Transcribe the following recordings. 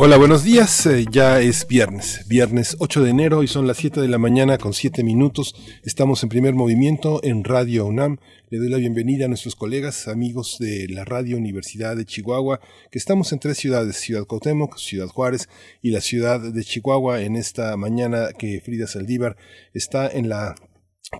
Hola, buenos días. Eh, ya es viernes, viernes 8 de enero y son las 7 de la mañana con 7 minutos. Estamos en primer movimiento en Radio UNAM. Le doy la bienvenida a nuestros colegas, amigos de la Radio Universidad de Chihuahua, que estamos en tres ciudades, Ciudad Cuauhtémoc, Ciudad Juárez y la ciudad de Chihuahua en esta mañana que Frida Saldívar está en la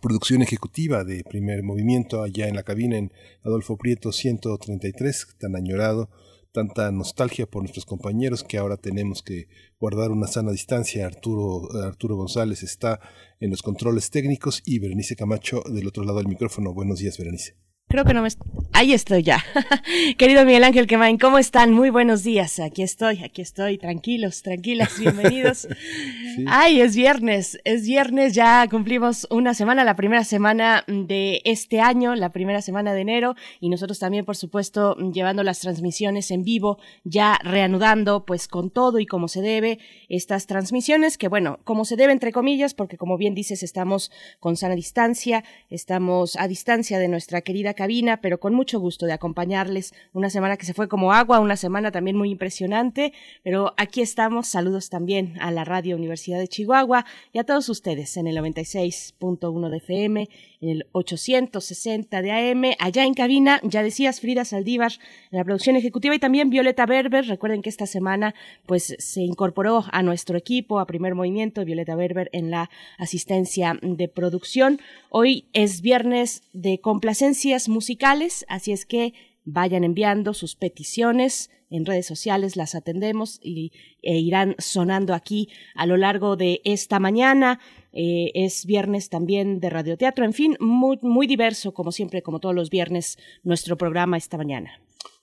producción ejecutiva de primer movimiento allá en la cabina en Adolfo Prieto 133, tan añorado tanta nostalgia por nuestros compañeros que ahora tenemos que guardar una sana distancia. Arturo, Arturo González está en los controles técnicos y Berenice Camacho del otro lado del micrófono. Buenos días, Berenice. Creo que no me... Ahí estoy ya. Querido Miguel Ángel Quemain, ¿cómo están? Muy buenos días. Aquí estoy, aquí estoy. Tranquilos, tranquilas, bienvenidos. Ay, es viernes, es viernes, ya cumplimos una semana, la primera semana de este año, la primera semana de enero, y nosotros también, por supuesto, llevando las transmisiones en vivo, ya reanudando, pues con todo y como se debe, estas transmisiones, que bueno, como se debe, entre comillas, porque como bien dices, estamos con sana distancia, estamos a distancia de nuestra querida cabina, pero con mucho gusto de acompañarles. Una semana que se fue como agua, una semana también muy impresionante, pero aquí estamos. Saludos también a la Radio Universidad de Chihuahua y a todos ustedes en el 96.1 de FM, en el 860 de AM, allá en cabina, ya decías Frida Saldívar en la producción ejecutiva y también Violeta Berber. Recuerden que esta semana pues se incorporó a nuestro equipo, a Primer Movimiento, Violeta Berber en la asistencia de producción. Hoy es viernes de complacencias musicales, así es que vayan enviando sus peticiones en redes sociales, las atendemos y e irán sonando aquí a lo largo de esta mañana. Eh, es viernes también de radioteatro, en fin, muy, muy diverso, como siempre, como todos los viernes, nuestro programa esta mañana.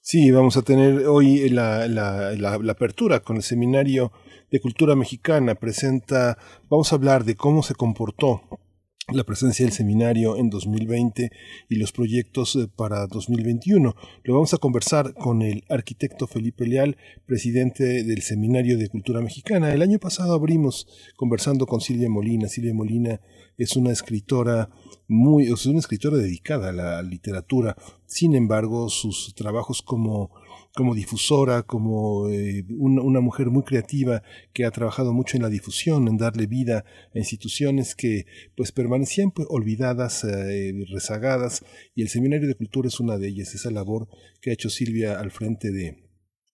Sí, vamos a tener hoy la, la, la apertura con el seminario de cultura mexicana. Presenta, vamos a hablar de cómo se comportó la presencia del seminario en 2020 y los proyectos eh, para 2021. Lo vamos a conversar con el arquitecto Felipe Leal, presidente del Seminario de Cultura Mexicana. El año pasado abrimos conversando con Silvia Molina. Silvia Molina es una escritora muy, es una escritora dedicada a la literatura. Sin embargo, sus trabajos como como difusora, como eh, una, mujer muy creativa que ha trabajado mucho en la difusión, en darle vida a instituciones que pues permanecían pues, olvidadas, eh, rezagadas, y el Seminario de Cultura es una de ellas, esa labor que ha hecho Silvia al frente de,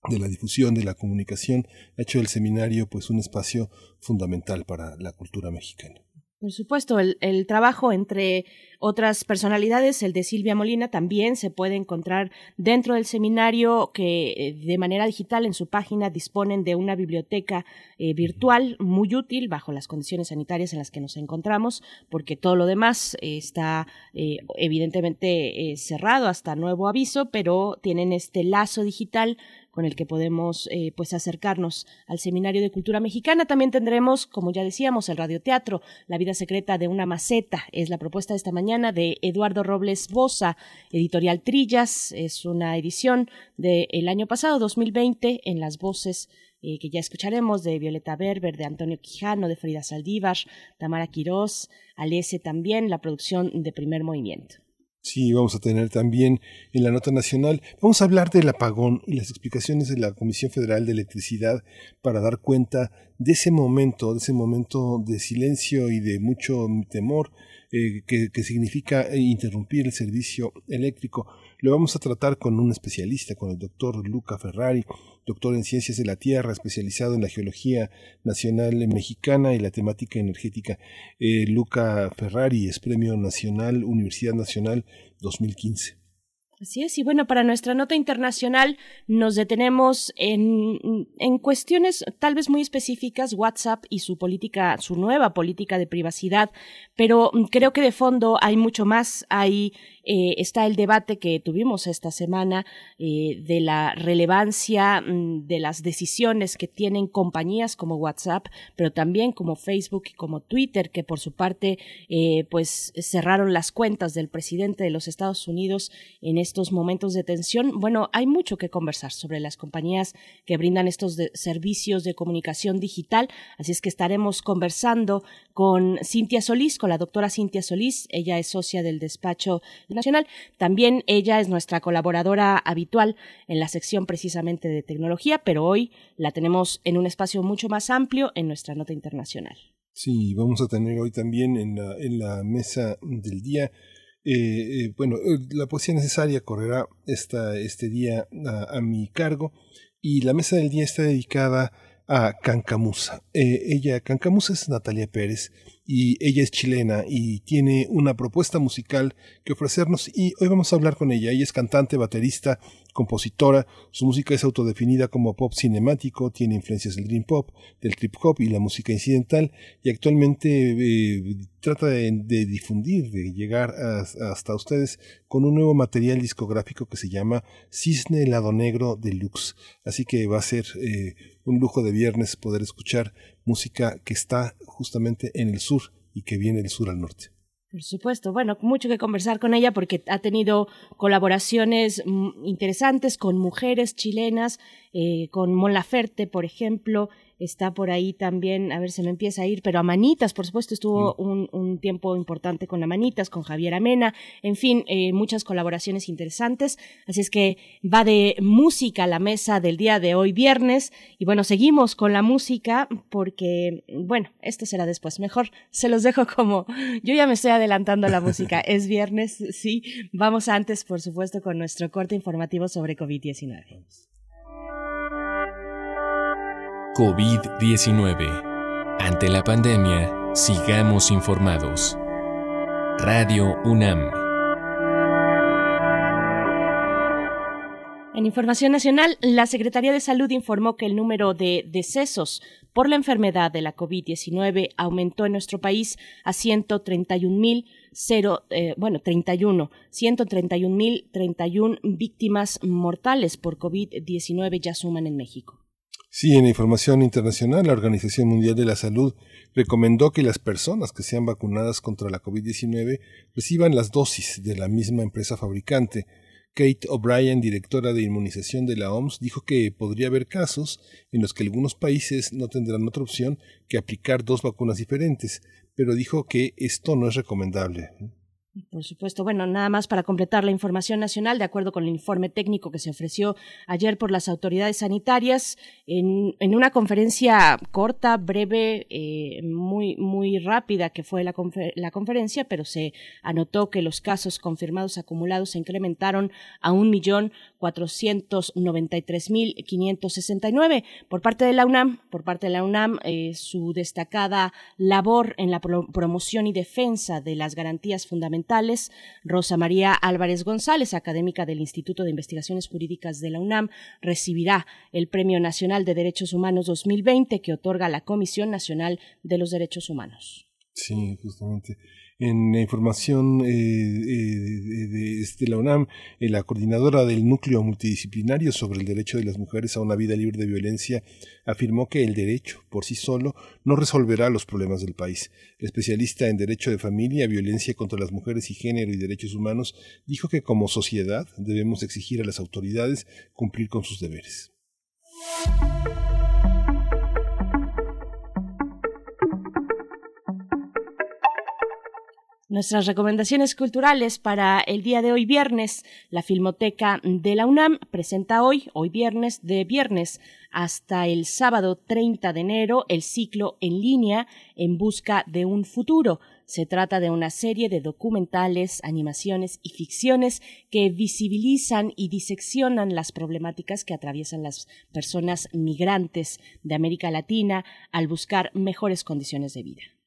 de la difusión, de la comunicación, ha hecho el seminario pues un espacio fundamental para la cultura mexicana. Por supuesto, el, el, trabajo entre otras personalidades, el de Silvia Molina, también se puede encontrar dentro del seminario que eh, de manera digital en su página disponen de una biblioteca eh, virtual muy útil bajo las condiciones sanitarias en las que nos encontramos, porque todo lo demás eh, está evidentemente cerrado hasta nuevo aviso, pero tienen este lazo digital con el que podemos eh, pues acercarnos al Seminario de Cultura Mexicana. También tendremos, como ya decíamos, el radioteatro, La vida secreta de una maceta. Es la propuesta de esta mañana de Eduardo Robles Bosa, editorial Trillas. Es una edición del año pasado, 2020, en las voces eh, que ya escucharemos de Violeta Berber, de Antonio Quijano, de Frida Saldívar, Tamara Quirós, Alese también, la producción de Primer Movimiento. Sí, vamos a tener también en la nota nacional, vamos a hablar del apagón y las explicaciones de la Comisión Federal de Electricidad para dar cuenta de ese momento, de ese momento de silencio y de mucho temor eh, que, que significa interrumpir el servicio eléctrico. Lo vamos a tratar con un especialista, con el doctor Luca Ferrari, doctor en Ciencias de la Tierra, especializado en la geología nacional mexicana y la temática energética. Eh, Luca Ferrari es Premio Nacional, Universidad Nacional 2015. Así es, y bueno, para nuestra nota internacional nos detenemos en, en, cuestiones tal vez muy específicas, WhatsApp y su política, su nueva política de privacidad, pero creo que de fondo hay mucho más, hay eh, está el debate que tuvimos esta semana eh, de la relevancia mm, de las decisiones que tienen compañías como WhatsApp, pero también como Facebook y como Twitter, que por su parte eh, pues cerraron las cuentas del presidente de los Estados Unidos en estos momentos de tensión. Bueno, hay mucho que conversar sobre las compañías que brindan estos servicios de comunicación digital, así es que estaremos conversando con Cintia Solís, con la doctora Cintia Solís. Ella es socia del despacho nacional. También ella es nuestra colaboradora habitual en la sección precisamente de tecnología, pero hoy la tenemos en un espacio mucho más amplio en nuestra nota internacional. Sí, vamos a tener hoy también en la, mesa del día. Eh, eh, bueno, eh, la poesía necesaria correrá esta, este día a, a, mi cargo y la mesa del día está dedicada a Cancamusa. ella, Cancamusa es Natalia Pérez y ella es chilena y tiene una propuesta musical que ofrecernos y hoy vamos a hablar con ella. Ella es cantante, baterista, compositora, su música es autodefinida como pop cinemático, tiene influencias del dream pop, del trip hop y la música incidental y actualmente eh, trata de, difundir, de llegar hasta ustedes con un nuevo material discográfico que se llama Cisne Lado Negro Deluxe. Así que va a ser eh, un lujo de viernes poder escuchar música que está justamente en el sur y que viene del sur al norte. Por supuesto, bueno, mucho que conversar con ella porque ha tenido colaboraciones mm, interesantes con mujeres chilenas, eh, con Mon Laferte, por ejemplo, está por ahí también, a ver, se me empieza a ir, pero a Manitas, por supuesto, estuvo mm. un, tiempo importante con Amanitas, con Javier Amena, en fin, eh, muchas colaboraciones interesantes. Así es que va de música a la mesa del día de hoy, viernes. Y bueno, seguimos con la música porque, bueno, esto será después. Mejor se los dejo como, yo ya me estoy adelantando a la música. es viernes, sí. Vamos antes, por supuesto, con nuestro corte informativo sobre COVID-19. COVID-19. Ante la pandemia, sigamos informados. Radio UNAM. En información nacional, la Secretaría de Salud informó que el número de decesos por la enfermedad de la COVID-19 aumentó en nuestro país a 131 mil eh, bueno, 31, 131 mil 31 víctimas mortales por COVID-19 ya suman en México. Sí, en información internacional, la Organización Mundial de la Salud recomendó que las personas que sean vacunadas contra la COVID-19 reciban las dosis de la misma empresa fabricante. Kate O'Brien, directora de inmunización de la OMS, dijo que podría haber casos en los que algunos países no tendrán otra opción que aplicar dos vacunas diferentes, pero dijo que esto no es recomendable. Por supuesto. Bueno, nada más para completar la información nacional, de acuerdo con el informe técnico que se ofreció ayer por las autoridades sanitarias, en, en una conferencia corta, breve, eh, muy, muy rápida que fue la, la conferencia, pero se anotó que los casos confirmados acumulados se incrementaron a un millón cuatrocientos noventa y tres mil quinientos sesenta y nueve. Por parte de la UNAM, por parte de la UNAM, eh, su destacada labor en la promoción y defensa de las garantías fundamentales Rosa María Álvarez González, académica del Instituto de Investigaciones Jurídicas de la UNAM, recibirá el Premio Nacional de Derechos Humanos 2020 que otorga la Comisión Nacional de los Derechos Humanos. Sí, justamente en la información eh, eh, de, este, la UNAM, eh, la coordinadora del núcleo multidisciplinario sobre el derecho de las mujeres a una vida libre de violencia afirmó que el derecho por sí solo no resolverá los problemas del país. El especialista en derecho de familia, violencia contra las mujeres y género y derechos humanos dijo que como sociedad debemos exigir a las autoridades cumplir con sus deberes. Nuestras recomendaciones culturales para el día de hoy viernes, la Filmoteca de la UNAM presenta hoy, hoy viernes, de viernes hasta el sábado 30 de enero, el ciclo en línea en busca de un futuro. Se trata de una serie de documentales, animaciones y ficciones que visibilizan y diseccionan las problemáticas que atraviesan las personas migrantes de América Latina al buscar mejores condiciones de vida.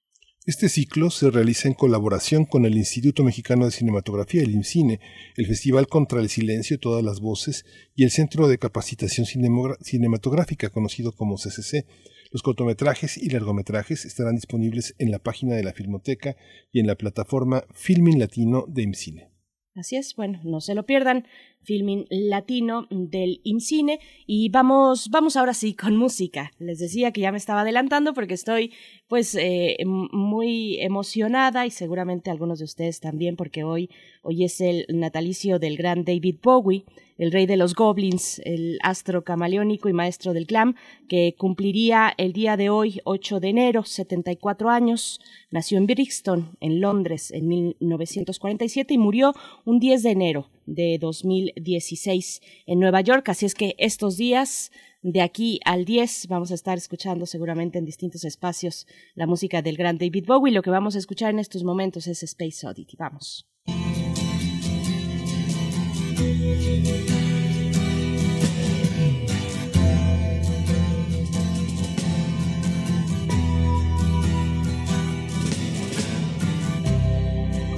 Este ciclo se realiza en colaboración con el Instituto Mexicano de Cinematografía, el IMCINE, el Festival contra el Silencio, Todas las Voces y el Centro de Capacitación Cinematográfica, conocido como CCC. Los cortometrajes y largometrajes estarán disponibles en la página de la Filmoteca y en la plataforma Filming Latino de IMCINE. Así es, bueno, no se lo pierdan, filming latino del IMCINE y vamos, vamos ahora sí con música. Les decía que ya me estaba adelantando porque estoy pues eh, muy emocionada y seguramente algunos de ustedes también porque hoy, hoy es el natalicio del gran David Bowie el rey de los goblins, el astro camaleónico y maestro del glam, que cumpliría el día de hoy, 8 de enero, 74 años. Nació en Brixton, en Londres, en 1947 y murió un 10 de enero de 2016 en Nueva York. Así es que estos días de aquí al 10 vamos a estar escuchando seguramente en distintos espacios la música del gran David Bowie. Lo que vamos a escuchar en estos momentos es Space Oddity. Vamos.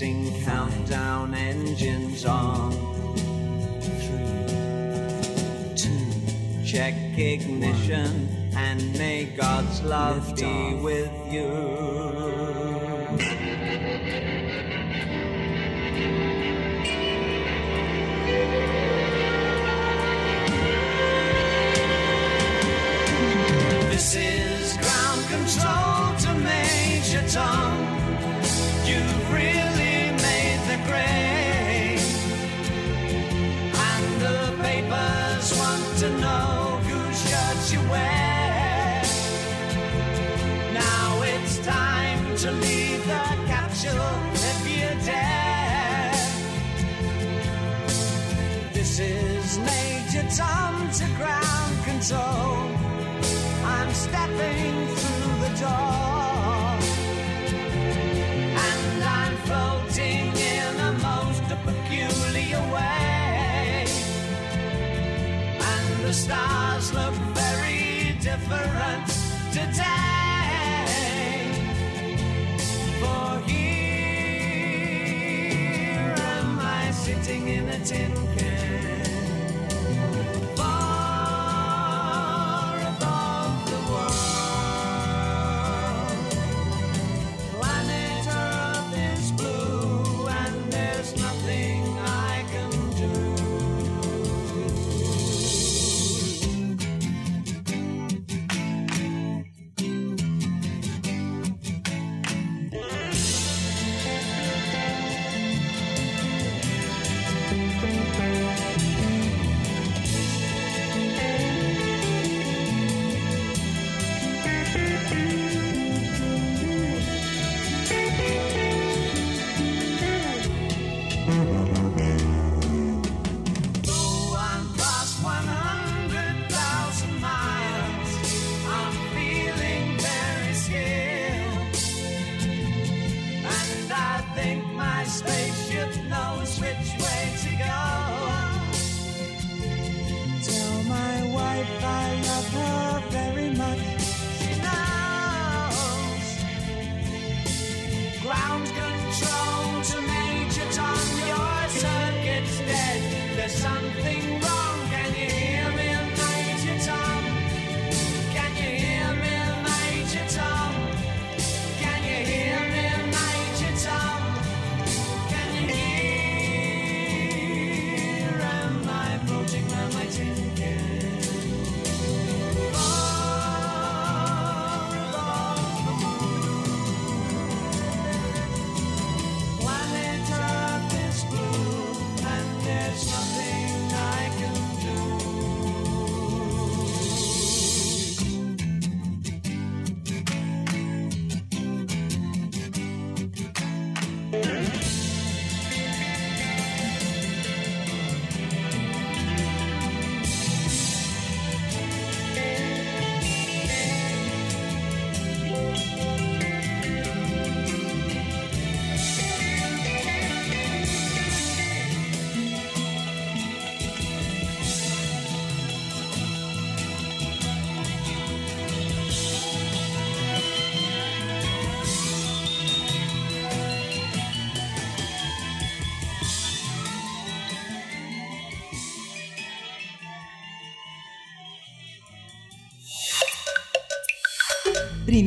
Five, countdown engines on. Three, two. Check ignition and may God's love Lift be off. with you. This is ground control to Major Tom. Control. I'm stepping through the door. And I'm floating in a most peculiar way. And the stars look very different today. For here am I sitting in a tin can.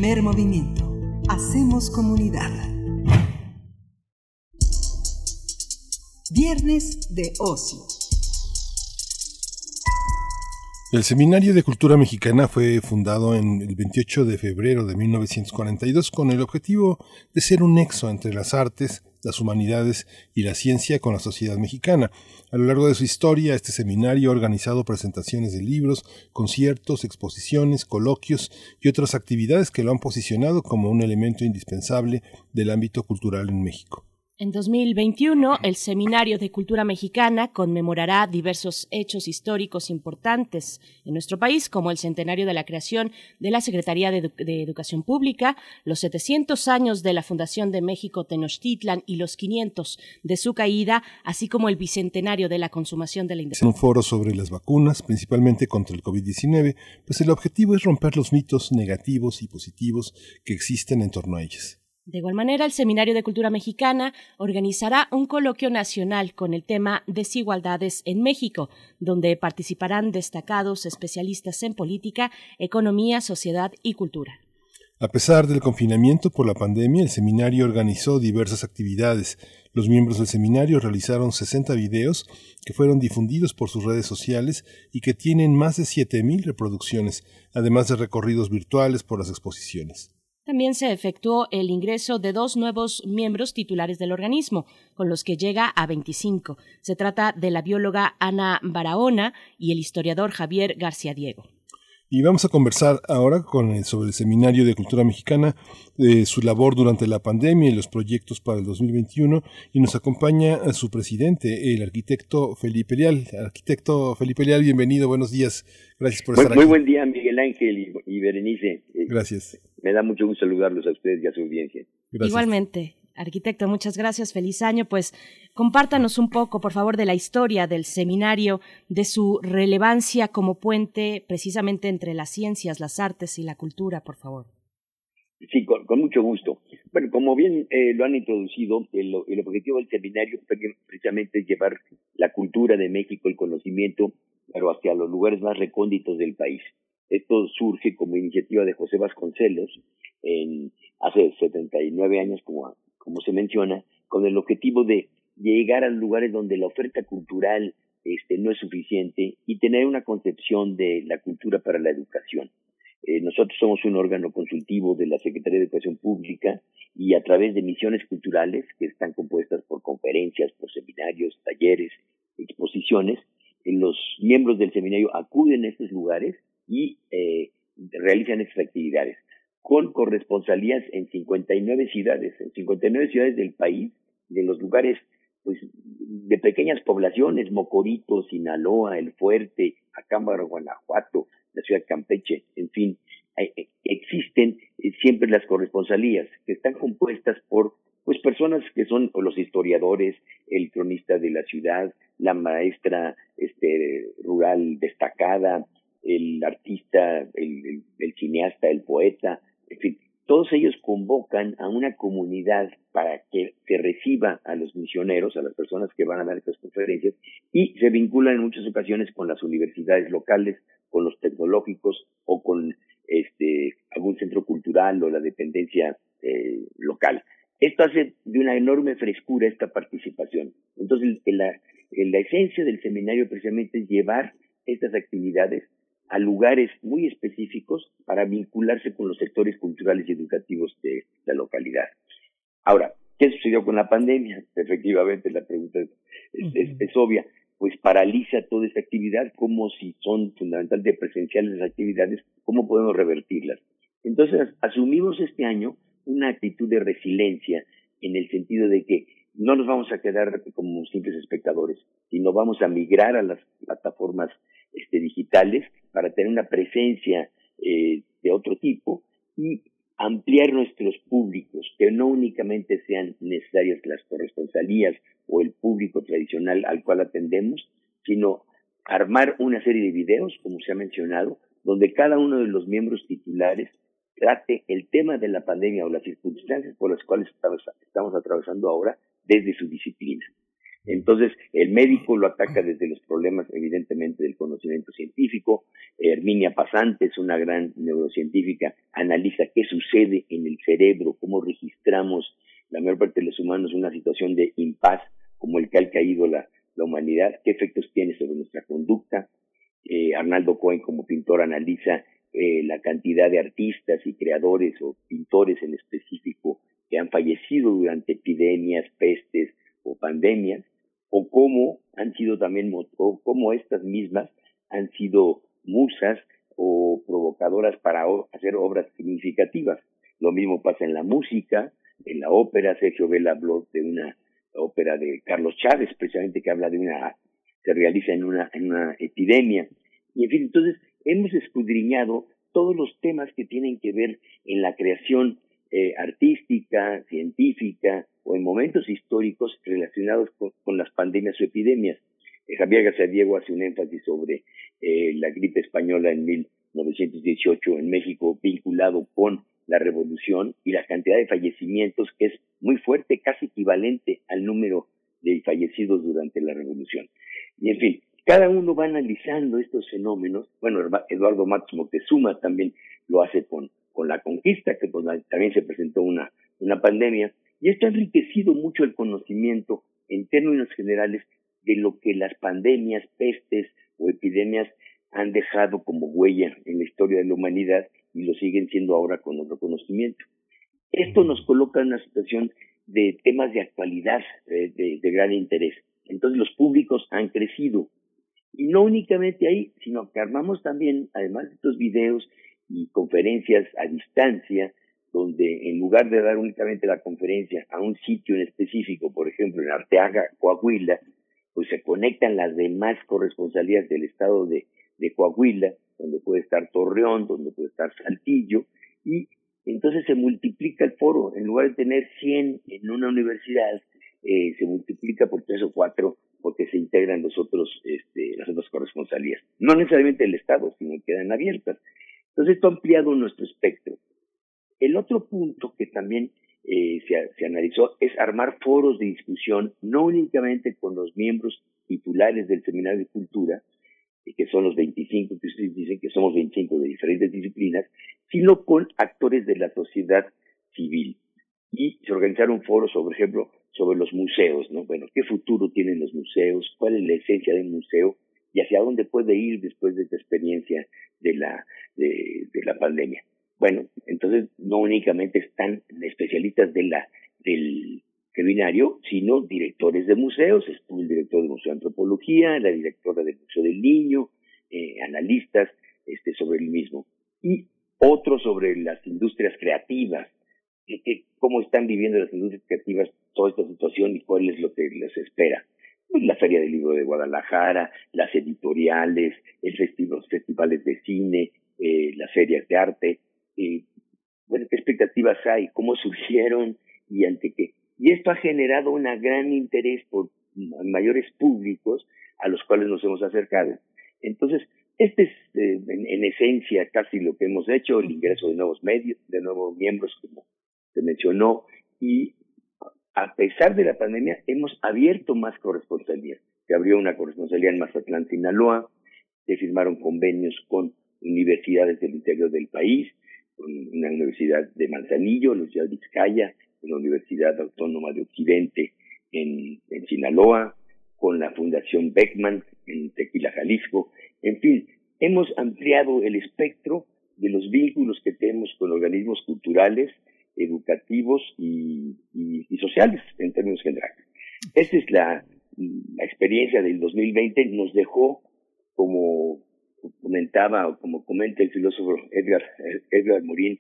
Primer movimiento. Hacemos comunidad. Viernes de ocio. El Seminario de Cultura Mexicana fue fundado en el 28 de febrero de 1942 con el objetivo de ser un nexo entre las artes, las humanidades y la ciencia con la sociedad mexicana. A lo largo de su historia, este seminario ha organizado presentaciones de libros, conciertos, exposiciones, coloquios y otras actividades que lo han posicionado como un elemento indispensable del ámbito cultural en México. En 2021, el Seminario de Cultura Mexicana conmemorará diversos hechos históricos importantes en nuestro país, como el centenario de la creación de la Secretaría de, Edu de Educación Pública, los 700 años de la Fundación de México Tenochtitlan y los 500 de su caída, así como el bicentenario de la consumación de la independencia. un foro sobre las vacunas, principalmente contra el COVID-19, pues el objetivo es romper los mitos negativos y positivos que existen en torno a ellas. De igual manera, el Seminario de Cultura Mexicana organizará un coloquio nacional con el tema Desigualdades en México, donde participarán destacados especialistas en política, economía, sociedad y cultura. A pesar del confinamiento por la pandemia, el seminario organizó diversas actividades. Los miembros del seminario realizaron 60 videos que fueron difundidos por sus redes sociales y que tienen más de 7.000 reproducciones, además de recorridos virtuales por las exposiciones. También se efectuó el ingreso de dos nuevos miembros titulares del organismo, con los que llega a 25. Se trata de la bióloga Ana Barahona y el historiador Javier García Diego. Y vamos a conversar ahora con el- sobre el Seminario de Cultura Mexicana, de su labor durante la pandemia y los proyectos para el 2021. Y nos acompaña a su presidente, el arquitecto Felipe Leal. Arquitecto Felipe Leal, bienvenido, buenos días. Gracias por Muy, estar muy aquí. buen día, Miguel Ángel y, y Berenice. Eh, Gracias. Me da mucho gusto saludarlos a ustedes y a su audiencia. Gracias. Igualmente, arquitecto, muchas gracias, feliz año. Pues compártanos un poco, por favor, de la historia del seminario, de su relevancia como puente precisamente entre las ciencias, las artes y la cultura, por favor. Sí, con, con mucho gusto. Bueno, como bien eh, lo han introducido, el, el objetivo del seminario precisamente es llevar la cultura de México, el conocimiento, pero hacia los lugares más recónditos del país. Esto surge como iniciativa de José Vasconcelos en, hace 79 años, como, se menciona, con el objetivo de llegar a lugares donde la oferta cultural este, no es suficiente y tener una concepción de la cultura para la educación. Eh, nosotros somos un órgano consultivo de la Secretaría de Educación Pública y a través de misiones culturales que están compuestas por conferencias, por seminarios, talleres, exposiciones, los miembros del seminario acuden a estos lugares y eh, realizan estas actividades con corresponsalías en 59 ciudades, en 59 ciudades del país, de los lugares pues de pequeñas poblaciones, Mocorito, Sinaloa, El Fuerte, Acámbaro, Guanajuato, la ciudad de Campeche, en fin, eh, eh, existen eh, siempre las corresponsalías que están compuestas por pues personas que son o los historiadores, el cronista de la ciudad, la maestra este rural destacada, el artista, el, cineasta, el poeta, en fin, todos ellos convocan a una comunidad para que se reciba a los misioneros, a las personas que van a dar estas conferencias, y se vinculan en muchas ocasiones con las universidades locales, con los tecnológicos o con este algún centro cultural o la dependencia eh, local. Esto hace de una enorme frescura esta participación. Entonces, la, la esencia del seminario precisamente es llevar estas actividades a lugares muy específicos para vincularse con los sectores culturales y educativos de la localidad. Ahora, ¿qué sucedió con la pandemia? Efectivamente, la pregunta es, es, es, es obvia. Pues paraliza toda esta actividad, como si son fundamentalmente presenciales las actividades, ¿cómo podemos revertirlas? Entonces, asumimos este año una actitud de resiliencia en el sentido de que no nos vamos a quedar como simples espectadores, sino vamos a migrar a las plataformas este, digitales para tener una presencia eh, de otro tipo y ampliar nuestros públicos, que no únicamente sean necesarias las corresponsalías o el público tradicional al cual atendemos, sino armar una serie de videos, como se ha mencionado, donde cada uno de los miembros titulares trate el tema de la pandemia o las circunstancias por las cuales estamos, estamos atravesando ahora desde su disciplina. Entonces, el médico lo ataca desde los problemas, evidentemente, del conocimiento científico. Herminia Pasante es una gran neurocientífica, analiza qué sucede en el cerebro, cómo registramos la mayor parte de los humanos una situación de impaz, como el que ha caído la, la humanidad, qué efectos tiene sobre nuestra conducta. Eh, Arnaldo Cohen, como pintor, analiza eh, la cantidad de artistas y creadores o pintores en específico que han fallecido durante epidemias, pestes o pandemias, o cómo han sido también, o cómo estas mismas han sido musas o provocadoras para hacer obras significativas. Lo mismo pasa en la música, en la ópera. Sergio Vela habló de una ópera de Carlos Chávez, precisamente que habla de una, se realiza en una, en una epidemia. Y en fin, entonces hemos escudriñado todos los temas que tienen que ver en la creación eh, artística, científica o en momentos históricos relacionados con, las pandemias o epidemias. Eh, Javier García Diego hace un énfasis sobre eh, la gripe española en 1918 en México vinculado con la revolución y la cantidad de fallecimientos que es muy fuerte, casi equivalente al número de fallecidos durante la revolución. Y en fin, cada uno va analizando estos fenómenos. Bueno, Eduardo Matos Moctezuma también lo hace con, con la conquista, que pues, también se presentó una, una pandemia. Y esto ha enriquecido mucho el conocimiento en términos generales de lo que las pandemias, pestes o epidemias han dejado como huella en la historia de la humanidad y lo siguen siendo ahora con otro conocimiento. Esto nos coloca en una situación de temas de actualidad eh, de, de, gran interés. Entonces los públicos han crecido. Y no únicamente ahí, sino que armamos también, además de estos videos y conferencias a distancia, donde en lugar de dar únicamente la conferencia a un sitio en específico, por ejemplo en Arteaga, Coahuila, pues se conectan las demás corresponsalías del estado de, de Coahuila, donde puede estar Torreón, donde puede estar Saltillo, y entonces se multiplica el foro, en lugar de tener 100 en una universidad, eh, se multiplica por tres o cuatro porque se integran los otros, este, las otras corresponsalías. No necesariamente el Estado, sino quedan abiertas. Entonces esto ha ampliado nuestro espectro. El otro punto que también eh, se, se, analizó es armar foros de discusión, no únicamente con los miembros titulares del Seminario de Cultura, que son los 25 que ustedes dicen que somos 25 de diferentes disciplinas, sino con actores de la sociedad civil. Y se organizaron foros, por ejemplo, sobre los museos, ¿no? Bueno, ¿qué futuro tienen los museos? ¿Cuál es la esencia del museo? ¿Y hacia dónde puede ir después de esta experiencia de la, de, la pandemia? Bueno, entonces no únicamente están especialistas de del seminario, sino directores de museos, estuvo el director del Museo de Antropología, la directora del Museo del Niño, eh, analistas este, sobre el mismo. Y otros sobre las industrias creativas, cómo están viviendo las industrias creativas toda esta situación y cuál es lo que les espera. La Feria del Libro de Guadalajara, las editoriales, el festival, los festivales de cine, eh, las ferias de arte. Eh, bueno, ¿qué expectativas hay? ¿Cómo surgieron? ¿Y ante qué? Y esto ha generado un gran interés por mayores públicos a los cuales nos hemos acercado. Entonces, este es eh, en, en, esencia casi lo que hemos hecho, el ingreso de nuevos medios, de nuevos miembros, como se mencionó, y a pesar de la pandemia hemos abierto más corresponsalías. Se abrió una corresponsalía en Mazatlán, Sinaloa, se firmaron convenios con universidades del interior del país, con una universidad de Manzanillo, la Universidad de Vizcaya, la Universidad Autónoma de Occidente en, en Sinaloa, con la Fundación Beckman en Tequila, Jalisco. En fin, hemos ampliado el espectro de los vínculos que tenemos con organismos culturales, educativos y, sociales en términos generales. Esa es la, la, experiencia del 2020. Nos dejó, como comentaba o como comenta el filósofo Edgar, Morin,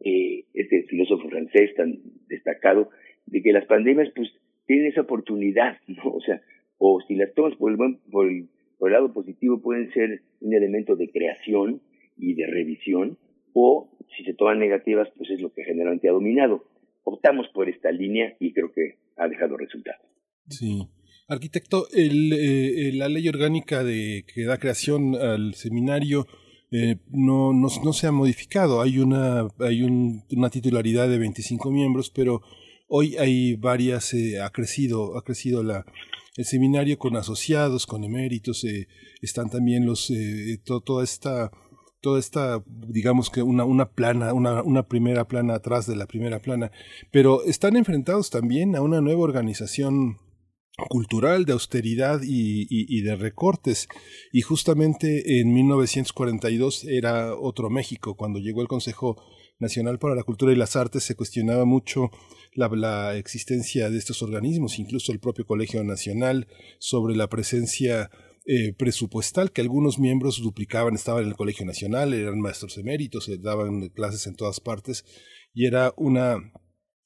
eh, este filósofo francés tan destacado, de que las pandemias pues tienen esa oportunidad, ¿no? O sea, o si las tomas por el lado positivo pueden ser un elemento de creación y de revisión, o si se toman negativas, pues es lo que generalmente ha dominado. Optamos por esta línea y creo que ha dejado resultados. Sí. Arquitecto, el, eh, la ley orgánica de que da creación al seminario eh, no, no, se ha modificado. Hay una, hay un, una titularidad de 25 miembros, pero hoy hay varias, eh, ha crecido, ha crecido la, el seminario con asociados, con eméritos, eh, están también los, eh, to- toda esta, toda esta, digamos que una, una plana, una, una primera plana atrás de la primera plana, pero están enfrentados también a una nueva organización cultural de austeridad y, y- de recortes. Y justamente en 1942 era otro México. Cuando llegó el Consejo Nacional para la Cultura y las Artes se cuestionaba mucho la, la existencia de estos organismos, incluso el propio Colegio Nacional, sobre la presencia eh, presupuestal que algunos miembros duplicaban, estaban en el Colegio Nacional, eran maestros eméritos, eh, daban clases en todas partes y era una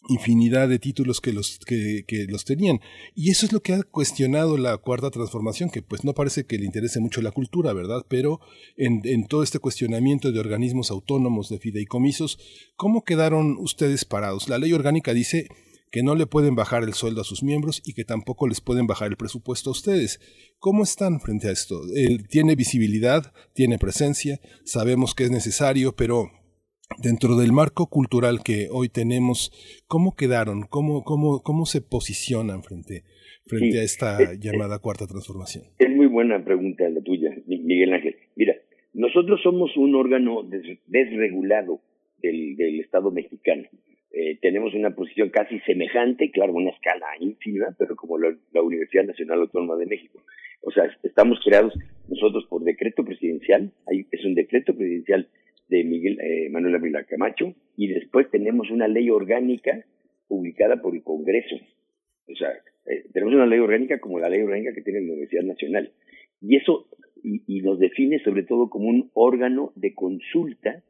infinidad de títulos que los, que, que los tenían. Y eso es lo que ha cuestionado la cuarta transformación, que pues no parece que le interese mucho la cultura, ¿verdad? Pero en, en todo este cuestionamiento de organismos autónomos, de fideicomisos, ¿cómo quedaron ustedes parados? La ley orgánica dice que no le pueden bajar el sueldo a sus miembros y que tampoco les pueden bajar el presupuesto a ustedes. ¿Cómo están frente a esto? Eh, tiene visibilidad, tiene presencia, sabemos que es necesario, pero dentro del marco cultural que hoy tenemos, ¿cómo quedaron? ¿Cómo, cómo, cómo se posicionan frente, frente Sí, a esta eh, llamada cuarta transformación? Es muy buena pregunta la tuya, Mi- Miguel Ángel. Mira, nosotros somos un órgano des- desregulado del, del Estado mexicano. Eh, tenemos una posición casi semejante, claro, una escala ínfima, pero como la, la Universidad Nacional Autónoma de México. O sea, estamos creados nosotros por decreto presidencial, hay, es un decreto presidencial de Miguel eh, Manuel Ávila Camacho, y después tenemos una ley orgánica publicada por el Congreso. O sea, eh, tenemos una ley orgánica como la ley orgánica que tiene la Universidad Nacional. Y eso y, y nos define sobre todo como un órgano de consulta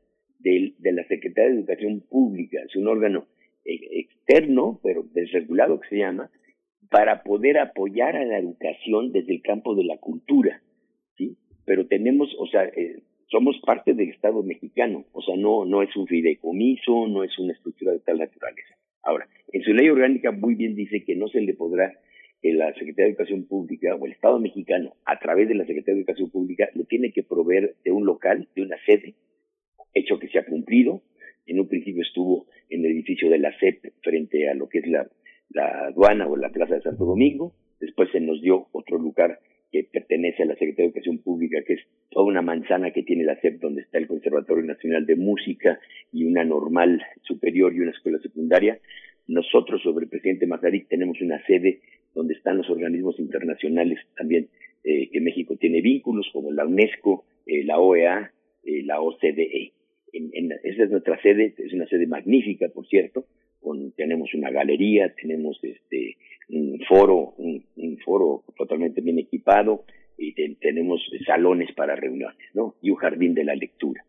del- de la Secretaría de Educación Pública. Es un órgano eh, externo, pero desregulado que se llama, para poder apoyar a la educación desde el campo de la cultura. ¿sí? Pero tenemos, o sea, eh, somos parte del Estado mexicano, o sea, no, no es un fideicomiso, no es una estructura de tal naturaleza. Ahora, en su ley orgánica muy bien dice que no se le podrá, que la Secretaría de Educación Pública o el Estado mexicano, a través de la Secretaría de Educación Pública, le tiene que proveer de un local, de una sede, hecho que se ha cumplido. En un principio estuvo en el edificio de la CEP frente a lo que es la, la aduana o la Plaza de Santo Domingo. Después se nos dio otro lugar que pertenece a la Secretaría de Educación Pública, que es toda una manzana que tiene la CEP, donde está el Conservatorio Nacional de Música y una normal superior y una escuela secundaria. Nosotros, sobre el presidente Mazarik, tenemos una sede donde están los organismos internacionales también eh, que México tiene vínculos, como la UNESCO, eh, la OEA, eh, la OCDE. En, en- esa es nuestra sede, es una sede magnífica, por cierto. Con, tenemos una galería, tenemos este un foro, un, un foro totalmente bien equipado y te- tenemos salones para reuniones, ¿no? Y un jardín de la lectura.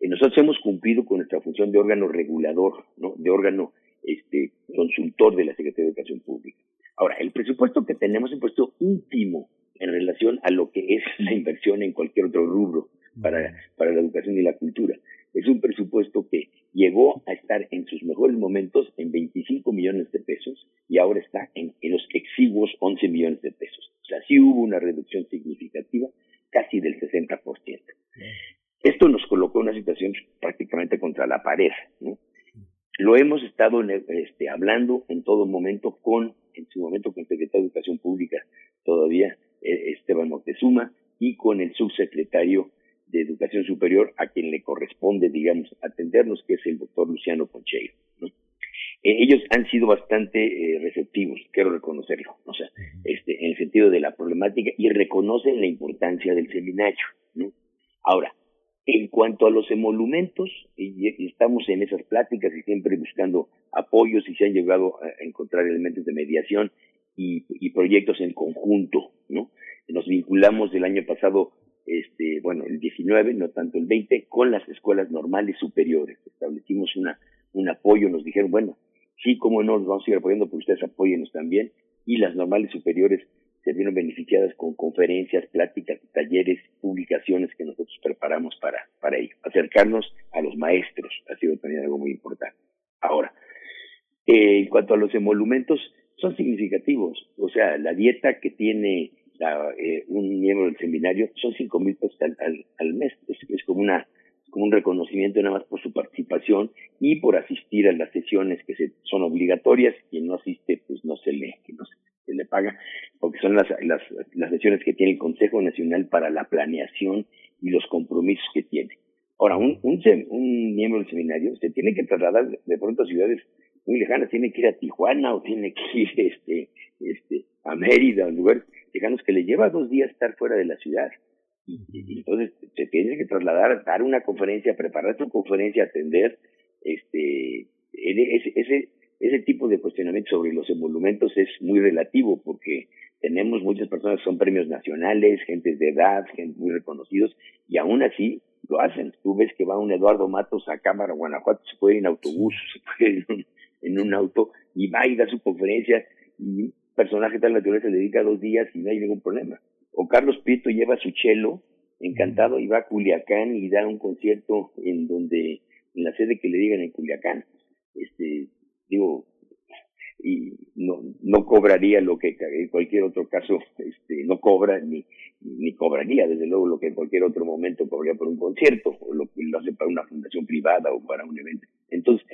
Eh, nosotros hemos cumplido con nuestra función de órgano regulador, ¿no? De órgano este consultor de la Secretaría de Educación Pública. Ahora, el presupuesto que tenemos es un presupuesto íntimo en relación a lo que es la inversión en cualquier otro rubro para, para la educación y la cultura. Es un presupuesto que llegó a estar en sus mejores momentos en 25 millones de pesos y ahora está en, los exiguos 11 millones de pesos. O sea, sí hubo una reducción significativa, casi del 60%. Esto nos colocó en una situación prácticamente contra la pared, ¿no? Lo hemos estado este, hablando en todo momento con, en su momento con el secretario de Educación Pública, todavía eh, Esteban Moctezuma, y con el subsecretario de Educación Superior, a quien le corresponde, digamos, atendernos, que es el doctor Luciano Concheiro. ¿no? Eh, ellos han sido bastante eh, receptivos, quiero reconocerlo, o sea, este, en el sentido de la problemática y reconocen la importancia del seminario. ¿no? Ahora, en cuanto a los emolumentos, y, y estamos en esas pláticas y siempre buscando apoyos y se han llegado a encontrar elementos de mediación y, y proyectos en conjunto, ¿no? Nos vinculamos el año pasado, este, bueno, el 19, no tanto el 20, con las escuelas normales superiores. Establecimos una, un apoyo, nos dijeron, bueno, sí, cómo no, nos vamos a ir apoyando, pero ustedes apóyenos también. Y las normales superiores se vieron beneficiadas con conferencias, pláticas, talleres, publicaciones que nosotros preparamos para, para ello. Acercarnos a los maestros ha sido también algo muy importante. Ahora, eh, en cuanto a los emolumentos, son significativos. O sea, la dieta que tiene la, eh, un miembro del seminario son cinco mil pesos al, al, al mes. Es, es como una como un reconocimiento nada más por su participación y por asistir a las sesiones que se, son obligatorias. Quien no asiste, pues no se le, no se, le paga porque son las, las, las sesiones que tiene el Consejo Nacional para la Planeación y los compromisos que tiene. Ahora, un, un, un miembro del seminario se tiene que trasladar de- pronto a ciudades muy lejanas, tiene que ir a Tijuana o tiene que ir este, este, a Mérida, a lugares lejanos que le lleva dos días estar fuera de la ciudad. Y, entonces se tiene que trasladar, dar una conferencia, preparar su conferencia, atender, este, ese, ese- ese, tipo de cuestionamiento sobre los emolumentos es muy relativo porque tenemos muchas personas que son premios nacionales, gentes de edad, gente muy reconocidos, y aún así lo hacen. Tú ves que va un Eduardo Matos a Cámara, Guanajuato, se puede ir en autobús, se puede ir en un, en un auto, y va y da su conferencia, y personaje de tal naturaleza le dedica dos días y no hay ningún problema. O Carlos Prieto lleva su chelo, encantado, y va a Culiacán y da un concierto en donde, en la sede que le digan en Culiacán. Este, digo, y no, no cobraría lo que en cualquier otro caso este, no cobra ni, ni cobraría desde luego lo que en cualquier otro momento cobraría por un concierto o lo que lo hace para una fundación privada o para un evento. Entonces,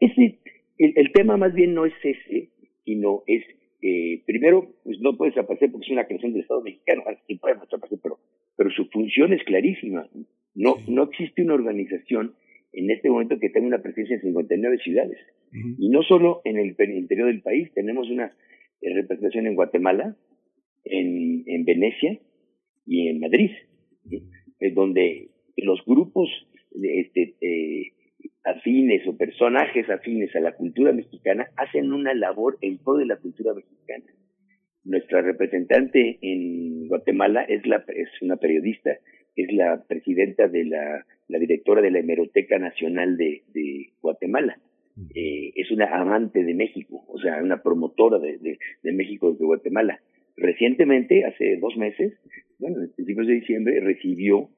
ese, el, el tema más bien no es ese, sino es, eh, primero, pues no puede desaparecer porque es una creación del Estado mexicano, ah, sí puede desaparecer, pero, pero su función es clarísima. No, no existe una organización en este momento que tenga una presencia en 59 ciudades. Y no solo en el interior del país, tenemos una eh, representación en Guatemala, en, en Venecia y en Madrid. Es donde los grupos de, este, eh, afines o personajes afines a la cultura mexicana hacen una labor en pro de la cultura mexicana. Nuestra representante en Guatemala es, la, es una periodista, es la presidenta de la, la directora de la Hemeroteca Nacional de, de Guatemala eh, es una amante de México, o sea, una promotora de, de, de México desde Guatemala. Recientemente, hace dos meses, bueno, en principios de diciembre, recibió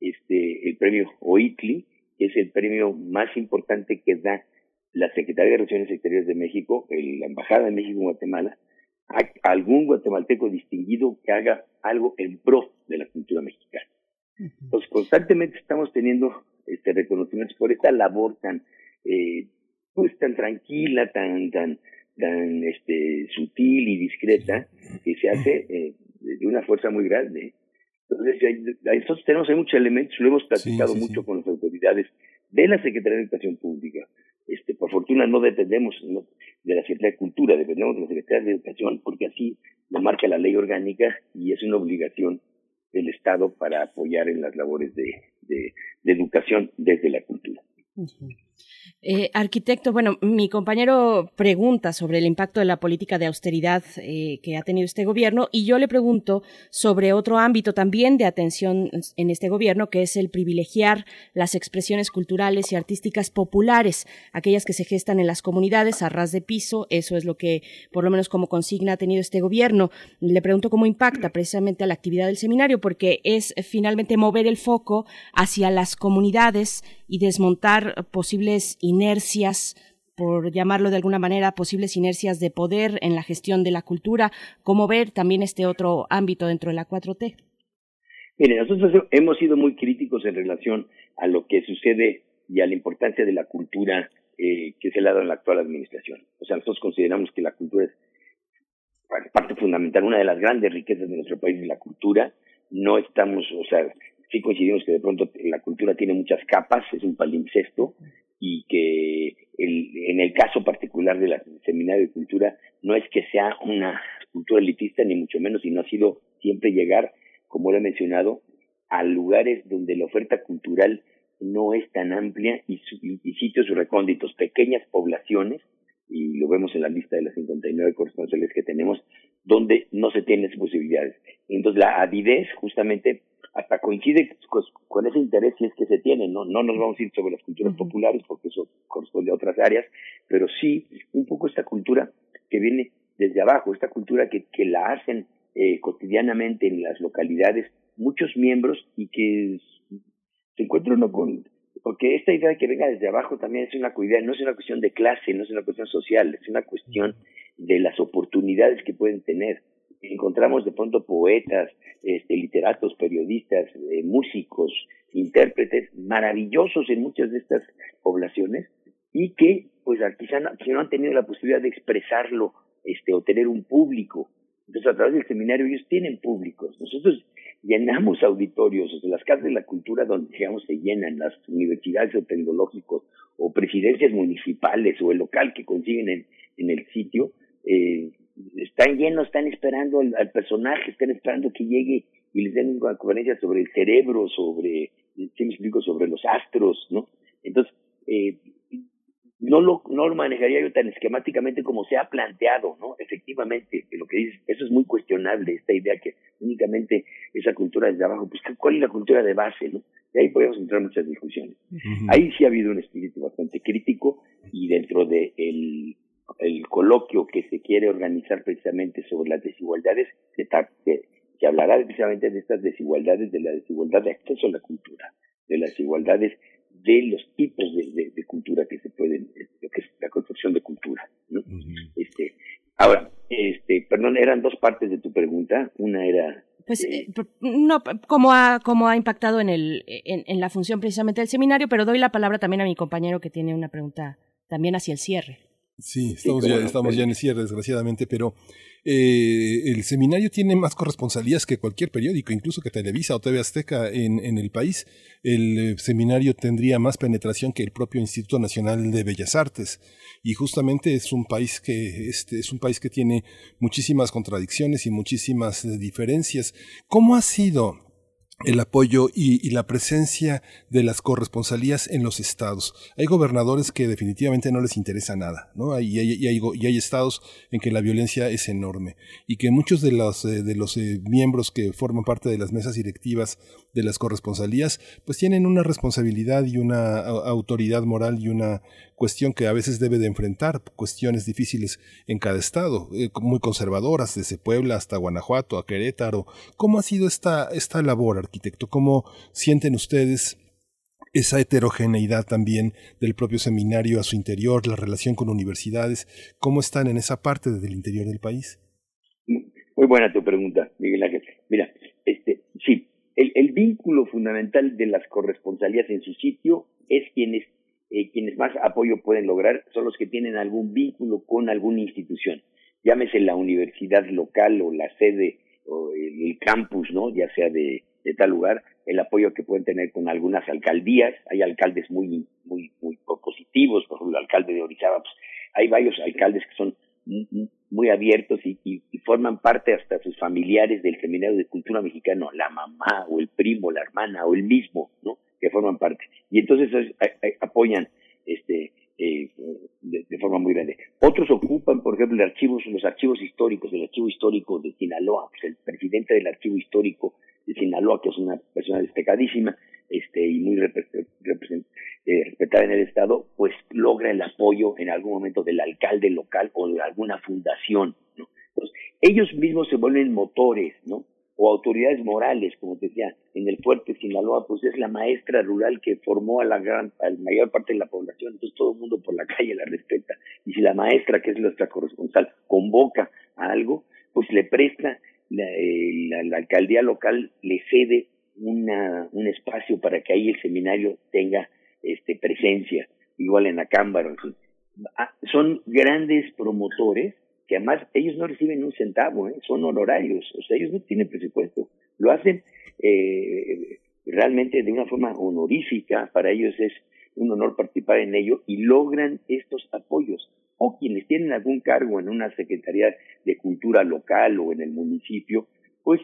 este el premio OITLI, que es el premio más importante que da la Secretaría de Relaciones Exteriores de México, el- la Embajada de México en Guatemala, a a algún guatemalteco distinguido que haga algo en pro de la cultura mexicana. Entonces, constantemente estamos teniendo este reconocimientos por esta labor tan eh, pues tan tranquila, tan tan tan este sutil y discreta que se hace eh, de una fuerza muy grande. Entonces, tenemos hay muchos elementos, lo hemos platicado sí, mucho sí. con las autoridades de la Secretaría de Educación Pública. Este, por fortuna no dependemos ¿no? de la Secretaría de Cultura, dependemos de la Secretaría de Educación, porque así lo marca la ley orgánica y es una obligación del Estado para apoyar en las labores de, de, de educación desde la cultura. Eh, arquitecto, bueno, mi compañero pregunta sobre el impacto de la política de austeridad eh, que ha tenido este gobierno y yo le pregunto sobre otro ámbito también de atención en este gobierno, que es el privilegiar las expresiones culturales y artísticas populares, aquellas que se gestan en las comunidades a ras de piso. Eso es lo que, por lo menos como consigna, ha tenido este gobierno. Le pregunto cómo impacta precisamente a la actividad del seminario, porque es finalmente mover el foco hacia las comunidades y desmontar posibles inercias, por llamarlo de alguna manera, posibles inercias de poder en la gestión de la cultura, cómo ver también este otro ámbito dentro de la 4T. Mire, nosotros hemos sido muy críticos en relación a lo que sucede y a la importancia de la cultura eh, que se le ha dado en la actual administración. O sea, nosotros consideramos que la cultura es parte fundamental, una de las grandes riquezas de nuestro país es la cultura. No estamos, o sea, sí coincidimos que de pronto la cultura tiene muchas capas, es un palimpsesto, y que el, en el caso particular del Seminario de Cultura no es que sea una cultura elitista, ni mucho menos, sino ha sido siempre llegar, como lo he mencionado, a lugares donde la oferta cultural no es tan amplia y, y- y sitios recónditos, pequeñas poblaciones, y lo vemos en la lista de las 59 corresponsales que tenemos, donde no se tienen esas posibilidades. Entonces la avidez justamente hasta coincide con, con ese interés si es que se tiene, ¿no? No nos vamos a ir sobre las culturas populares porque eso corresponde a otras áreas, pero sí un poco esta cultura que viene desde abajo, esta cultura que, que la hacen eh, cotidianamente en las localidades muchos miembros y que se encuentra uno con porque esta idea de que venga desde abajo también es una idea, no es una cuestión de clase, no es una cuestión social, es una cuestión de las oportunidades que pueden tener. Encontramos de pronto poetas, este, literatos, periodistas, eh, músicos, intérpretes maravillosos en muchas de estas poblaciones y que pues quizá no, quizá no han tenido la posibilidad de expresarlo este, o tener un público Entonces, a través del seminario ellos tienen públicos. Nosotros llenamos auditorios, o las casas de la cultura donde, digamos, se llenan, las universidades o tecnológicos, o presidencias municipales, o el local que consiguen en, en el sitio, eh, están llenos, están esperando al, al personaje, están esperando que llegue y les den una conferencia sobre el cerebro, sobre, ¿sí me explico?, sobre los astros, ¿no? Entonces, eh, no lo, no lo manejaría yo tan esquemáticamente como se ha planteado, ¿no? Efectivamente, que lo que dices, eso es muy cuestionable, esta idea que únicamente esa cultura desde abajo, pues ¿cuál es la cultura de base, no? Y ahí podemos entrar en muchas discusiones. Ahí sí ha habido un espíritu bastante crítico y dentro de el, el coloquio que se quiere organizar precisamente sobre las desigualdades, se, se, se hablará precisamente de estas desigualdades, de la desigualdad de acceso a la cultura, de las desigualdades de los tipos de, de, de cultura que se pueden, eh, lo que es la construcción de cultura, ¿no? Este, ahora, este, perdón, eran dos partes de tu pregunta. Una era Pues eh, eh, no, cómo ha, cómo ha impactado en, el, en, en la función precisamente del seminario, pero doy la palabra también a mi compañero que tiene una pregunta también hacia el cierre. Sí, estamos, ya, no, estamos ya en el cierre, desgraciadamente, pero eh, el seminario tiene más corresponsalías que cualquier periódico, incluso que Televisa o TV Azteca en, en el país. El eh, seminario tendría más penetración que el propio Instituto Nacional de Bellas Artes. Y justamente es un país que, este, es un país que tiene muchísimas contradicciones y muchísimas eh, diferencias. ¿Cómo ha sido el apoyo y, la presencia de las corresponsalías en los estados. Hay gobernadores que definitivamente no les interesa nada, ¿no? Y hay, y hay y hay estados en que la violencia es enorme y que muchos de los, eh, de los eh, miembros que forman parte de las mesas directivas de las corresponsalías, pues tienen una responsabilidad y una au- autoridad moral y una cuestión que a veces debe de enfrentar, cuestiones difíciles en cada estado, eh, muy conservadoras, desde Puebla hasta Guanajuato, a Querétaro. ¿Cómo ha sido esta, esta labor, arquitecto? ¿Cómo sienten ustedes esa heterogeneidad también del propio seminario a su interior, la relación con universidades? ¿Cómo están en esa parte del interior del país? Muy buena tu pregunta, Miguel Ángel. Mira, este, el, el vínculo fundamental de las corresponsalías en su sitio es quienes, eh, quienes más apoyo pueden lograr, son los que tienen algún vínculo con alguna institución. Llámese la universidad local o la sede o el, campus, ¿no? Ya sea de, de tal lugar, el apoyo que pueden tener con algunas alcaldías. Hay alcaldes muy, muy, muy positivos, por ejemplo, el alcalde de Orizaba, pues, hay varios alcaldes que son muy- abiertos y, y- y forman parte hasta sus familiares del Seminario de Cultura Mexicano, la mamá o el primo, la hermana o el mismo, ¿no? Que forman parte. Y entonces apoyan este eh, de, forma muy grande. Otros ocupan, por ejemplo, los archivos, los archivos históricos, el archivo histórico de Sinaloa, pues el presidente del archivo histórico de Sinaloa, que es una persona destacadísima, este, y muy represent- eh, respetada en el Estado, pues logra el apoyo en algún momento del alcalde local o de alguna fundación, ¿no? Entonces, ellos mismos se vuelven motores, ¿no? O autoridades morales, como te decía, en el fuerte Sinaloa, pues es la maestra rural que formó a la gran, a mayor parte de la población, entonces todo el mundo por la calle la respeta. Y si la maestra, que es nuestra corresponsal, convoca a algo, pues le presta, la alcaldía local le cede una, un espacio para que ahí el seminario tenga este presencia, igual en Acámbaro, en fin. Ah, Son grandes promotores que además ellos no reciben un centavo, ¿eh? son honorarios, o sea, ellos no tienen presupuesto, lo hacen eh, realmente de una forma honorífica, para ellos es un honor participar en ello y logran estos apoyos. O quienes tienen algún cargo en una Secretaría de Cultura local o en el municipio, pues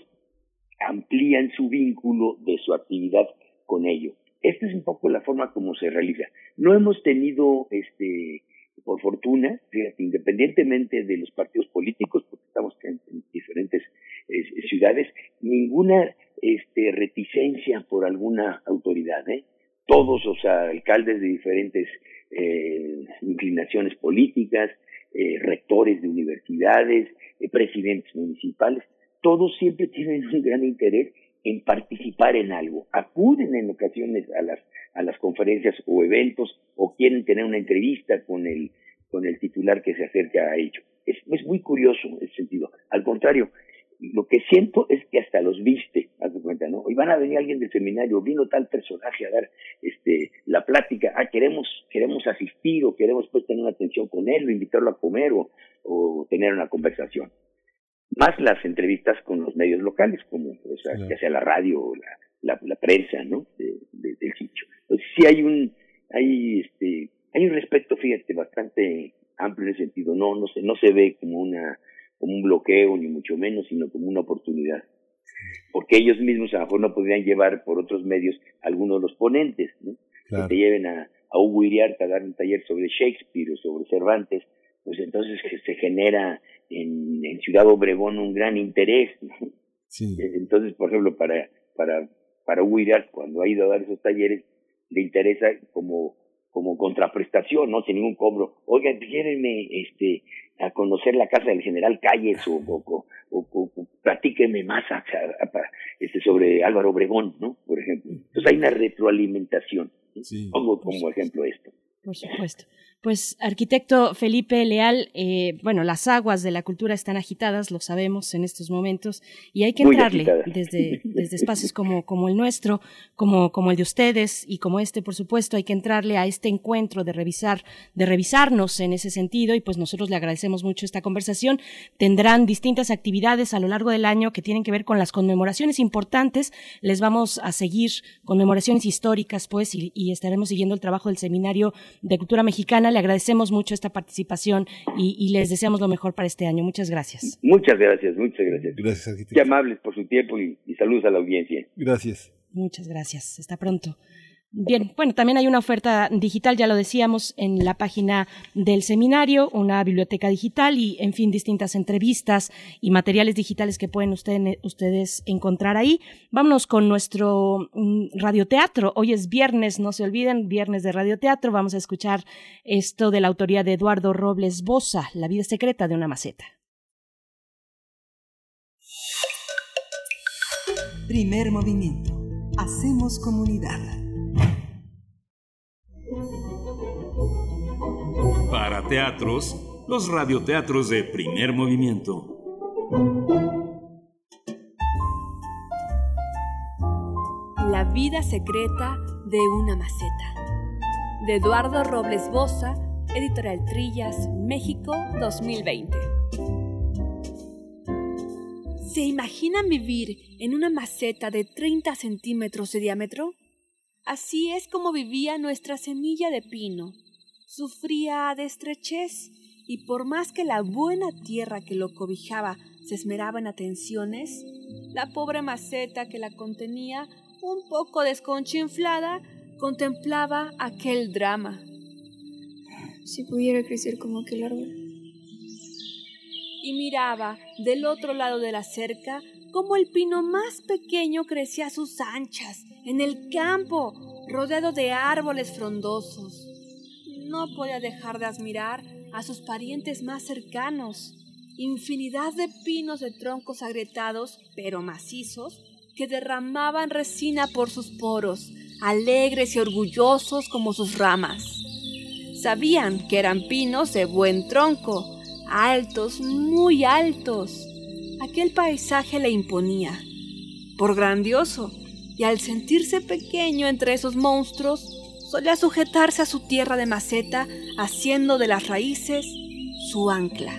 amplían su vínculo de su actividad con ello. Esta es un poco la forma como se realiza. No hemos tenido, este, por fortuna, fíjate, independientemente de los partidos políticos, porque estamos en, en diferentes eh, ciudades, ninguna este, reticencia por alguna autoridad. ¿eh? Todos, sea, alcaldes de diferentes eh, inclinaciones políticas, eh, rectores de universidades, eh, presidentes municipales, todos siempre tienen un gran interés en participar en algo. Acuden en ocasiones a las a las conferencias o eventos o quieren tener una entrevista con el con el titular que se acerca a ello. Es, es muy curioso ese sentido. Al contrario, lo que siento es que hasta los viste, haz de cuenta, ¿no? Y van a venir alguien del seminario, vino tal personaje a dar este la plática, ah, queremos, queremos asistir o queremos pues tener una atención con él, o invitarlo a comer o, o tener una conversación. más las entrevistas con los medios locales, como o sea, ya sea la radio o la, la, la prensa, ¿no? De, de- del sitio. Entonces sí hay un, hay este, hay un respeto, fíjate, bastante amplio en ese sentido. No, no se, no se ve como una, como un bloqueo ni mucho menos, sino como una oportunidad. Porque ellos mismos a lo mejor no podrían llevar por otros medios a algunos de los ponentes, ¿no? Claro. que te lleven a, a Hugo Iriarte a dar un taller sobre Shakespeare o sobre Cervantes, pues entonces que se genera en, en Ciudad Obregón un gran interés. ¿no? Sí. Entonces, por ejemplo, para, para, para Hugo cuando ha ido a dar esos talleres, le interesa como, como contraprestación, ¿no? Sin ningún cobro. Oigan, llévenme este, a conocer la casa del general Calles o, o, o, o- o- o platíquenme más a- a- a- este, sobre Álvaro Obregón, ¿no? Por ejemplo. Entonces hay una retroalimentación. ¿no? Sí. Pongo como ejemplo esto. Por supuesto. Pues arquitecto Felipe Leal, eh, bueno, las aguas de la cultura están agitadas, lo sabemos en estos momentos, y hay que Muy entrarle desde, desde espacios como, como el nuestro, como, como el de ustedes y como este, por supuesto, hay que entrarle a este encuentro de revisar, de revisarnos en ese sentido, y pues nosotros le agradecemos mucho esta conversación. Tendrán distintas actividades a lo largo del año que tienen que ver con las conmemoraciones importantes. Les vamos a seguir conmemoraciones históricas, pues, y, y estaremos siguiendo el trabajo del Seminario de Cultura Mexicana. Le agradecemos mucho esta participación y, y les deseamos lo mejor para este año. Muchas gracias. Muchas gracias, muchas gracias. Gracias, Qué arquitecto. amables por su tiempo y, y saludos a la audiencia. Gracias. Muchas gracias. Hasta pronto. Bien, bueno, también hay una oferta digital, ya lo decíamos, en la página del seminario, una biblioteca digital y, en fin, distintas entrevistas y materiales digitales que pueden ustedes, encontrar ahí. Vámonos con nuestro mm, radioteatro. Hoy es viernes, no se olviden, viernes de radioteatro. Vamos a escuchar esto de la autoría de Eduardo Robles Bosa, La vida secreta de una maceta. Primer movimiento. Hacemos comunidad. Para teatros, los radioteatros de primer movimiento. La vida secreta de una maceta. De Eduardo Robles Boza, Editorial Trillas, México 2020. ¿Se imaginan vivir en una maceta de 30 centímetros de diámetro? Así es como vivía nuestra semilla de pino. Sufría de estrechez y por más que la buena tierra que lo cobijaba se esmeraba en atenciones, la pobre maceta que la contenía, un poco desconchinflada, contemplaba aquel drama. Si pudiera crecer como aquel árbol. y miraba del otro lado de la cerca cómo el pino más pequeño crecía a sus anchas, en el campo, rodeado de árboles frondosos. No podía dejar de admirar a sus parientes más cercanos, infinidad de pinos de troncos agrietados, pero macizos, que derramaban resina por sus poros, alegres y orgullosos como sus ramas. Sabían que eran pinos de buen tronco, altos, muy altos. Aquel paisaje le imponía, por grandioso, y al sentirse pequeño entre esos monstruos, solía sujetarse a su tierra de maceta, haciendo de las raíces su ancla.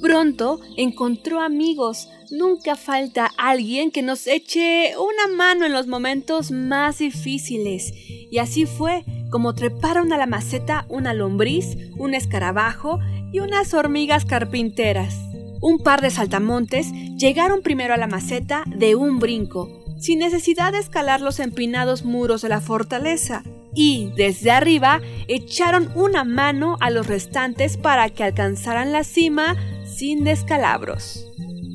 Pronto encontró amigos, nunca falta alguien que nos eche una mano en los momentos más difíciles, y así fue como treparon a la maceta una lombriz, un escarabajo y unas hormigas carpinteras. Un par de saltamontes llegaron primero a la maceta de un brinco, sin necesidad de escalar los empinados muros de la fortaleza, y desde arriba echaron una mano a los restantes para que alcanzaran la cima sin descalabros.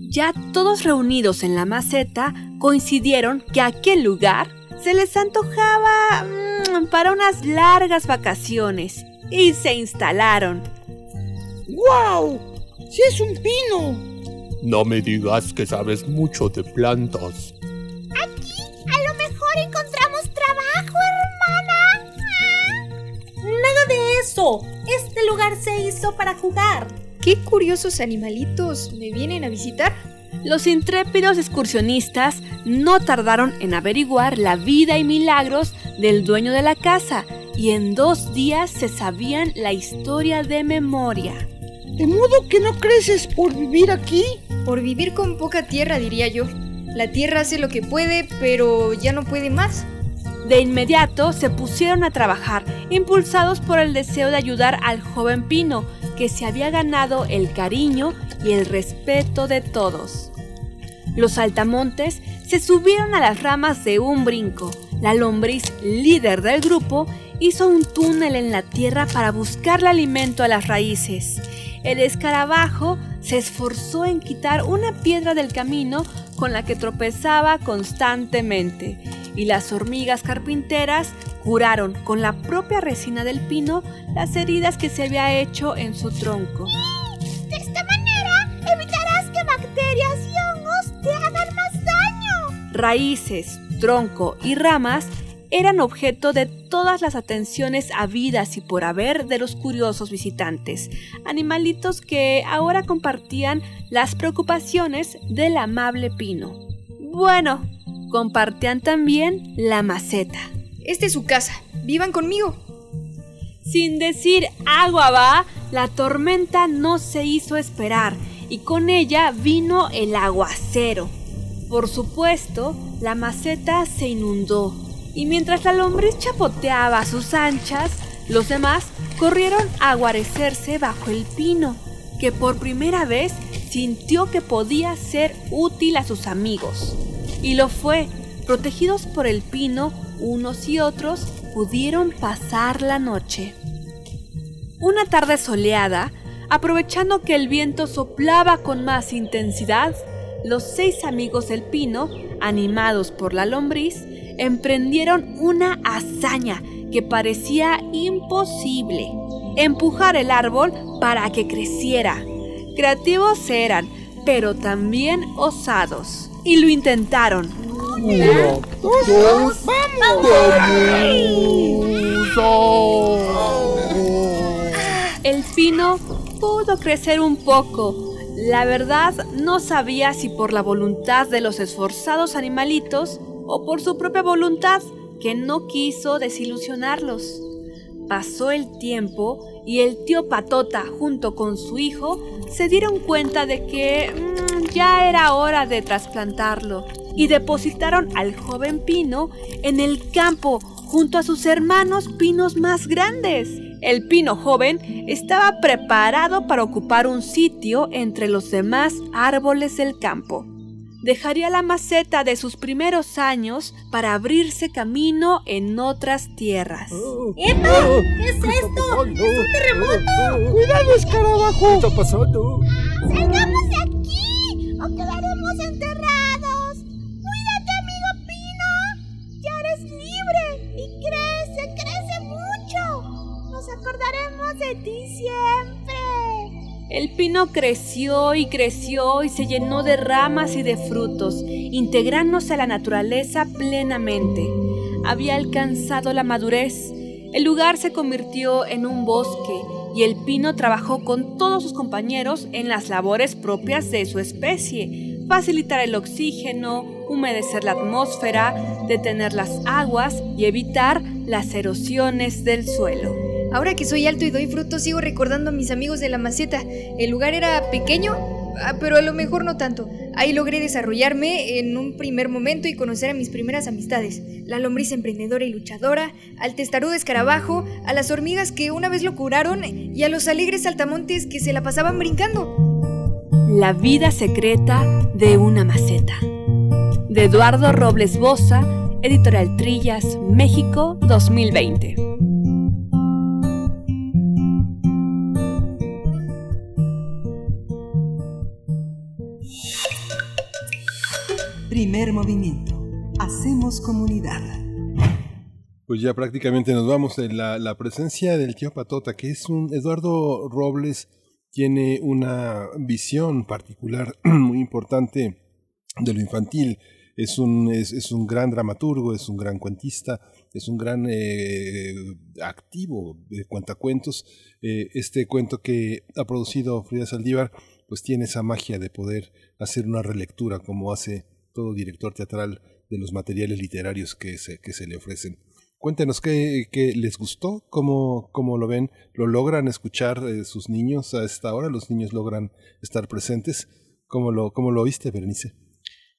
Ya todos reunidos en la maceta coincidieron que aquel lugar se les antojaba mm, para unas largas vacaciones y se instalaron. ¡Guau! ¡Sí es un pino! No me digas que sabes mucho de plantas. A lo mejor encontramos trabajo, hermana. Nada de eso. Este lugar se hizo para jugar. ¿Qué curiosos animalitos me vienen a visitar? Los intrépidos excursionistas no tardaron en averiguar la vida y milagros del dueño de la casa y en dos días se sabían la historia de memoria. ¿De modo que no creces por vivir aquí? Por vivir con poca tierra, diría yo. La tierra hace lo que puede, pero ya no puede más. De inmediato se pusieron a trabajar, impulsados por el deseo de ayudar al joven Pino, que se había ganado el cariño y el respeto de todos. Los altamontes se subieron a las ramas de un brinco. La lombriz, líder del grupo, hizo un túnel en la tierra para buscarle alimento a las raíces. El escarabajo se esforzó en quitar una piedra del camino con la que tropezaba constantemente. Y las hormigas carpinteras curaron con la propia resina del pino las heridas que se había hecho en su tronco. De esta manera evitarás que bacterias y hongos te hagan más daño. Raíces, tronco y ramas eran objeto de todas las atenciones habidas y por haber de los curiosos visitantes, animalitos que ahora compartían las preocupaciones del amable pino. Bueno, compartían también la maceta. Esta es su casa. Vivan conmigo. Sin decir agua va, la tormenta no se hizo esperar y con ella vino el aguacero. Por supuesto, la maceta se inundó y mientras la lombriz chapoteaba a sus anchas, los demás corrieron a guarecerse bajo el pino, que por primera vez sintió que podía ser útil a sus amigos. Y lo fue, protegidos por el pino, unos y otros pudieron pasar la noche. Una tarde soleada, aprovechando que el viento soplaba con más intensidad, los seis amigos del pino, animados por la lombriz, emprendieron una hazaña que parecía imposible. Empujar el árbol para que creciera. Creativos eran, pero también osados. Y lo intentaron. Uno, dos, El pino pudo crecer un poco. La verdad no sabía si por la voluntad de los esforzados animalitos o por su propia voluntad que no quiso desilusionarlos. Pasó el tiempo y el tío Patota junto con su hijo se dieron cuenta de que mm, ya era hora de trasplantarlo y depositaron al joven pino en el campo junto a sus hermanos pinos más grandes. El pino joven estaba preparado para ocupar un sitio entre los demás árboles del campo dejaría la maceta de sus primeros años para abrirse camino en otras tierras. ¡Epa! ¿Qué es esto? ¡Es un terremoto! ¡Cuidado, escarabajo! ¿Qué está pasando? ¡Salgamos de aquí! ¡O quedaremos enterrados! ¡Cuídate, amigo Pino! ¡Ya eres libre! ¡Y crece, crece mucho! ¡Nos acordaremos de ti siempre! El pino creció y creció y se llenó de ramas y de frutos, integrándose a la naturaleza plenamente. Había alcanzado la madurez. El lugar se convirtió en un bosque y el pino trabajó con todos sus compañeros en las labores propias de su especie, facilitar el oxígeno, humedecer la atmósfera, detener las aguas y evitar las erosiones del suelo. Ahora que soy alto y doy frutos, sigo recordando a mis amigos de la maceta. El lugar era pequeño, ah, pero a lo mejor no tanto. Ahí logré desarrollarme en un primer momento y conocer a mis primeras amistades. La lombriz emprendedora y luchadora, al testarudo escarabajo, a las hormigas que una vez lo curaron y a los alegres saltamontes que se la pasaban brincando. La vida secreta de una maceta. De Eduardo Robles Boza, Editorial Trillas, México 2020. Primer movimiento. Hacemos comunidad. Pues ya prácticamente nos vamos. en La, la presencia del tío Patota, que es un Eduardo Robles, tiene una visión particular muy importante de lo infantil. Es un, es un gran dramaturgo, es un gran cuentista, es un gran eh, activo de cuentacuentos. Eh, este cuento que ha producido Frida Saldívar, pues tiene esa magia de poder hacer una relectura como hace todo director teatral de los materiales literarios que se, que se le ofrecen. Cuéntenos qué, qué les gustó, cómo, cómo lo ven, lo logran escuchar eh, sus niños a esta hora, los niños logran estar presentes. ¿Cómo lo, cómo lo viste, Berenice?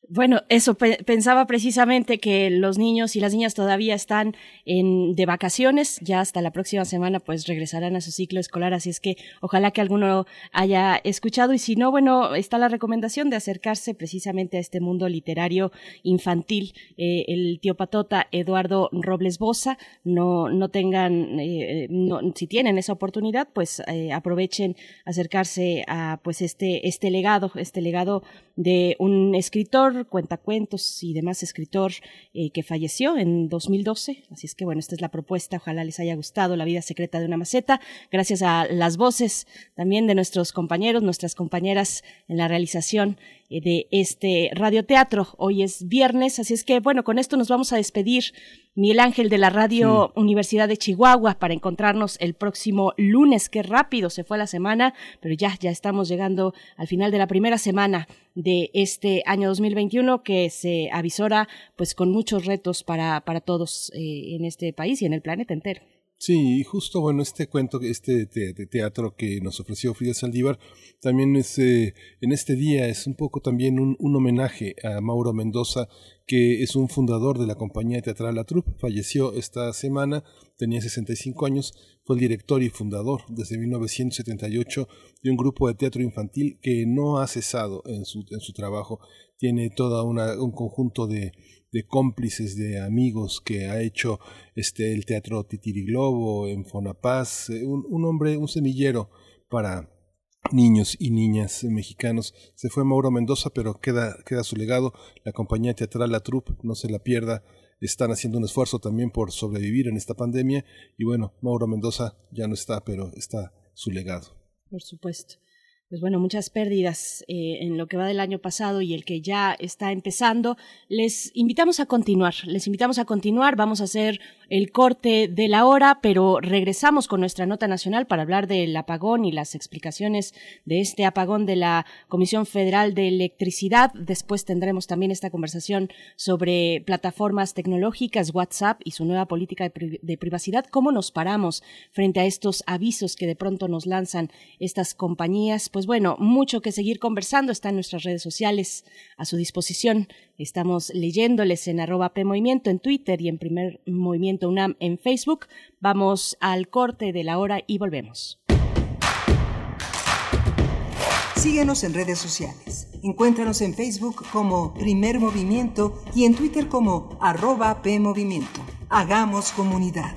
Bueno, eso pe- pensaba precisamente que los niños y las niñas todavía están en, de vacaciones, ya hasta la próxima semana pues regresarán a su ciclo escolar, así es que ojalá que alguno haya escuchado. Y si no, bueno, está la recomendación de acercarse precisamente a este mundo literario infantil. Eh, el tío Patota, Eduardo Robles Boza, no, no tengan, eh, no- si tienen esa oportunidad, pues eh, aprovechen acercarse a pues este, este legado, este legado de un escritor, cuentacuentos y demás escritor eh, que falleció en 2012. Así es que bueno, esta es la propuesta. Ojalá les haya gustado La vida secreta de una maceta. Gracias a las voces también de nuestros compañeros, nuestras compañeras en la realización eh, de este radioteatro. Hoy es viernes, así es que bueno, con esto nos vamos a despedir. Miguel Ángel de la Radio Universidad de Chihuahua para encontrarnos el próximo lunes. Qué rápido se fue la semana, pero ya, ya estamos llegando al final de la primera semana de este año 2021 que se avisora pues con muchos retos para, para todos eh, en este país y en el planeta entero. Sí, justo, bueno, este cuento, este teatro que nos ofreció Frida Saldívar, también es, eh, en este día es un poco también un, homenaje a Mauro Mendoza, que es un fundador de la compañía teatral La Troupe, falleció esta semana, tenía 65 años, fue el director y fundador desde 1978 de un grupo de teatro infantil que no ha cesado en su, en su trabajo, tiene una, un conjunto de, de cómplices, de amigos que ha hecho este el teatro Titiriglobo en Fonapaz, eh, un, un hombre, un semillero para niños y niñas mexicanos. Se fue Mauro Mendoza, pero queda, queda su legado. La compañía teatral La Troupe, no se la pierda. Están haciendo un esfuerzo también por sobrevivir en esta pandemia. Y bueno, Mauro Mendoza ya no está, pero está su legado. Por supuesto. Pues bueno, muchas pérdidas eh, en lo que va del año pasado y el que ya está empezando. Les invitamos a continuar, les invitamos a continuar. Vamos a hacer el corte de la hora, pero regresamos con nuestra nota nacional para hablar del apagón y las explicaciones de este apagón de la Comisión Federal de Electricidad. Después tendremos también esta conversación sobre plataformas tecnológicas, WhatsApp y su nueva política de, pri- de privacidad. ¿Cómo nos paramos frente a estos avisos que de pronto nos lanzan estas compañías? Pues bueno, mucho que seguir conversando. Está en nuestras redes sociales a su disposición. Estamos leyéndoles en arroba PMovimiento en Twitter y en Primer Movimiento UNAM en Facebook. Vamos al corte de la hora y volvemos. Síguenos en redes sociales. Encuéntranos en Facebook como Primer Movimiento y en Twitter como arroba PMovimiento. Hagamos comunidad.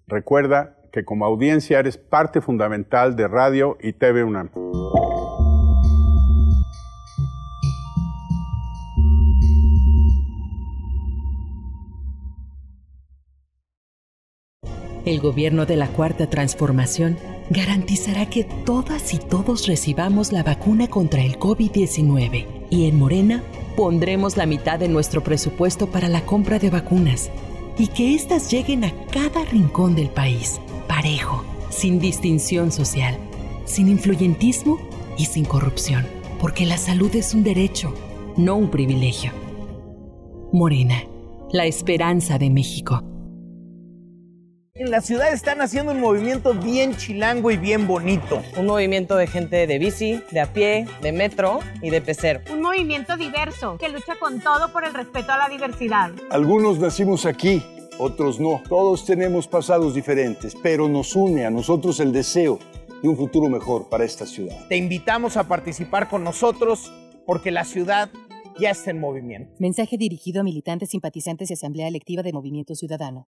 Recuerda que como audiencia eres parte fundamental de Radio y TV UNAM. El gobierno de la Cuarta Transformación garantizará que todas y todos recibamos la vacuna contra el COVID-19 y en Morena pondremos la mitad de nuestro presupuesto para la compra de vacunas y que éstas lleguen a cada rincón del país, parejo, sin distinción social, sin influyentismo y sin corrupción, porque la salud es un derecho, no un privilegio. Morena, la esperanza de México. En la ciudad están haciendo un movimiento bien chilango y bien bonito. Un movimiento de gente de bici, de a pie, de metro y de pecero. Un movimiento diverso que lucha con todo por el respeto a la diversidad. Algunos nacimos aquí, otros no. Todos tenemos pasados diferentes, pero nos une a nosotros el deseo de un futuro mejor para esta ciudad. Te invitamos a participar con nosotros porque la ciudad ya está en movimiento. Mensaje dirigido a militantes, simpatizantes y asamblea electiva de Movimiento Ciudadano.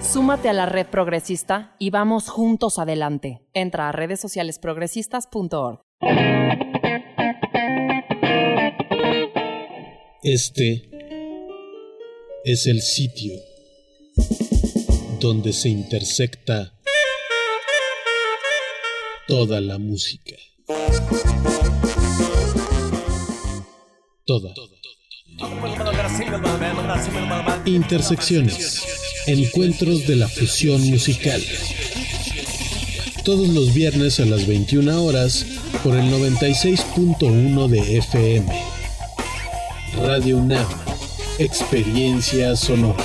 Súmate a la red progresista y vamos juntos adelante. Entra a redes sociales progresistas.org. Este es el sitio donde se intersecta toda la música. Toda. Intersecciones. Encuentros de la fusión musical. Todos los viernes a las 21 horas por el 96.1 de FM. Radio UNAM. Experiencia sonora.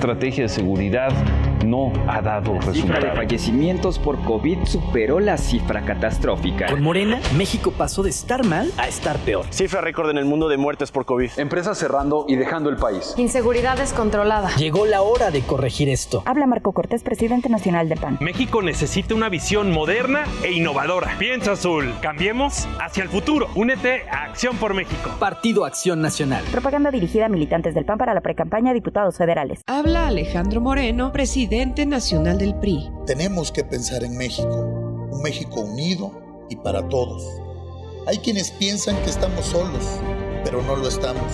estrategia de seguridad no ha dado La cifra de resultados. fallecimientos por COVID superó la cifra catastrófica. Con Morena, México pasó de estar mal a estar peor. Cifra récord en el mundo de muertes por COVID. Empresas cerrando y dejando el país. Inseguridad descontrolada. Llegó la hora de corregir esto. Habla Marco Cortés, presidente nacional de PAN. México necesita una visión moderna e innovadora. Piensa azul. Cambiemos hacia el futuro. Únete a Acción por México. Partido Acción Nacional. Propaganda dirigida a militantes del PAN para la precampaña a diputados federales. Habla Alejandro Moreno, presidente nacional del PRI. Tenemos que pensar en México, un México unido y para todos. Hay quienes piensan que estamos solos, pero no lo estamos.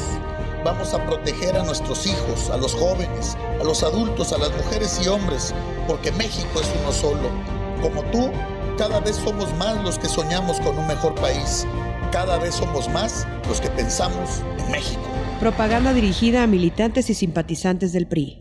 Vamos a proteger a nuestros hijos, a los jóvenes, a los adultos, a las mujeres y hombres, porque México es uno solo. Como tú, cada vez somos más los que soñamos con un mejor país. Cada vez somos más los que pensamos en México. Propaganda dirigida a militantes y simpatizantes del PRI.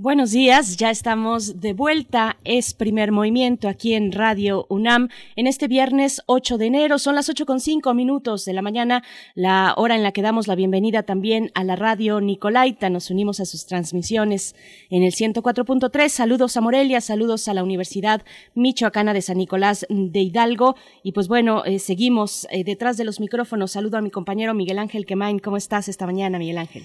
Buenos días, ya estamos de vuelta. Es primer movimiento aquí en Radio UNAM en este viernes 8 de enero. Son las 8 con 5 minutos de la mañana, la hora en la que damos la bienvenida también a la radio Nicolaita. Nos unimos a sus transmisiones en el 104.3. Saludos a Morelia, saludos a la Universidad Michoacana de San Nicolás de Hidalgo. Y pues bueno, eh, seguimos eh, detrás de los micrófonos. Saludo a mi compañero Miguel Ángel Quemain. ¿Cómo estás esta mañana, Miguel Ángel?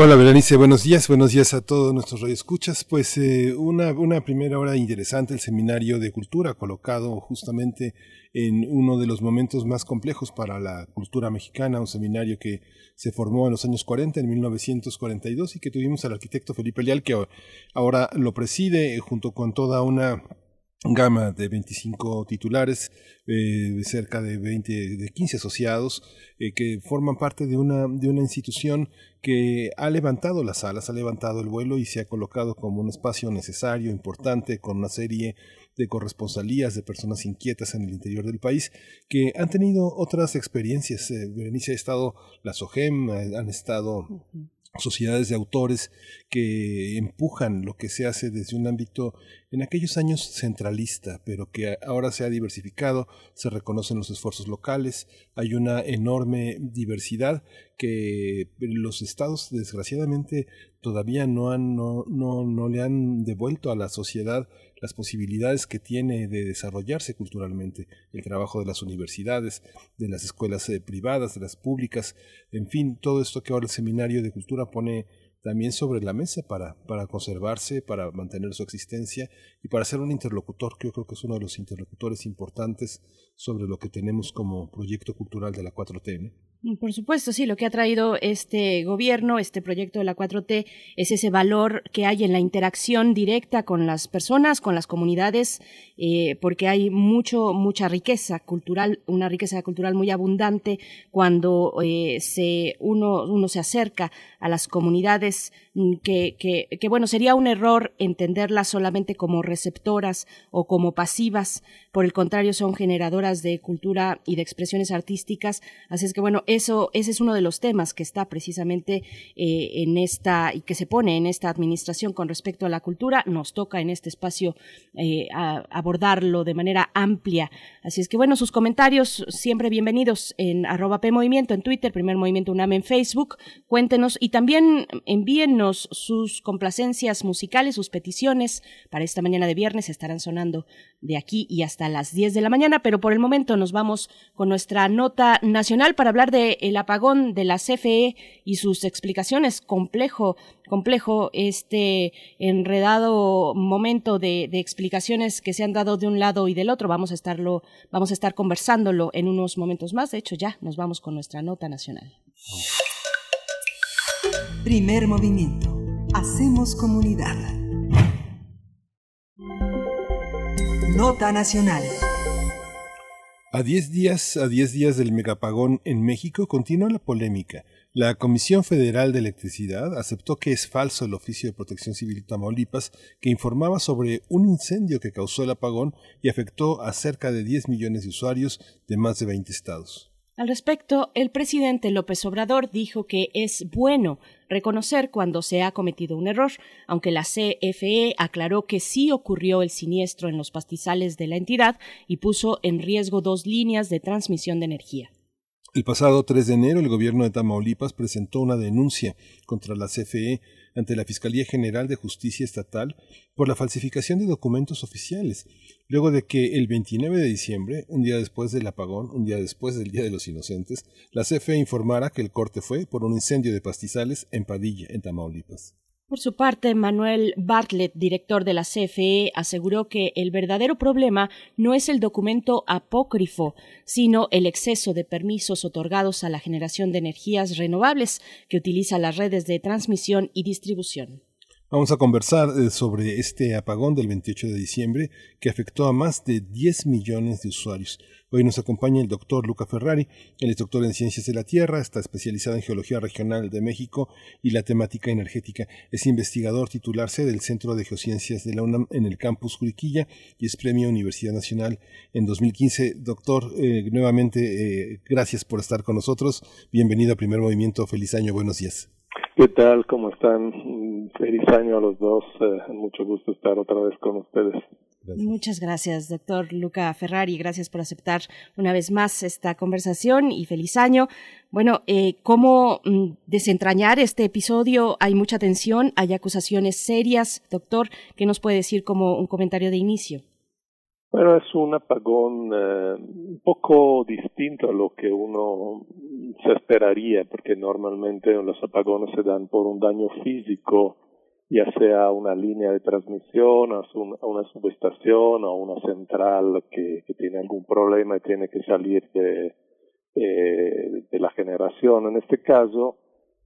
Hola Berenice, buenos días, buenos días a todos nuestros radioescuchas. Pues eh, una, una primera hora interesante, el seminario de cultura colocado justamente en uno de los momentos más complejos para la cultura mexicana, un seminario que se formó en los años 40, en 1942, y que tuvimos al arquitecto Felipe Leal, que ahora lo preside eh, junto con toda una gama de 25 titulares, eh, cerca de 20, de 15 asociados, eh, que forman parte de una, de una institución que ha levantado las alas, ha levantado el vuelo y se ha colocado como un espacio necesario, importante, con una serie de corresponsalías de personas inquietas en el interior del país que han tenido otras experiencias. Eh, Berenice ha estado, la SOGEM, han estado sociedades de autores que empujan lo que se hace desde un ámbito en aquellos años centralista, pero que ahora se ha diversificado, se reconocen los esfuerzos locales, hay una enorme diversidad que los estados desgraciadamente todavía no han no, no, no le han devuelto a la sociedad las posibilidades que tiene de desarrollarse culturalmente, el trabajo de las universidades, de las escuelas eh, privadas, de las públicas, en fin, todo esto que ahora el Seminario de Cultura pone también sobre la mesa para, para conservarse, para mantener su existencia y para ser un interlocutor, que yo creo que es uno de los interlocutores importantes sobre lo que tenemos como proyecto cultural de la 4T. Mm, por supuesto, sí, lo que ha traído este gobierno, este proyecto de la 4T, es ese valor que hay en la interacción directa con las personas, con las comunidades, eh, porque hay mucho, mucha riqueza cultural, una riqueza cultural muy abundante cuando eh, se, uno, uno se acerca a las comunidades mm, que, que, que, bueno, sería un error entenderlas solamente como receptoras o como pasivas, por el contrario, son generadoras de cultura y de expresiones artísticas, así es que bueno, eso, ese es uno de los temas que está precisamente eh, en esta y que se pone en esta administración con respecto a la cultura. Nos toca en este espacio eh, abordarlo de manera amplia. Así es que bueno, sus comentarios siempre bienvenidos en arroba P Movimiento en Twitter, Primer Movimiento UNAM en Facebook. Cuéntenos y también envíennos sus complacencias musicales, sus peticiones para esta mañana de viernes. Estarán sonando de aquí y hasta las 10 de la mañana, pero por el momento nos vamos con nuestra nota nacional para hablar de el apagón de la CFE y sus explicaciones. Complejo, complejo este enredado momento de, explicaciones que se han dado de un lado y del otro. Vamos a estarlo, vamos a estar conversándolo en unos momentos más. De hecho, ya nos vamos con nuestra nota nacional. Primer movimiento. Hacemos comunidad. Nota nacional. A 10 días, a diez días del megapagón en México continúa la polémica. La Comisión Federal de Electricidad aceptó que es falso el oficio de protección civil Tamaulipas que informaba sobre un incendio que causó el apagón y afectó a cerca de 10 millones de usuarios de más de 20 estados. Al respecto, el presidente López Obrador dijo que es bueno reconocer cuando se ha cometido un error, aunque la CFE aclaró que sí ocurrió el siniestro en los pastizales de la entidad y puso en riesgo dos líneas de transmisión de energía. El pasado 3 de enero, el gobierno de Tamaulipas presentó una denuncia contra la CFE ante la Fiscalía General de Justicia Estatal por la falsificación de documentos oficiales, luego de que el 29 de diciembre, un día después del apagón, un día después del Día de los Inocentes, la CFE informara que el corte fue por un incendio de pastizales en Padilla, en Tamaulipas. Por su parte, Manuel Bartlett, director de la CFE, aseguró que el verdadero problema no es el documento apócrifo, sino el exceso de permisos otorgados a la generación de energías renovables que utiliza las redes de transmisión y distribución. Vamos a conversar eh, sobre este apagón del 28 de diciembre que afectó a más de 10 millones de usuarios. Hoy nos acompaña el doctor Luca Ferrari, él es doctor en Ciencias de la Tierra, está especializado en Geología Regional de México y la temática energética. Es investigador titularse del Centro de Geociencias de la UNAM en el campus Juriquilla y es Premio Universidad Nacional en 2015. Doctor, eh, nuevamente, eh, gracias por estar con nosotros. Bienvenido a Primer Movimiento. Feliz año. Buenos días. ¿Qué tal? ¿Cómo están? Feliz año a los dos. Eh, mucho gusto estar otra vez con ustedes. Muchas gracias, doctor Luca Ferrari. Gracias por aceptar una vez más esta conversación y feliz año. Bueno, eh, ¿cómo mm, desentrañar este episodio? Hay mucha tensión, hay acusaciones serias. Doctor, ¿qué nos puede decir como un comentario de inicio? Bueno, es un apagón eh, un poco distinto a lo que uno se esperaría, porque normalmente los apagones se dan por un daño físico ya sea una línea de transmisión, a una subestación o una central que, que, tiene algún problema y tiene que salir de, eh, de la generación. En este caso,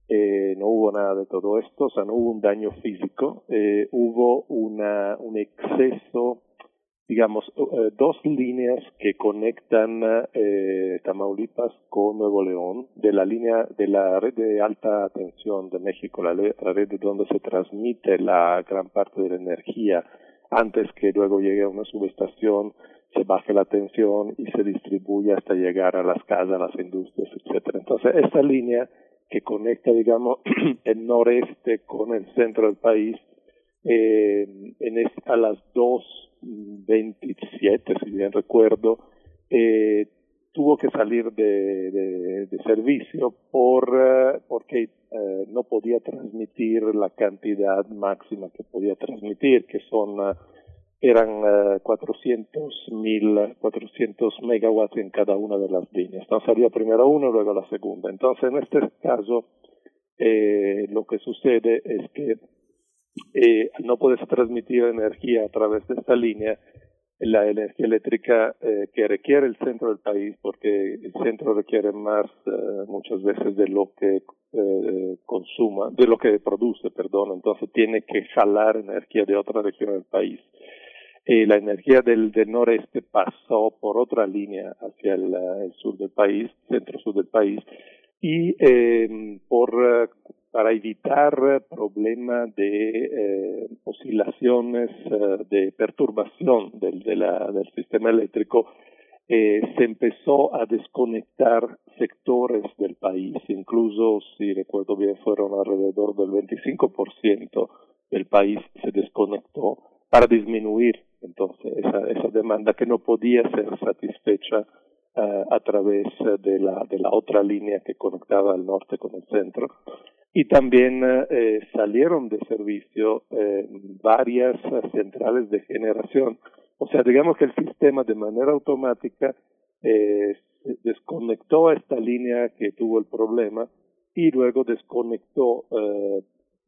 eh, no hubo nada de todo esto, o sea, no hubo un daño físico, eh, hubo una, un exceso digamos, eh, dos líneas que conectan eh, Tamaulipas con Nuevo León, de la línea de la red de alta tensión de México, la, la red de donde se transmite la gran parte de la energía antes que luego llegue a una subestación, se baje la tensión y se distribuye hasta llegar a las casas, las industrias, etcétera. Entonces, esta línea que conecta, digamos, el noreste con el centro del país, eh, en a las 2.27, si bien recuerdo, eh, tuvo que salir de, servicio por uh, porque uh, no podía transmitir la cantidad máxima que podía transmitir, que son uh, eran 400 mil 400 megawatts en cada una de las líneas. Entonces salía primero uno, luego la segunda. Entonces en este caso eh, lo que sucede es que eh, no puedes transmitir energía a través de esta línea, la energía eléctrica eh, que requiere el centro del país, porque el centro requiere más eh, muchas veces de lo que eh, consuma, de lo que produce, perdón, entonces tiene que jalar energía de otra región del país. Eh, la energía del, noreste pasó por otra línea hacia el, el sur del país, centro-sur del país, y eh, por para evitar problemas de eh, oscilaciones, eh, de perturbación del, sistema eléctrico, eh, se empezó a desconectar sectores del país, incluso si recuerdo bien fueron alrededor del 25% del país se desconectó para disminuir entonces esa, esa demanda que no podía ser satisfecha a través de la, de la otra línea que conectaba al norte con el centro y también eh, salieron de servicio eh, varias centrales de generación. O sea, digamos que el sistema de manera automática eh, desconectó a esta línea que tuvo el problema y luego desconectó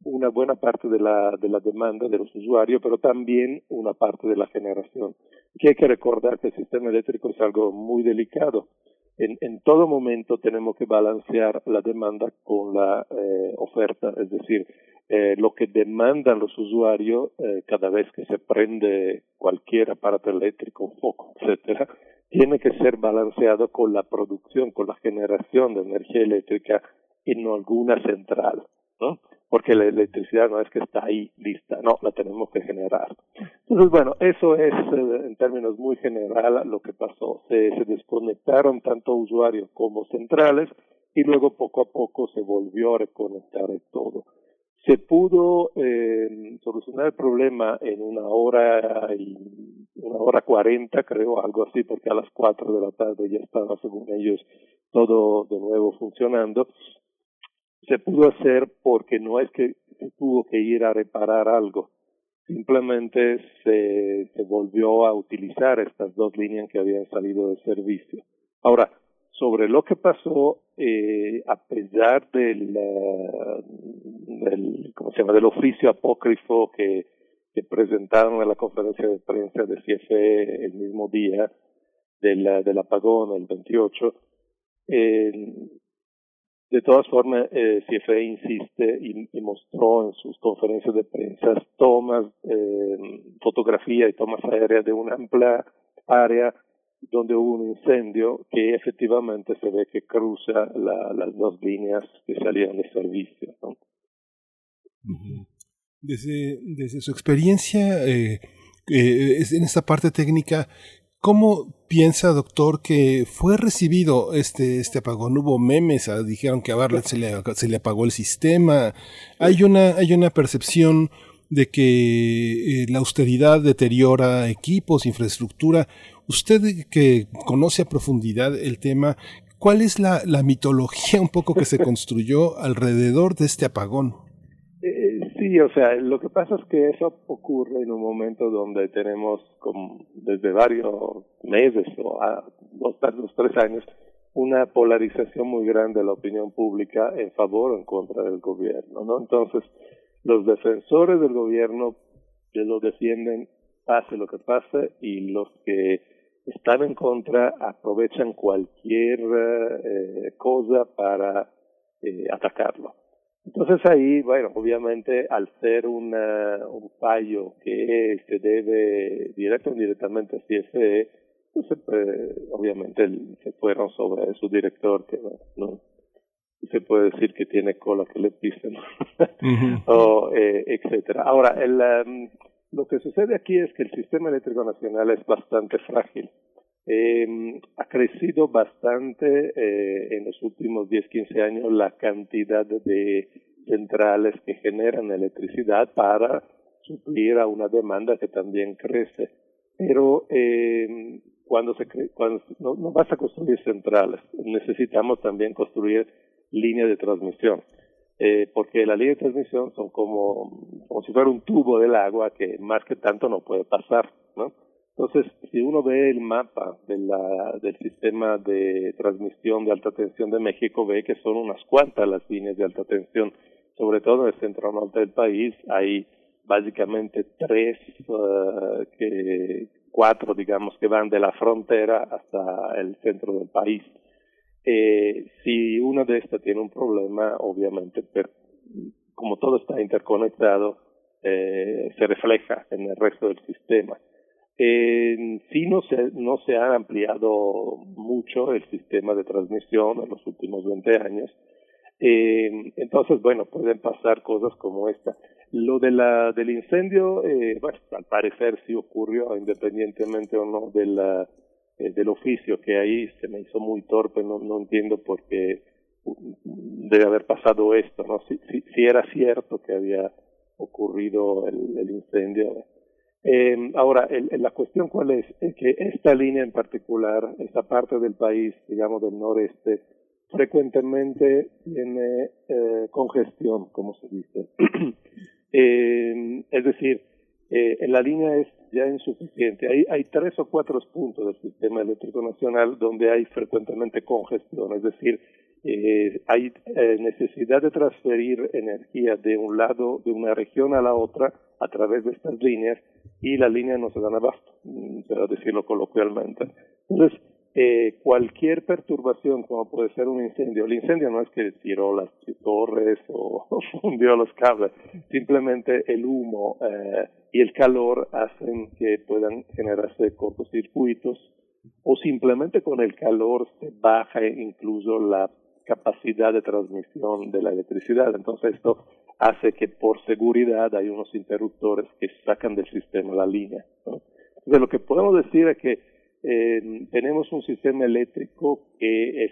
una buena parte de la, de la demanda de los usuarios, pero también una parte de la generación. Que hay que recordar que el sistema eléctrico es algo muy delicado en, en todo momento tenemos que balancear la demanda con la eh, oferta, es decir, eh, lo que demandan los usuarios eh, cada vez que se prende cualquier aparato eléctrico, un foco, etcétera, tiene que ser balanceado con la producción, con la generación de energía eléctrica en alguna central, ¿no? porque la electricidad no es que está ahí lista, no, la tenemos que generar. Entonces, bueno, eso es eh, en términos muy general lo que pasó. Se, desconectaron tanto usuarios como centrales y luego poco a poco se volvió a reconectar todo. Se pudo eh, solucionar el problema en una hora y una hora cuarenta, creo, algo así, porque a las cuatro de la tarde ya estaba, según ellos, todo de nuevo funcionando se pudo hacer porque no es que se tuvo que ir a reparar algo, simplemente se, volvió a utilizar estas dos líneas que habían salido de servicio. Ahora, sobre lo que pasó, eh, a pesar del, uh, del, ¿cómo se llama?, del oficio apócrifo que, que presentaron en la conferencia de prensa de CFE el mismo día del, del apagón, el 28, eh, de todas formas, eh, CFE insiste y, mostró en sus conferencias de prensa tomas, eh, fotografía y tomas aéreas de una amplia área donde hubo un incendio que efectivamente se ve que cruza la, las dos líneas que salían de servicio. desde su experiencia eh, eh, en esta parte técnica, ¿Cómo piensa, doctor, que fue recibido este, este apagón? Hubo memes, ah, dijeron que a Bartlett se le, se le apagó el sistema. Hay una, hay una percepción de que eh, la austeridad deteriora equipos, infraestructura. Usted que conoce a profundidad el tema, ¿cuál es la, la mitología un poco que se construyó alrededor de este apagón? Sí, o sea, lo que pasa es que eso ocurre en un momento donde tenemos como desde varios meses o a dos, dos, tres años una polarización muy grande de la opinión pública en favor o en contra del gobierno, ¿no? Entonces, los defensores del gobierno lo defienden pase lo que pase y los que están en contra aprovechan cualquier eh, cosa para eh, atacarlo. Entonces ahí, bueno, obviamente al ser una, un fallo que se debe directo o indirectamente a CFE, pues obviamente se fueron sobre su director, que no se puede decir que tiene cola que le pisen, o eh, etcétera. Ahora, el, um, lo que sucede aquí es que el sistema eléctrico nacional es bastante frágil. Eh, ha crecido bastante eh, en los últimos 10, 15 años la cantidad de centrales que generan electricidad para suplir a una demanda que también crece. Pero eh, cuando se cuando no, no vas a construir centrales, necesitamos también construir líneas de transmisión. Eh, porque las líneas de transmisión son como, como si fuera un tubo del agua que más que tanto no puede pasar, ¿no? Entonces, si uno ve el mapa de la, del sistema de transmisión de alta tensión de México, ve que son unas cuantas las líneas de alta tensión, sobre todo en el centro norte del país, hay básicamente tres, uh, que, cuatro, digamos, que van de la frontera hasta el centro del país. Eh, si una de estas tiene un problema, obviamente, como todo está interconectado, eh, se refleja en el resto del sistema. Eh, sí no se, no se ha ampliado mucho el sistema de transmisión en los últimos 20 años. Eh, entonces, bueno, pueden pasar cosas como esta. Lo de la, del incendio, eh, bueno, al parecer sí ocurrió, independientemente o no de la, eh, del oficio que ahí se me hizo muy torpe, no, no entiendo por qué debe haber pasado esto, ¿no? Si, si, si era cierto que había ocurrido el incendio, eh, ahora, el, la cuestión cuál es, es que esta línea en particular, esta parte del país, digamos del noreste, frecuentemente tiene eh, congestión, como se dice. eh, es decir, eh, la línea es ya insuficiente. Hay, hay tres o cuatro puntos del sistema eléctrico nacional donde hay frecuentemente congestión, es decir, eh, hay eh, necesidad de transferir energía de un lado, de una región a la otra, a través de estas líneas, y las líneas no se dan abasto, mm, para decirlo coloquialmente. Entonces, eh, cualquier perturbación, como puede ser un incendio, el incendio no es que tiró las torres o, fundió los cables, simplemente el humo eh, y el calor hacen que puedan generarse cortocircuitos o simplemente con el calor se baja incluso la capacidad de transmisión de la electricidad. Entonces esto hace que por seguridad hay unos interruptores que sacan del sistema la línea. Entonces lo que podemos decir es que eh, tenemos un sistema eléctrico que es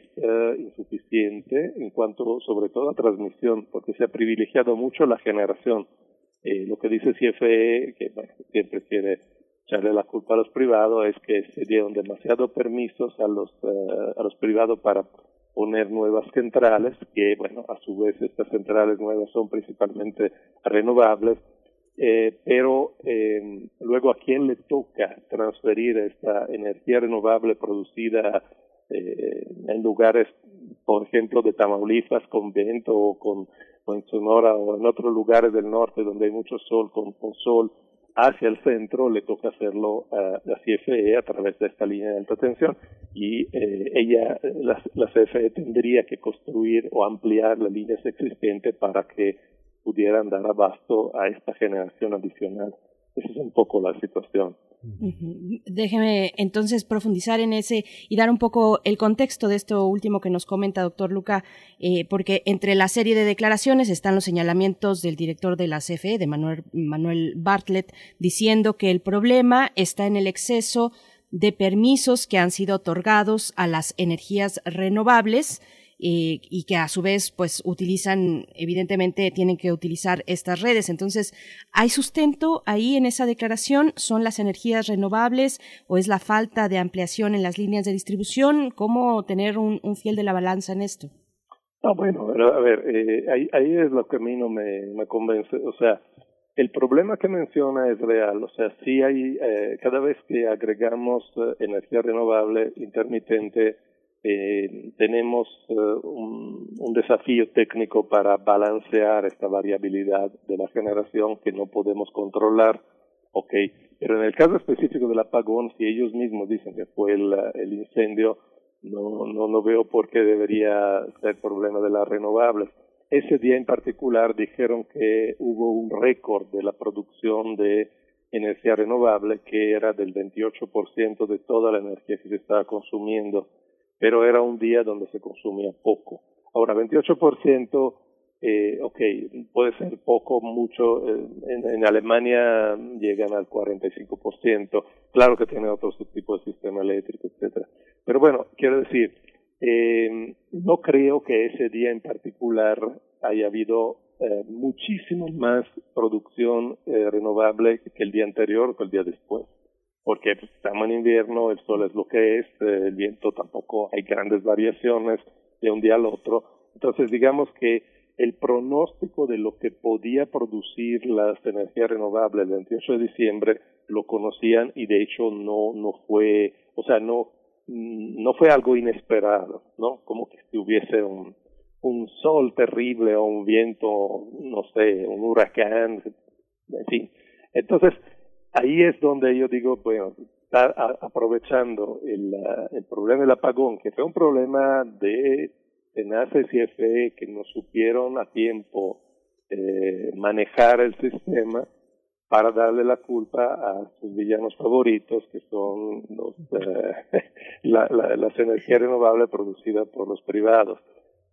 insuficiente en cuanto sobre todo a transmisión, porque se ha privilegiado mucho la generación. Eh, lo que dice CFE, que siempre quiere echarle la culpa a los privados, es que se dieron demasiados permisos a los, eh, a los privados para poner nuevas centrales, que bueno, a su vez estas centrales nuevas son principalmente renovables, eh, pero eh, luego a quién le toca transferir esta energía renovable producida eh, en lugares, por ejemplo, de Tamaulipas con viento o con en Sonora o en otros lugares del norte donde hay mucho sol con sol hacia el centro, le toca hacerlo a la CFE a través de esta línea de alta tensión y eh, ella, la, la, CFE tendría que construir o ampliar las líneas existentes para que pudieran dar abasto a esta generación adicional. Esa es un poco la situación. Déjeme entonces profundizar en ese y dar un poco el contexto de esto último que nos comenta, doctor Luca, eh, porque entre la serie de declaraciones están los señalamientos del director de la CFE, de Manuel, Manuel Bartlett, diciendo que el problema está en el exceso de permisos que han sido otorgados a las energías renovables eh, y que a su vez pues utilizan, evidentemente tienen que utilizar estas redes. Entonces, ¿hay sustento ahí en esa declaración? ¿Son las energías renovables o es la falta de ampliación en las líneas de distribución? ¿Cómo tener un, fiel de la balanza en esto? Ah, bueno, a ver, eh, ahí, ahí es lo que a mí no me, convence. O sea, el problema que menciona es real, o sea, sí hay, eh, cada vez que agregamos energía renovable intermitente, eh, tenemos eh, un, desafío técnico para balancear esta variabilidad de la generación que no podemos controlar, ok, pero en el caso específico del apagón, si ellos mismos dicen que fue el, el incendio, no, no, no veo por qué debería ser problema de las renovables. ese día en particular dijeron que hubo un récord de la producción de energía renovable que era del 28% de toda la energía que se estaba consumiendo, pero era un día donde se consumía poco. Ahora, 28%, eh, ok, puede ser poco, mucho, eh, en, en, Alemania llegan al 45%, claro que tiene otro tipo de sistema eléctrico, etcétera. Pero bueno, quiero decir, eh, no creo que ese día en particular haya habido eh, muchísimo más producción eh, renovable que el día anterior o que el día después. Porque pues, estamos en invierno, el sol es lo que es, eh, el viento tampoco hay grandes variaciones de un día al otro. Entonces, digamos que el pronóstico de lo que podía producir las energías renovables el 28 de diciembre lo conocían y de hecho no no fue, o sea, no no fue algo inesperado, ¿no? Como que si hubiese un un sol terrible o un viento, no sé, un huracán, en fin. Entonces, ahí es donde yo digo, bueno, está aprovechando el, el problema del apagón, que fue un problema de tenaces y FE que no supieron a tiempo eh, manejar el sistema para darle la culpa a sus villanos favoritos, que son los, eh, la, la, las energías renovables producidas por los privados.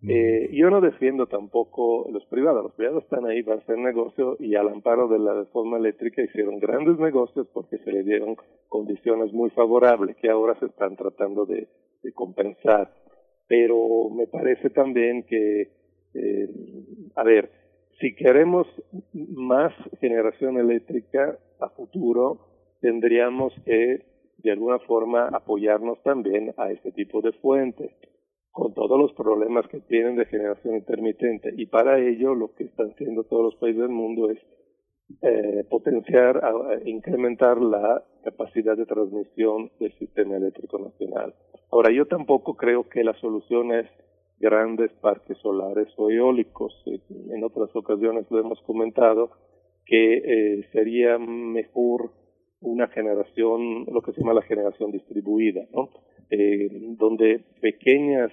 Eh, yo no defiendo tampoco los privados. Los privados están ahí para hacer negocio y al amparo de la reforma eléctrica hicieron grandes negocios porque se le dieron condiciones muy favorables que ahora se están tratando de, compensar. Pero me parece también que, eh, a ver, si queremos más generación eléctrica a futuro, tendríamos que de alguna forma apoyarnos también a este tipo de fuentes con todos los problemas que tienen de generación intermitente. Y para ello lo que están haciendo todos los países del mundo es eh, potenciar, incrementar la capacidad de transmisión del sistema eléctrico nacional. Ahora, yo tampoco creo que la solución es grandes parques solares o eólicos. En otras ocasiones lo hemos comentado que eh, sería mejor una generación, lo que se llama la generación distribuida, ¿no? Eh, donde pequeñas,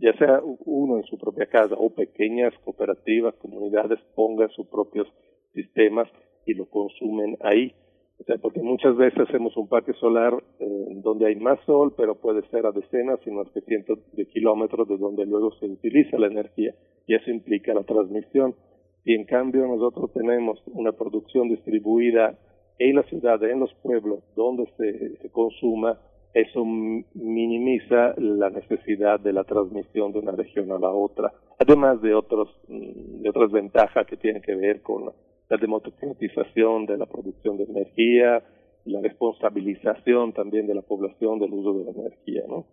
ya sea uno en su propia casa o pequeñas cooperativas, comunidades pongan sus propios sistemas y lo consumen ahí. O sea, porque muchas veces hacemos un parque solar eh, donde hay más sol, pero puede ser a decenas, sino a cientos de kilómetros de donde luego se utiliza la energía y eso implica la transmisión. Y en cambio nosotros tenemos una producción distribuida en la ciudad, en los pueblos, donde se, se consuma, eso minimiza la necesidad de la transmisión de una región a la otra, además de otros mm, de otras ventajas que tienen que ver con la democratización de la producción de energía, la responsabilización también de la población del uso de la energía, ¿no?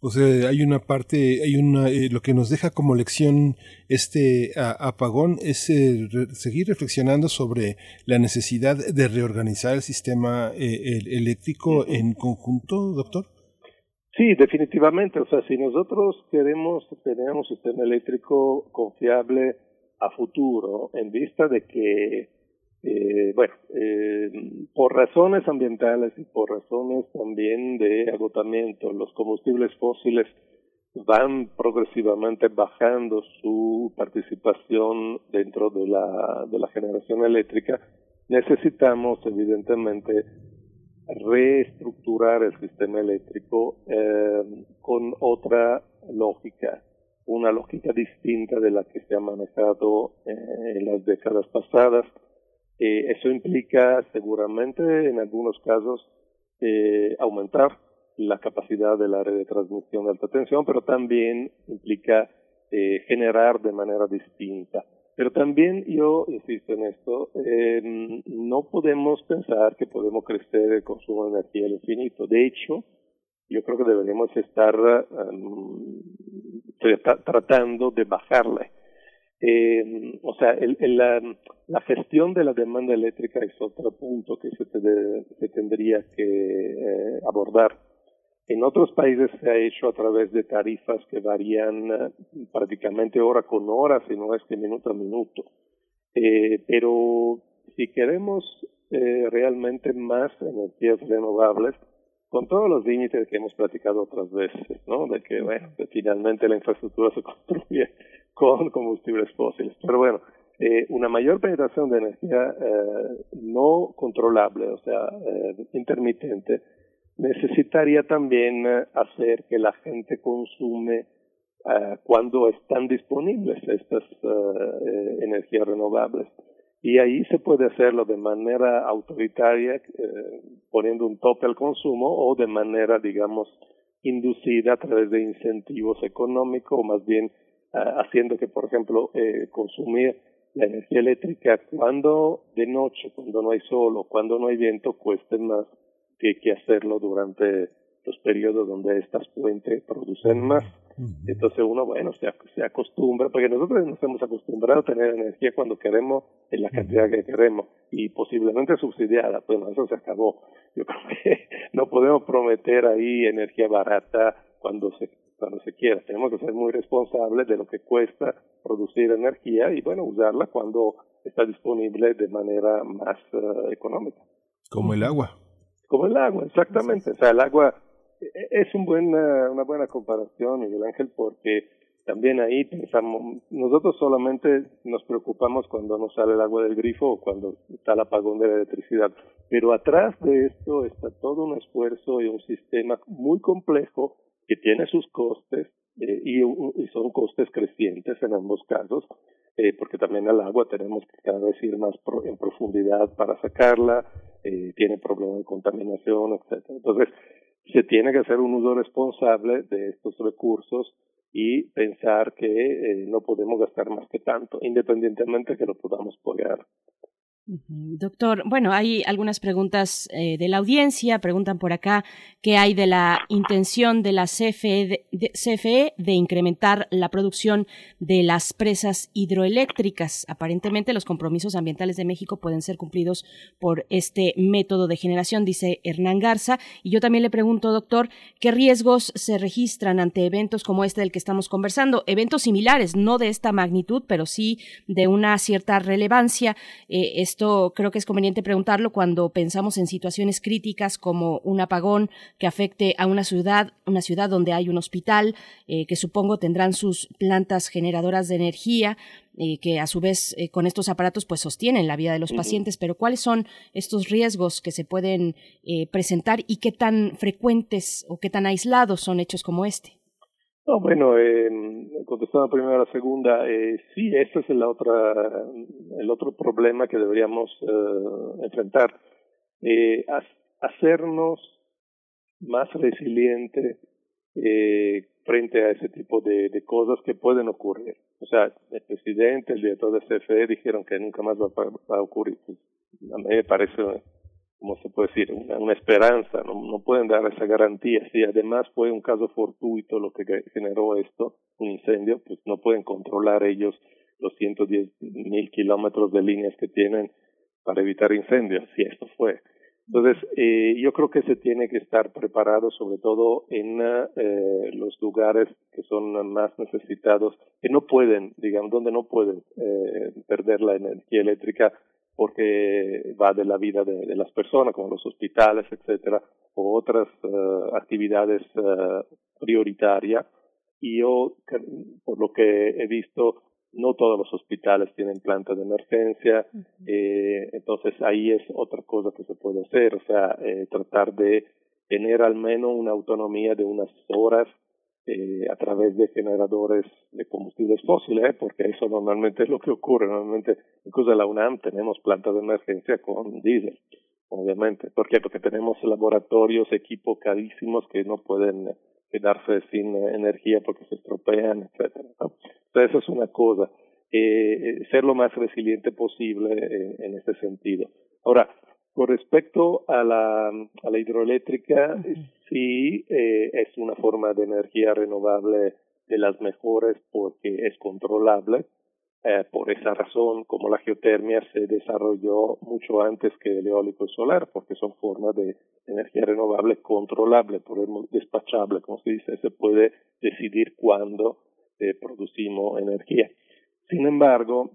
O sea, hay una parte, hay una, eh, lo que nos deja como lección este apagón es eh, seguir reflexionando sobre la necesidad de reorganizar el sistema eh, eléctrico en conjunto, doctor. Sí, definitivamente. O sea, si nosotros queremos tener un sistema eléctrico confiable a futuro, en vista de que eh, bueno, eh, por razones ambientales y por razones también de agotamiento, los combustibles fósiles van progresivamente bajando su participación dentro de la, de la generación eléctrica, necesitamos evidentemente reestructurar el sistema eléctrico eh, con otra lógica, una lógica distinta de la que se ha manejado en las décadas pasadas eh, eso implica seguramente en algunos casos eh, aumentar la capacidad de la red de transmisión de alta tensión, pero también implica eh, generar de manera distinta. Pero también yo insisto en esto, no podemos pensar que podemos crecer el consumo de energía al infinito. De hecho, yo creo que deberíamos estar um, tratando de bajarle eh, o sea, el, la, gestión de la demanda eléctrica es otro punto que se, te, se tendría que eh, abordar. En otros países se ha hecho a través de tarifas que varían uh, prácticamente hora con hora, si no es que minuto a minuto. Eh, pero si queremos eh, realmente más energías renovables, con todos los límites que hemos platicado otras veces, ¿no? De que, bueno, que finalmente la infraestructura se construye con combustibles fósiles. Pero bueno, eh, una mayor penetración de energía eh, no controlable, o sea, eh, intermitente, necesitaría también hacer que la gente consume cuando están disponibles estas energías renovables. Y ahí se puede hacerlo de manera autoritaria, poniendo un tope al consumo, o de manera, digamos, inducida a través de incentivos económicos, o más bien haciendo que, por ejemplo, consumir la energía eléctrica cuando de noche, cuando no hay sol o cuando no hay viento, cueste más que, que hacerlo durante los periodos donde estas fuentes producen más. Entonces uno, bueno, se, se acostumbra, porque nosotros nos hemos acostumbrado a tener energía cuando queremos, en la cantidad que queremos, y posiblemente subsidiada, bueno, eso se acabó. Yo creo que no podemos prometer ahí energía barata cuando se cuando se quiera. Tenemos que ser muy responsables de lo que cuesta producir energía y, bueno, usarla cuando está disponible de manera más eh, económica. Como el agua. Como el agua, exactamente. O sea, el agua e, e, es un una buena comparación, Miguel Ángel, porque también ahí pensamos, nosotros solamente nos preocupamos cuando nos sale el agua del grifo o cuando está el apagón de la electricidad, pero atrás de esto está todo un esfuerzo y un sistema muy complejo que tiene sus costes eh, y, son costes crecientes en ambos casos, eh, porque también al agua tenemos que cada vez ir más en profundidad para sacarla, eh, tiene problemas de contaminación, etcétera. Entonces, se tiene que hacer un uso responsable de estos recursos y pensar que no podemos gastar más que tanto, independientemente de que lo podamos pagar Doctor, bueno, hay algunas preguntas eh, de la audiencia. Preguntan por acá qué hay de la intención de la CFE de, CFE de incrementar la producción de las presas hidroeléctricas. Aparentemente, los compromisos ambientales de México pueden ser cumplidos por este método de generación, dice Hernán Garza. Y yo también le pregunto, doctor, ¿qué riesgos se registran ante eventos como este del que estamos conversando? Eventos similares, no de esta magnitud, pero sí de una cierta relevancia. Eh, esto creo que es conveniente preguntarlo cuando pensamos en situaciones críticas como un apagón que afecte a una ciudad, una ciudad donde hay un hospital, eh, que supongo tendrán sus plantas generadoras de energía, eh, que a su vez eh, con estos aparatos pues sostienen la vida de los pacientes, pero ¿cuáles son estos riesgos que se pueden presentar y qué tan frecuentes o qué tan aislados son hechos como este? No, bueno, eh, contestando primero a la segunda, eh, sí, ese es el, otra, el otro problema que deberíamos eh, enfrentar. Eh, hacernos más resilientes eh, frente a ese tipo de, de, cosas que pueden ocurrir. O sea, el presidente, el director de CFE dijeron que nunca más va, va a ocurrir. Pues, a mí me parece ¿cómo se puede decir? Una, una esperanza, no, no, pueden dar esa garantía. Si además fue un caso fortuito lo que generó esto, un incendio, pues no pueden controlar ellos los 110 mil kilómetros de líneas que tienen para evitar incendios, si esto fue. Entonces, eh, yo creo que se tiene que estar preparado sobre todo en eh, los lugares que son más necesitados, que no pueden, digamos, donde no pueden eh, perder la energía eléctrica porque va de la vida de, las personas, como los hospitales, etcétera, o otras uh, actividades uh, prioritarias. Y yo, por lo que he visto, no todos los hospitales tienen planta de emergencia, eh, entonces ahí es otra cosa que se puede hacer, o sea, eh, tratar de tener al menos una autonomía de unas horas eh, a través de generadores de combustibles fósiles, ¿eh? porque eso normalmente es lo que ocurre. Normalmente, incluso en la UNAM tenemos plantas de emergencia con diésel, obviamente. ¿Por qué? Porque tenemos laboratorios, equipos carísimos que no pueden quedarse sin energía porque se estropean, etcétera. Entonces, eso es una cosa. Eh, ser lo más resiliente posible en, en ese sentido. Ahora, con respecto a la, a la hidroeléctrica, sí eh, es una forma de energía renovable de las mejores porque es controlable. Eh, por esa razón, como la geotermia se desarrolló mucho antes que el eólico y solar, porque son formas de energía renovable controlable, podemos despachable, como se dice, se puede decidir cuándo eh, producimos energía. Sin embargo,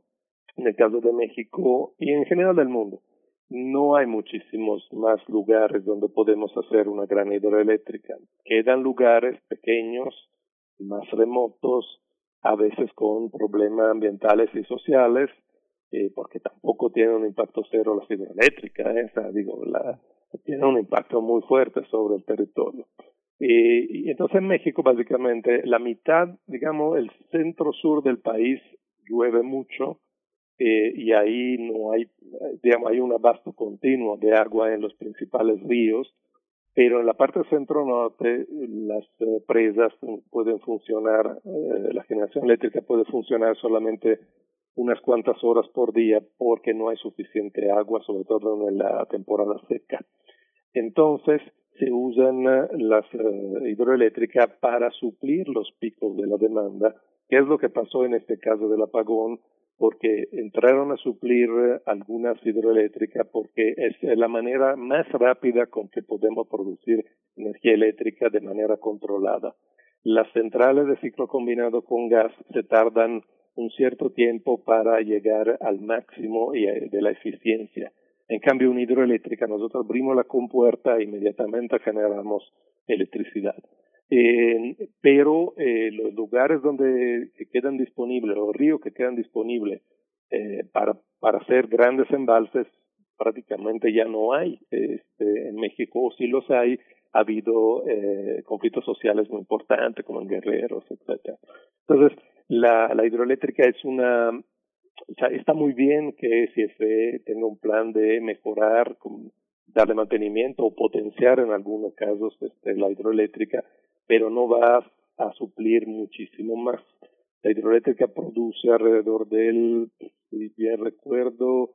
en el caso de México y en general del mundo, no hay muchísimos más lugares donde podemos hacer una gran hidroeléctrica. Quedan lugares pequeños, más remotos, a veces con problemas ambientales y sociales, eh, porque tampoco tiene un impacto cero las hidroeléctricas, ¿eh? digo, la, tiene un impacto muy fuerte sobre el territorio. Y, entonces en México básicamente la mitad, digamos, el centro sur del país llueve mucho eh, y ahí no hay, digamos, hay un abasto continuo de agua en los principales ríos, pero en la parte centro-norte las eh, presas pueden funcionar, eh, la generación eléctrica puede funcionar solamente unas cuantas horas por día porque no hay suficiente agua, sobre todo en la temporada seca. Entonces, se usan las hidroeléctricas para suplir los picos de la demanda, que es lo que pasó en este caso del apagón, porque entraron a suplir algunas hidroeléctricas porque es la manera más rápida con que podemos producir energía eléctrica de manera controlada. Las centrales de ciclo combinado con gas se tardan un cierto tiempo para llegar al máximo de la eficiencia. En cambio, una hidroeléctrica, nosotros abrimos la compuerta e inmediatamente generamos electricidad. Eh, pero eh, los lugares donde quedan disponibles, los ríos que quedan disponibles eh, para, para hacer grandes embalses, prácticamente ya no hay. Este, en México, si los hay, ha habido eh, conflictos sociales muy importantes, como en Guerreros, etcétera. Entonces, la, la hidroeléctrica es una, está muy bien que CFE tenga un plan de mejorar, darle mantenimiento o potenciar en algunos casos este, la hidroeléctrica, pero no va a suplir muchísimo más. La hidroeléctrica produce alrededor del, si bien recuerdo,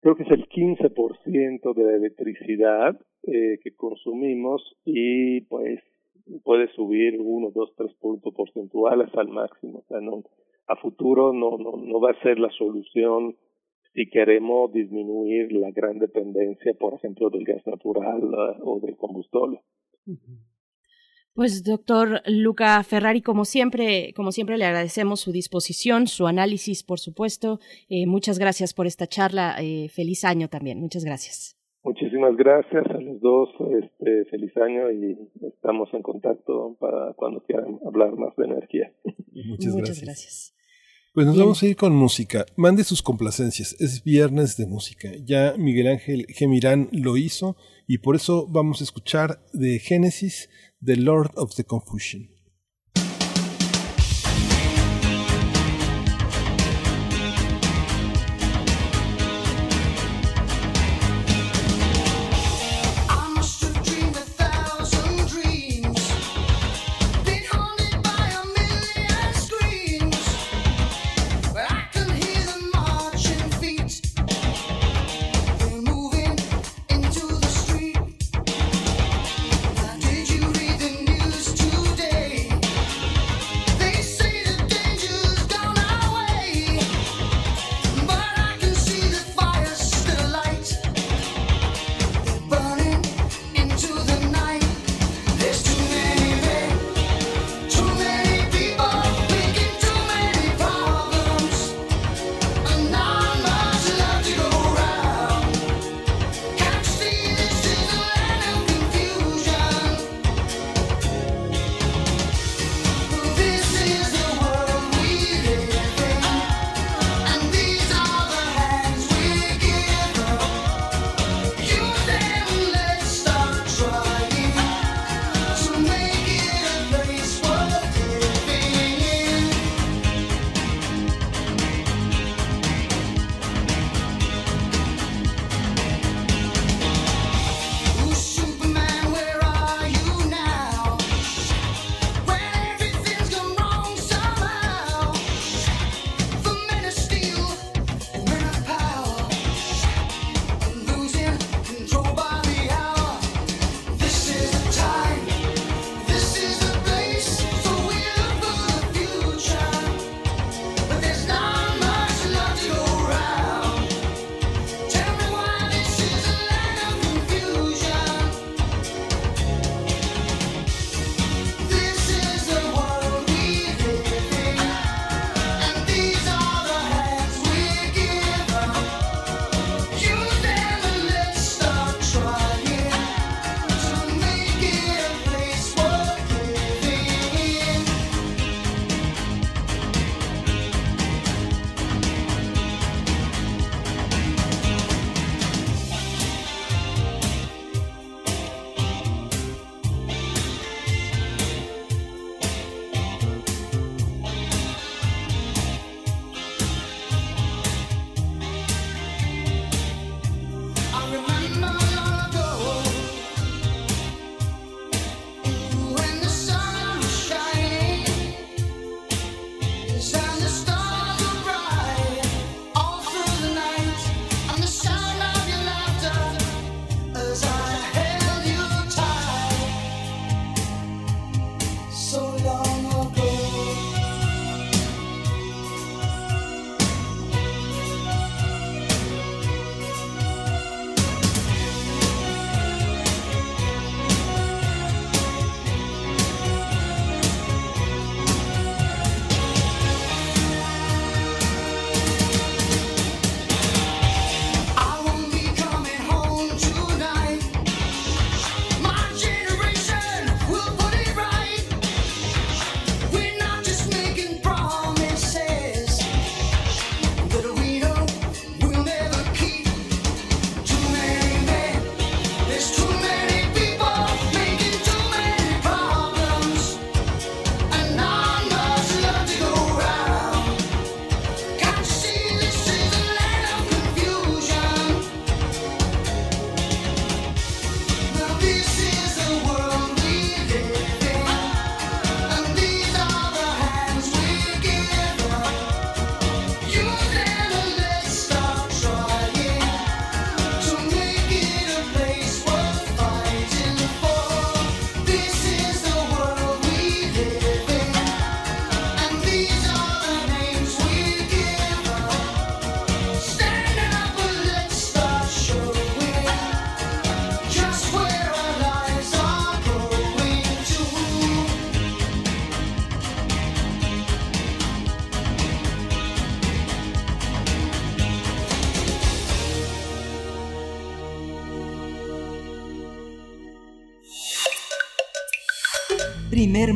creo que es el 15% de la electricidad eh, que consumimos y pues puede subir uno, dos, tres puntos porcentuales al máximo. O sea, no, a futuro no, no, no va a ser la solución si queremos disminuir la gran dependencia, por ejemplo, del gas natural uh, o del combustible. Pues doctor Luca Ferrari, como siempre, como siempre le agradecemos su disposición, su análisis, por supuesto. Eh, muchas gracias por esta charla. Eh, feliz año también. Muchas gracias. Muchísimas gracias a los dos. Este, feliz año y estamos en contacto para cuando quieran hablar más de energía. Muchas, Muchas gracias. Pues nos vamos a ir con música. Mande sus complacencias. Es viernes de música. Ya Miguel Ángel Gemirán lo hizo y por eso vamos a escuchar de Génesis The Lord of the Confusion.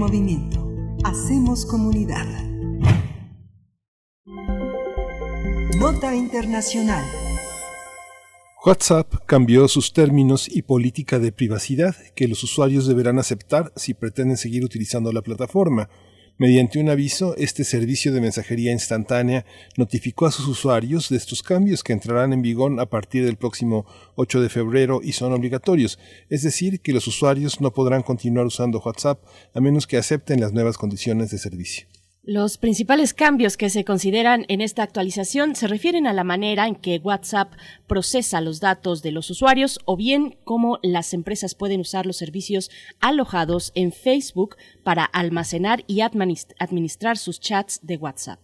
Movimiento. Hacemos comunidad. Nota Internacional. WhatsApp cambió sus términos y política de privacidad que los usuarios deberán aceptar si pretenden seguir utilizando la plataforma. Mediante un aviso, este servicio de mensajería instantánea notificó a sus usuarios de estos cambios que entrarán en vigor a partir del próximo 8 de febrero y son obligatorios, es decir, que los usuarios no podrán continuar usando WhatsApp a menos que acepten las nuevas condiciones de servicio. Los principales cambios que se consideran en esta actualización se refieren a la manera en que WhatsApp procesa los datos de los usuarios o bien cómo las empresas pueden usar los servicios alojados en Facebook para almacenar y administrar sus chats de WhatsApp.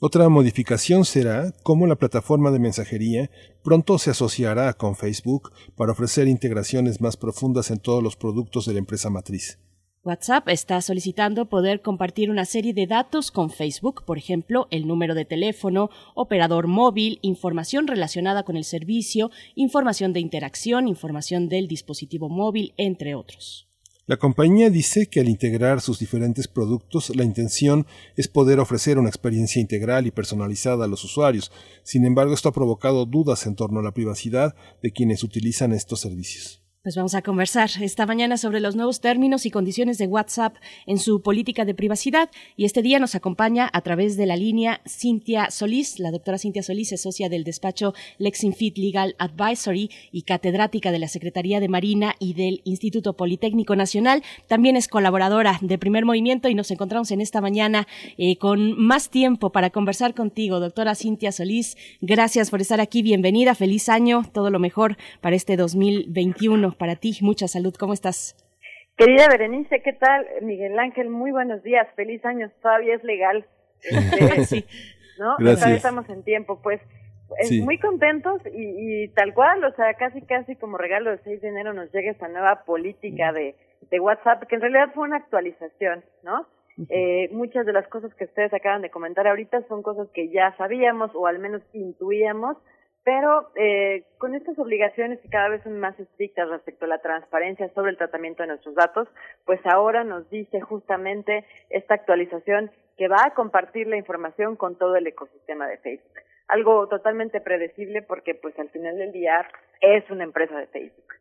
Otra modificación será cómo la plataforma de mensajería pronto se asociará con Facebook para ofrecer integraciones más profundas en todos los productos de la empresa matriz. WhatsApp está solicitando poder compartir una serie de datos con Facebook, por ejemplo, el número de teléfono, operador móvil, información relacionada con el servicio, información de interacción, información del dispositivo móvil, entre otros. La compañía dice que al integrar sus diferentes productos, la intención es poder ofrecer una experiencia integral y personalizada a los usuarios. Sin embargo, esto ha provocado dudas en torno a la privacidad de quienes utilizan estos servicios. Pues vamos a conversar esta mañana sobre los nuevos términos y condiciones de WhatsApp en su política de privacidad. Y este día nos acompaña a través de la línea Cintia Solís. La doctora Cintia Solís es socia del despacho Lexinfit Legal Advisory y catedrática de la Secretaría de Marina y del Instituto Politécnico Nacional. También es colaboradora de Primer Movimiento y nos encontramos en esta mañana eh, con más tiempo para conversar contigo. Doctora Cintia Solís, gracias por estar aquí. Bienvenida. Feliz año. Todo lo mejor para este 2021 para ti. Mucha salud. ¿Cómo estás? Querida Berenice, ¿qué tal? Miguel Ángel, muy buenos días. Feliz año. Todavía es legal. Este, sí. ¿No? Todavía estamos en tiempo. Pues muy contentos y, tal cual, o sea, casi casi como regalo de 6 de enero nos llega esta nueva política de, de WhatsApp, que en realidad fue una actualización, ¿no? Eh, muchas de las cosas que ustedes acaban de comentar ahorita son cosas que ya sabíamos o al menos intuíamos, pero eh, con estas obligaciones que cada vez son más estrictas respecto a la transparencia sobre el tratamiento de nuestros datos, pues ahora nos dice justamente esta actualización que va a compartir la información con todo el ecosistema de Facebook. Algo totalmente predecible porque pues al final del día es una empresa de Facebook.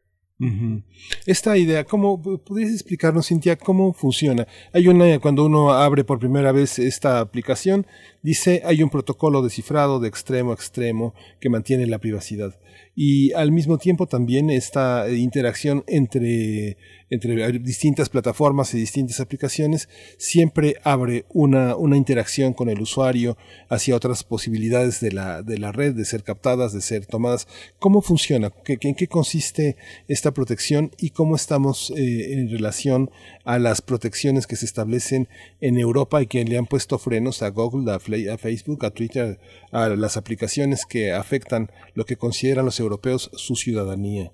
Esta idea, ¿cómo podrías explicarnos, Cintia, cómo funciona? Hay una, cuando uno abre por primera vez esta aplicación, dice hay un protocolo de cifrado de extremo a extremo que mantiene la privacidad y al mismo tiempo también esta interacción entre, entre distintas plataformas y distintas aplicaciones siempre abre una, una interacción con el usuario hacia otras posibilidades de la, de la red, de ser captadas, de ser tomadas. ¿Cómo funciona? ¿Qué, ¿En qué consiste esta protección y cómo estamos eh, en relación a las protecciones que se establecen en Europa y que le han puesto frenos a Google, a, a Facebook, a Twitter, a las aplicaciones que afectan lo que consideran los europeos su ciudadanía.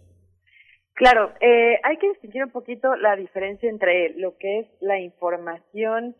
Claro, eh, hay que distinguir un poquito la diferencia entre lo que es la información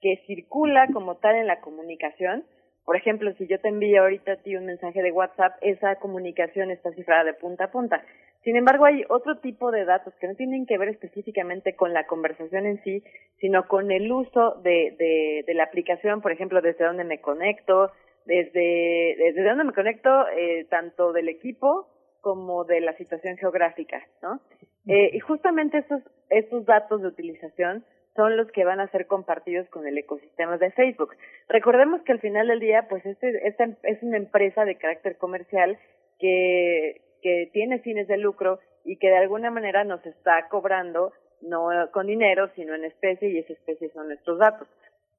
que circula como tal en la comunicación. Por ejemplo, si yo te envío ahorita a ti un mensaje de WhatsApp, esa comunicación está cifrada de punta a punta. Sin embargo, hay otro tipo de datos que no tienen que ver específicamente con la conversación en sí, sino con el uso de, de, de la aplicación, por ejemplo, desde dónde me conecto, desde, desde dónde me conecto, eh, tanto del equipo como de la situación geográfica, ¿no? Eh, y justamente esos, estos datos de utilización son los que van a ser compartidos con el ecosistema de Facebook. Recordemos que al final del día, pues este, esta es una empresa de carácter comercial que, que tiene fines de lucro y que de alguna manera nos está cobrando no con dinero, sino en especie, y esa especie son nuestros datos.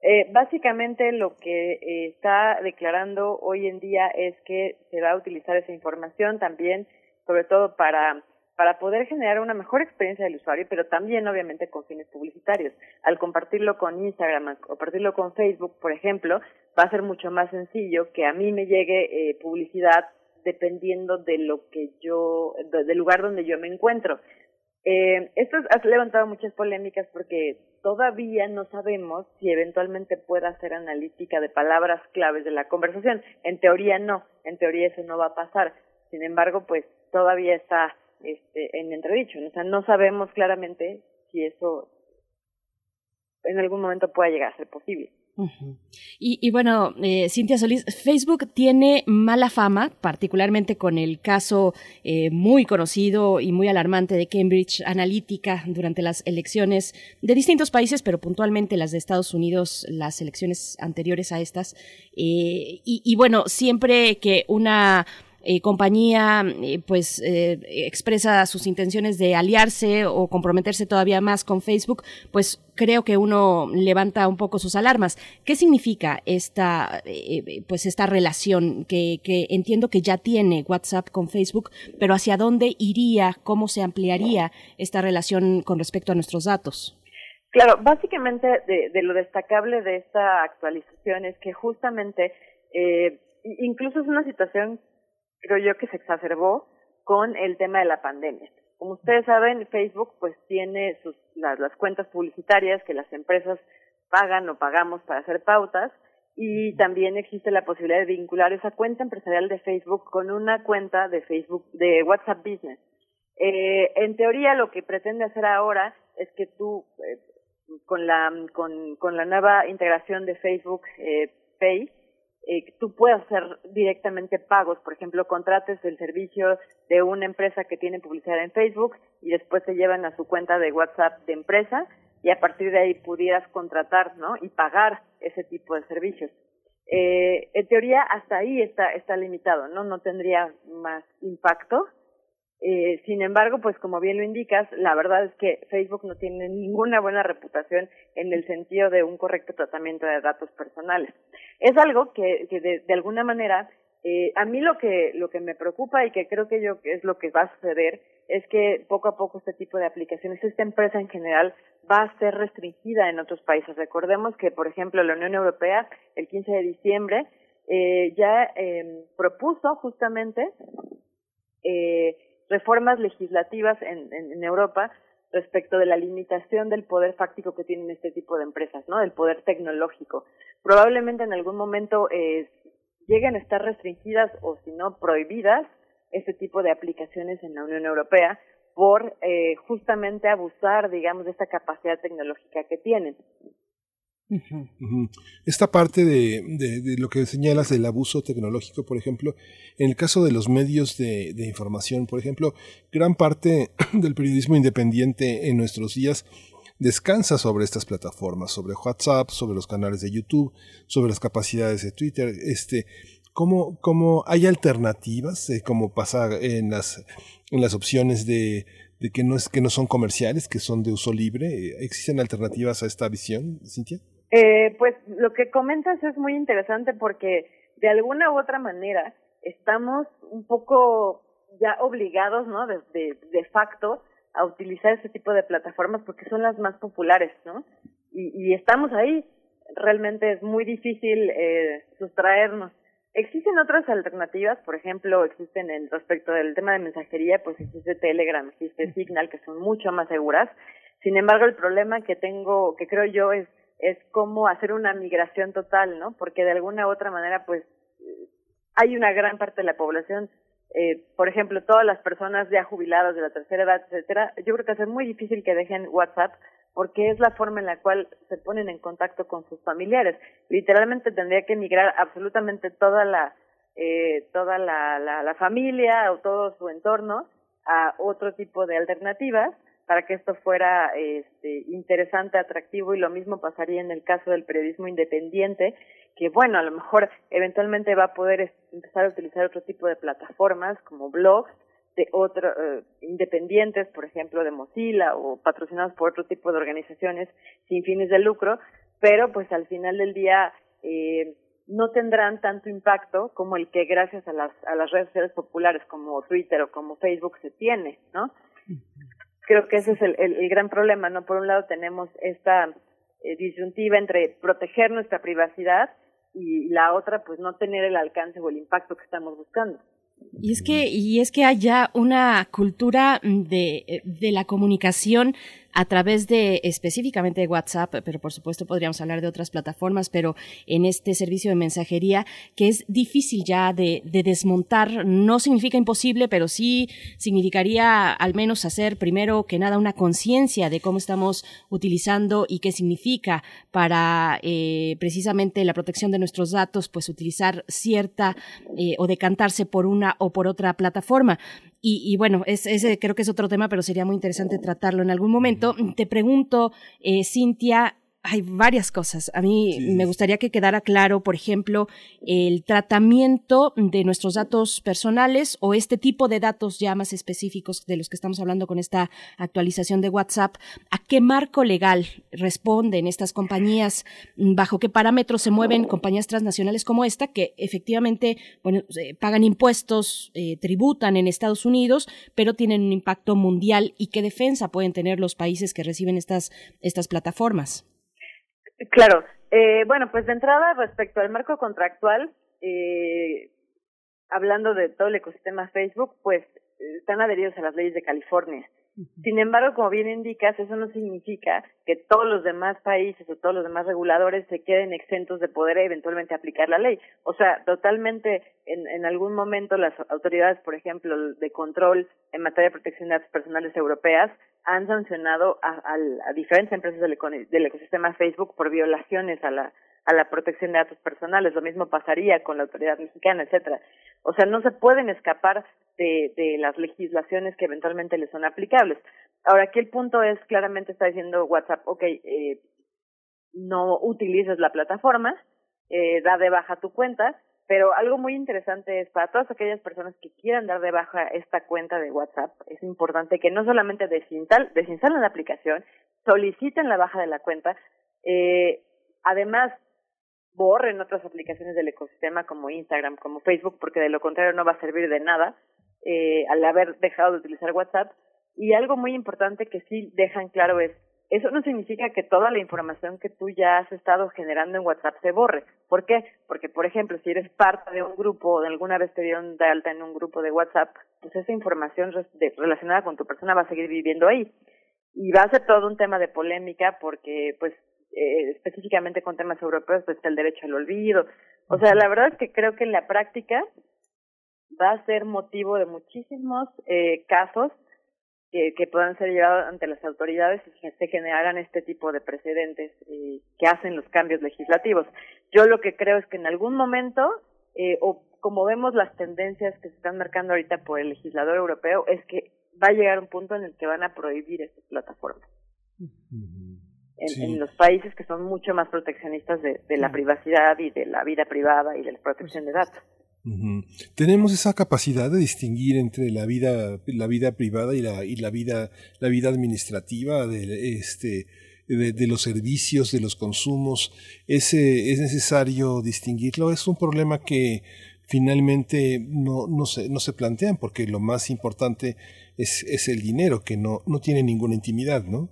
Eh, básicamente lo que eh, está declarando hoy en día es que se va a utilizar esa información también, sobre todo para para poder generar una mejor experiencia del usuario, pero también obviamente con fines publicitarios. Al compartirlo con Instagram, o compartirlo con Facebook, por ejemplo, va a ser mucho más sencillo que a mí me llegue eh, publicidad dependiendo de lo que yo, del lugar donde yo me encuentro. Eh, esto ha levantado muchas polémicas porque todavía no sabemos si eventualmente pueda ser analítica de palabras claves de la conversación. En teoría no, en teoría eso no va a pasar. Sin embargo, pues todavía está este, en entredicho. O sea, no sabemos claramente si eso en algún momento pueda llegar a ser posible. Y, bueno, eh, Cintia Solís, Facebook tiene mala fama, particularmente con el caso eh, muy conocido y muy alarmante de Cambridge Analytica durante las elecciones de distintos países, pero puntualmente las de Estados Unidos, las elecciones anteriores a estas. Eh, y bueno, siempre que una eh, compañía eh, pues eh, expresa sus intenciones de aliarse o comprometerse todavía más con Facebook, pues creo que uno levanta un poco sus alarmas. ¿Qué significa esta pues esta relación que, que entiendo que ya tiene WhatsApp con Facebook, pero hacia dónde iría, cómo se ampliaría esta relación con respecto a nuestros datos? Claro, básicamente de, de lo destacable de esta actualización es que justamente eh, incluso es una situación creo yo que se exacerbó con el tema de la pandemia. Como ustedes saben, Facebook pues tiene sus, las, las cuentas publicitarias que las empresas pagan o pagamos para hacer pautas y también existe la posibilidad de vincular esa cuenta empresarial de Facebook con una cuenta de Facebook de WhatsApp Business. Eh, en teoría lo que pretende hacer ahora es que tú eh, con la con, con la nueva integración de Facebook eh, Pay eh, tú puedes hacer directamente pagos, por ejemplo, contrates el servicio de una empresa que tiene publicidad en Facebook y después te llevan a su cuenta de WhatsApp de empresa y a partir de ahí pudieras contratar, ¿no? Y pagar ese tipo de servicios. Eh, en teoría hasta ahí está está limitado, ¿no? No tendría más impacto eh, sin embargo, pues como bien lo indicas, la verdad es que Facebook no tiene ninguna buena reputación en el sentido de un correcto tratamiento de datos personales. Es algo que, que de, de, alguna manera, eh, a mí lo que, lo que me preocupa y que creo que yo es lo que va a suceder es que poco a poco este tipo de aplicaciones, esta empresa en general, va a ser restringida en otros países. Recordemos que, por ejemplo, la Unión Europea, el 15 de diciembre, eh, ya eh, propuso justamente eh, reformas legislativas en, Europa respecto de la limitación del poder fáctico que tienen este tipo de empresas, ¿no? Del poder tecnológico. Probablemente en algún momento eh, lleguen a estar restringidas o si no prohibidas este tipo de aplicaciones en la Unión Europea por eh, justamente abusar, digamos, de esta capacidad tecnológica que tienen. Esta parte de, de, lo que señalas del abuso tecnológico, por ejemplo, en el caso de los medios de, de, información, por ejemplo, gran parte del periodismo independiente en nuestros días descansa sobre estas plataformas, sobre WhatsApp, sobre los canales de YouTube, sobre las capacidades de Twitter. Este, ¿cómo, cómo hay alternativas, eh, como pasa en las, en las opciones de, de que no, es, que no son comerciales, que son de uso libre? ¿Existen alternativas a esta visión, Cintia? Eh, pues lo que comentas es muy interesante porque de alguna u otra manera estamos un poco ya obligados, ¿no? De, de, facto a utilizar ese tipo de plataformas porque son las más populares, ¿no? Y, y estamos ahí. Realmente es muy difícil eh, sustraernos. Existen otras alternativas, por ejemplo, existen en respecto del tema de mensajería, pues existe Telegram, existe Signal, que son mucho más seguras. Sin embargo, el problema que tengo, que creo yo, es es cómo hacer una migración total, ¿no? Porque de alguna u otra manera, pues, hay una gran parte de la población, eh, por ejemplo, todas las personas ya jubiladas de la tercera edad, etcétera, yo creo que es muy difícil que dejen WhatsApp porque es la forma en la cual se ponen en contacto con sus familiares. Literalmente tendría que migrar absolutamente toda la eh, toda la, la familia o todo su entorno a otro tipo de alternativas para que esto fuera este, interesante, atractivo y lo mismo pasaría en el caso del periodismo independiente, que bueno, a lo mejor eventualmente va a poder empezar a utilizar otro tipo de plataformas como blogs de otro eh, independientes, por ejemplo, de Mozilla o patrocinados por otro tipo de organizaciones sin fines de lucro, pero pues al final del día eh, no tendrán tanto impacto como el que gracias a las a las redes sociales populares como Twitter o como Facebook se tiene, ¿no? Creo que ese es el, el, gran problema, ¿no? Por un lado tenemos esta eh, disyuntiva entre proteger nuestra privacidad y la otra, pues no tener el alcance o el impacto que estamos buscando. Y es que, y es que hay ya una cultura de, de la comunicación a través de específicamente de WhatsApp, pero por supuesto podríamos hablar de otras plataformas, pero en este servicio de mensajería que es difícil ya de, de desmontar, no significa imposible, pero sí significaría al menos hacer primero que nada una conciencia de cómo estamos utilizando y qué significa para eh, precisamente la protección de nuestros datos, pues utilizar cierta eh, o decantarse por una o por otra plataforma. Y, bueno, ese creo que es otro tema, pero sería muy interesante tratarlo en algún momento. Te pregunto, eh, Cintia, hay varias cosas. A mí me gustaría que quedara claro, por ejemplo, el tratamiento de nuestros datos personales o este tipo de datos ya más específicos de los que estamos hablando con esta actualización de WhatsApp. ¿A qué marco legal responden estas compañías? ¿Bajo qué parámetros se mueven compañías transnacionales como esta que efectivamente bueno, pagan impuestos, eh, tributan en Estados Unidos, pero tienen un impacto mundial y qué defensa pueden tener los países que reciben estas, estas plataformas? Claro. Eh, bueno, pues de entrada, respecto al marco contractual, eh, hablando de todo el ecosistema Facebook, pues están adheridos a las leyes de California. Sin embargo, como bien indicas, eso no significa que todos los demás países o todos los demás reguladores se queden exentos de poder eventualmente aplicar la ley. O sea, totalmente en, en algún momento las autoridades, por ejemplo, de control en materia de protección de datos personales europeas han sancionado a, a, diferentes empresas del, del, ecosistema Facebook por violaciones a la, a la protección de datos personales. Lo mismo pasaría con la autoridad mexicana, etcétera. O sea, no se pueden escapar de, de las legislaciones que eventualmente les son aplicables. Ahora, aquí el punto es, claramente está diciendo WhatsApp, ok, eh, no utilices la plataforma, eh, da de baja tu cuenta, pero algo muy interesante es para todas aquellas personas que quieran dar de baja esta cuenta de WhatsApp, es importante que no solamente desinstalen, desinstalen la aplicación, soliciten la baja de la cuenta, eh, además borren otras aplicaciones del ecosistema como Instagram, como Facebook, porque de lo contrario no va a servir de nada eh, al haber dejado de utilizar WhatsApp. Y algo muy importante que sí dejan claro es eso no significa que toda la información que tú ya has estado generando en WhatsApp se borre. ¿Por qué? Porque, por ejemplo, si eres parte de un grupo o alguna vez te dieron de alta en un grupo de WhatsApp, pues esa información relacionada con tu persona va a seguir viviendo ahí. Y va a ser todo un tema de polémica porque, pues, eh, específicamente con temas europeos, pues el derecho al olvido. O sea, la verdad es que creo que en la práctica va a ser motivo de muchísimos eh, casos que, que puedan ser llevados ante las autoridades y se generaran este tipo de precedentes eh, que hacen los cambios legislativos. Yo lo que creo es que en algún momento, eh, o como vemos las tendencias que se están marcando ahorita por el legislador europeo, es que va a llegar un punto en el que van a prohibir estas plataformas. En, en, los países que son mucho más proteccionistas de, de la privacidad y de la vida privada y de la protección de datos. Tenemos esa capacidad de distinguir entre la vida, la vida privada y la, y la vida, la vida administrativa de, este, de, los servicios, de los consumos. Ese, es necesario distinguirlo. Es un problema que finalmente no, no, se, no se plantean porque lo más importante es, es el dinero, que no, no tiene ninguna intimidad, ¿no?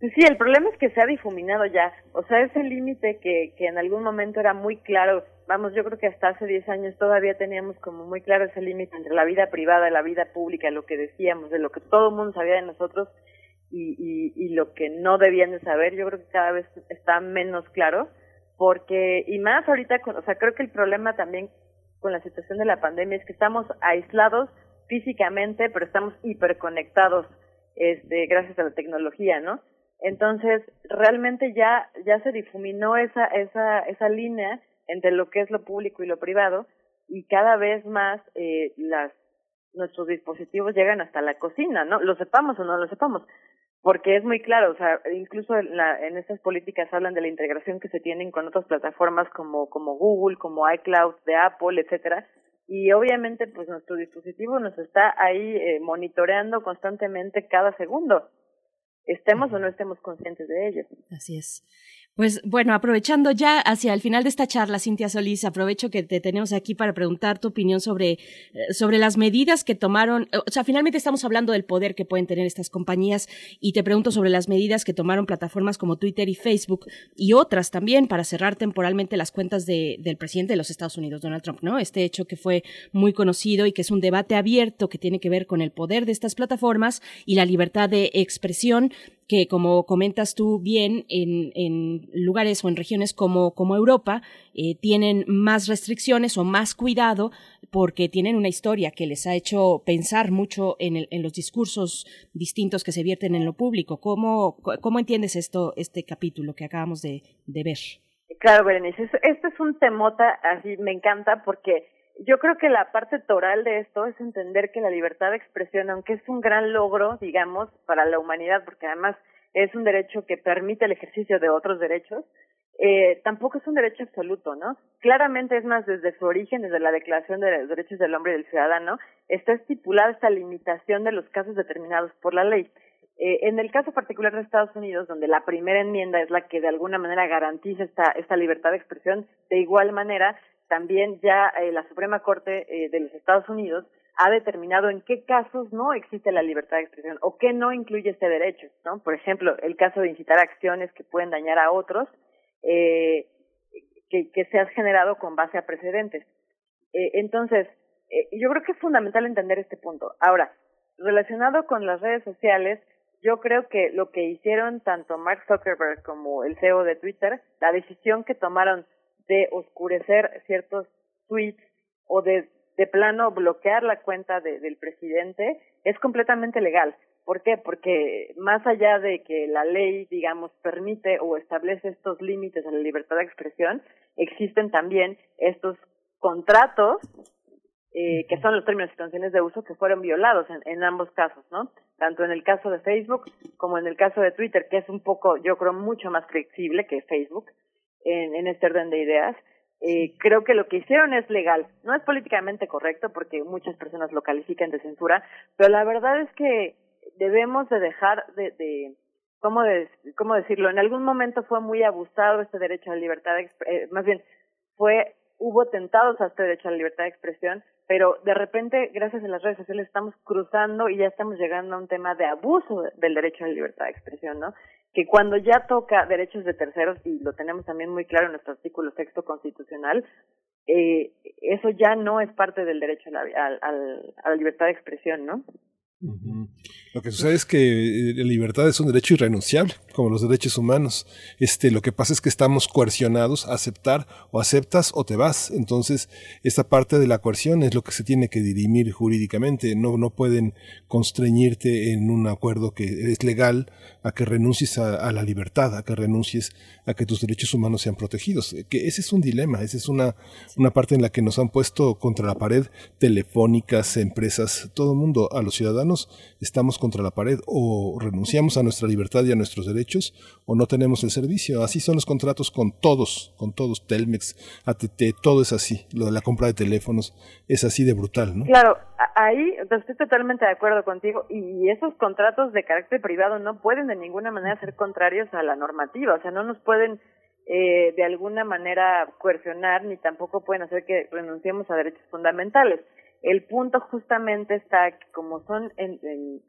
Pues sí, el problema es que se ha difuminado ya. O sea, ese límite que, que en algún momento era muy claro vamos, yo creo que hasta hace 10 años todavía teníamos como muy claro ese límite entre la vida privada la vida pública, lo que decíamos, de lo que todo el mundo sabía de nosotros y, y, y lo que no debían de saber, yo creo que cada vez está menos claro, porque, y más ahorita, con, o sea, creo que el problema también con la situación de la pandemia es que estamos aislados físicamente, pero estamos hiperconectados, este, gracias a la tecnología, ¿no? Entonces, realmente ya, ya se difuminó esa, esa, esa línea entre lo que es lo público y lo privado y cada vez más eh, las nuestros dispositivos llegan hasta la cocina, ¿no? Lo sepamos o no lo sepamos, porque es muy claro, o sea, incluso en, la, en estas políticas hablan de la integración que se tienen con otras plataformas como como Google, como iCloud de Apple, etcétera, y obviamente pues nuestro dispositivo nos está ahí eh, monitoreando constantemente cada segundo, estemos o no estemos conscientes de ello. Así es. Pues bueno, aprovechando ya hacia el final de esta charla, Cintia Solís, aprovecho que te tenemos aquí para preguntar tu opinión sobre, eh, sobre las medidas que tomaron. O sea, finalmente estamos hablando del poder que pueden tener estas compañías y te pregunto sobre las medidas que tomaron plataformas como Twitter y Facebook y otras también para cerrar temporalmente las cuentas de, del presidente de los Estados Unidos, Donald Trump, ¿no? Este hecho que fue muy conocido y que es un debate abierto que tiene que ver con el poder de estas plataformas y la libertad de expresión que como comentas tú bien, en, en lugares o en regiones como, como Europa eh, tienen más restricciones o más cuidado porque tienen una historia que les ha hecho pensar mucho en, el, en los discursos distintos que se vierten en lo público. ¿Cómo, cómo entiendes esto, este capítulo que acabamos de, de ver? Claro, Berenice, este es un temota, así me encanta porque yo creo que la parte toral de esto es entender que la libertad de expresión, aunque es un gran logro, digamos, para la humanidad, porque además es un derecho que permite el ejercicio de otros derechos, eh, tampoco es un derecho absoluto, ¿no? Claramente es más desde su origen, desde la Declaración de los Derechos del Hombre y del Ciudadano, está estipulada esta limitación de los casos determinados por la ley. Eh, en el caso particular de Estados Unidos, donde la primera enmienda es la que de alguna manera garantiza esta, esta libertad de expresión, de igual manera también ya eh, la Suprema Corte eh, de los Estados Unidos ha determinado en qué casos no existe la libertad de expresión o qué no incluye este derecho, ¿no? Por ejemplo, el caso de incitar acciones que pueden dañar a otros, eh, que, se ha generado con base a precedentes. Eh, entonces, eh, yo creo que es fundamental entender este punto. Ahora, relacionado con las redes sociales, yo creo que lo que hicieron tanto Mark Zuckerberg como el CEO de Twitter, la decisión que tomaron de oscurecer ciertos tweets o de, de plano bloquear la cuenta de, del presidente es completamente legal. ¿Por qué? Porque más allá de que la ley, digamos, permite o establece estos límites a la libertad de expresión, existen también estos contratos eh, que son los términos y condiciones de uso que fueron violados en, en ambos casos, ¿no? Tanto en el caso de Facebook como en el caso de Twitter, que es un poco, yo creo, mucho más flexible que Facebook en, en este orden de ideas. Eh, creo que lo que hicieron es legal. No es políticamente correcto porque muchas personas lo califican de censura, pero la verdad es que debemos de dejar de, de ¿cómo, de, ¿cómo decirlo? En algún momento fue muy abusado este derecho a la libertad de eh, más bien, fue, hubo tentados a este derecho a la libertad de expresión, pero de repente, gracias a las redes sociales, estamos cruzando y ya estamos llegando a un tema de abuso del derecho a la libertad de expresión, ¿no? Que cuando ya toca derechos de terceros, y lo tenemos también muy claro en nuestro artículo sexto constitucional, eh, eso ya no es parte del derecho a la, libertad de expresión, ¿no? Lo que sucede es que eh, la libertad es un derecho irrenunciable, como los derechos humanos. Este, lo que pasa es que estamos coercionados a aceptar o aceptas o te vas. Entonces, esta parte de la coerción es lo que se tiene que dirimir jurídicamente. No, no pueden constreñirte en un acuerdo que es legal a que renuncies a, a, la libertad, a que renuncies a que tus derechos humanos sean protegidos. Que ese es un dilema, esa es una, una parte en la que nos han puesto contra la pared telefónicas, empresas, todo el mundo, a los ciudadanos estamos contra la pared o renunciamos a nuestra libertad y a nuestros derechos o no tenemos el servicio. Así son los contratos con todos, con todos, Telmex, ATT, todo es así. Lo de la compra de teléfonos es así de brutal, ¿no? Claro, ahí estoy totalmente de acuerdo contigo y esos contratos de carácter privado no pueden de ninguna manera ser contrarios a la normativa, o sea, no nos pueden eh, de alguna manera coercionar ni tampoco pueden hacer que renunciemos a derechos fundamentales. El punto justamente está que como son, en, en,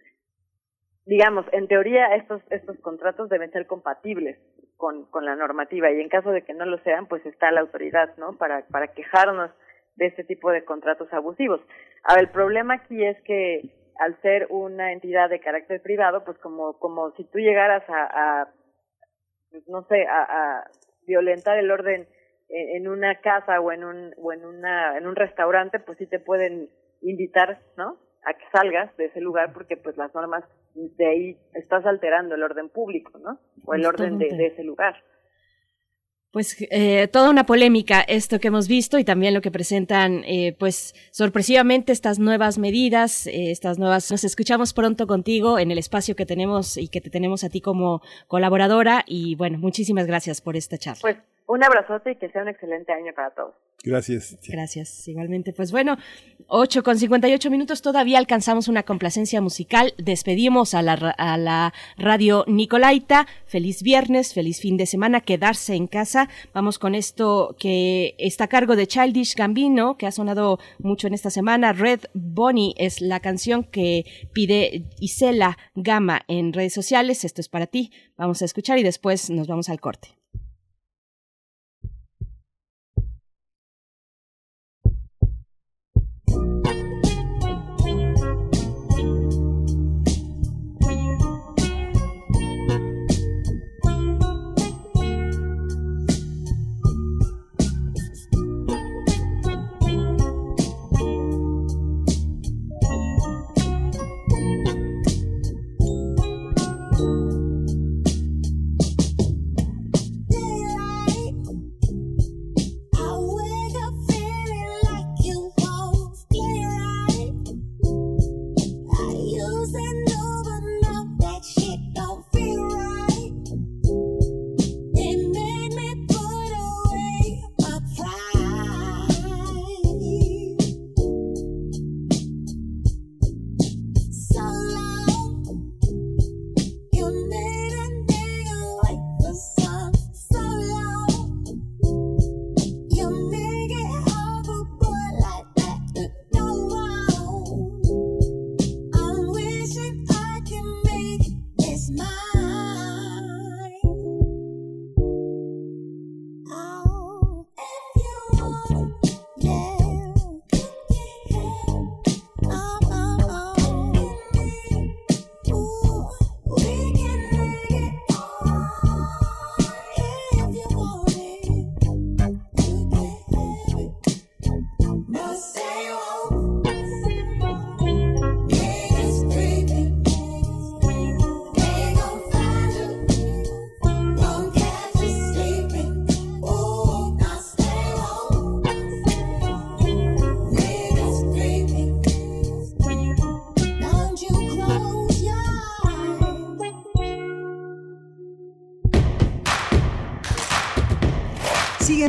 digamos, en teoría estos, estos contratos deben ser compatibles con, con la normativa y en caso de que no lo sean, pues está la autoridad, ¿no? Para, para quejarnos de este tipo de contratos abusivos. Ahora, el problema aquí es que al ser una entidad de carácter privado, pues como, como si tú llegaras a, no sé, a, a violentar el orden en una casa o en un o en una en un restaurante pues sí te pueden invitar no a que salgas de ese lugar porque pues las normas de ahí estás alterando el orden público no o el orden de, de ese lugar pues eh, toda una polémica esto que hemos visto y también lo que presentan, eh, pues sorpresivamente estas nuevas medidas, eh, estas nuevas. Nos escuchamos pronto contigo en el espacio que tenemos y que te tenemos a ti como colaboradora y bueno, muchísimas gracias por esta charla. Pues un abrazote y que sea un excelente año para todos. Gracias. Gracias, igualmente. Pues bueno, 8 con 58 minutos, todavía alcanzamos una complacencia musical. Despedimos a la, a la radio Nicolaita. Feliz viernes, feliz fin de semana, quedarse en casa. Vamos con esto que está a cargo de Childish Gambino, que ha sonado mucho en esta semana. Red Bonnie es la canción que pide Isela Gama en redes sociales. Esto es para ti. Vamos a escuchar y después nos vamos al corte.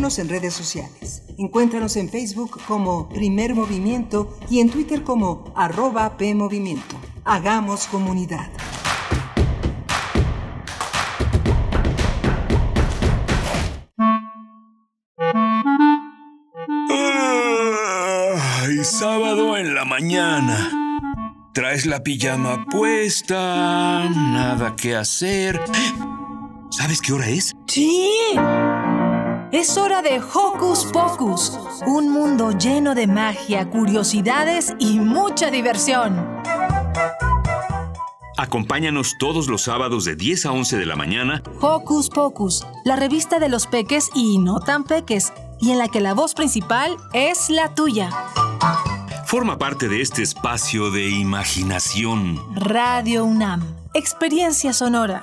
En redes sociales. Encuéntranos en Facebook como Primer Movimiento y en Twitter como arroba PMovimiento. Hagamos comunidad. Ay, sábado en la mañana. Traes la pijama puesta, nada que hacer. ¿Sabes qué hora es? Sí. Es hora de Hocus Pocus, un mundo lleno de magia, curiosidades y mucha diversión. Acompáñanos todos los sábados de 10 a 11 de la mañana. Hocus Pocus, la revista de los peques y no tan peques, y en la que la voz principal es la tuya. Forma parte de este espacio de imaginación. Radio UNAM, experiencia sonora.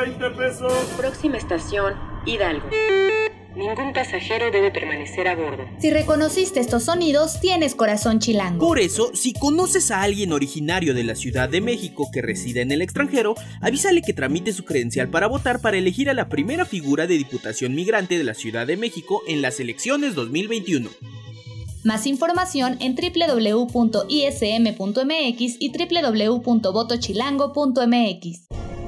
20 pesos. Próxima estación, Hidalgo. Ningún pasajero debe permanecer a bordo. Si reconociste estos sonidos, tienes corazón chilango. Por eso, si conoces a alguien originario de la Ciudad de México que reside en el extranjero, avísale que tramite su credencial para votar para elegir a la primera figura de Diputación Migrante de la Ciudad de México en las elecciones 2021. Más información en www.ism.mx y www.votochilango.mx.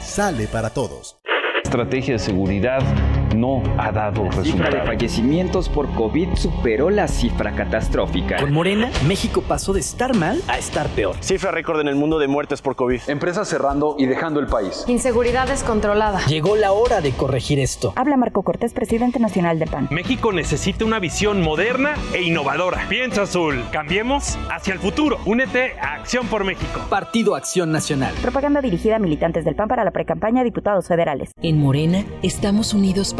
sale para todos. Estrategia de seguridad no ha dado La cifra de resultados. fallecimientos por COVID superó la cifra catastrófica. Con Morena, México pasó de estar mal a estar peor. Cifra récord en el mundo de muertes por COVID. Empresas cerrando y dejando el país. Inseguridad descontrolada. Llegó la hora de corregir esto. Habla Marco Cortés, presidente nacional del PAN. México necesita una visión moderna e innovadora. Piensa azul. Cambiemos hacia el futuro. Únete a Acción por México. Partido Acción Nacional. Propaganda dirigida a militantes del PAN para la precampaña a diputados federales. En Morena estamos unidos para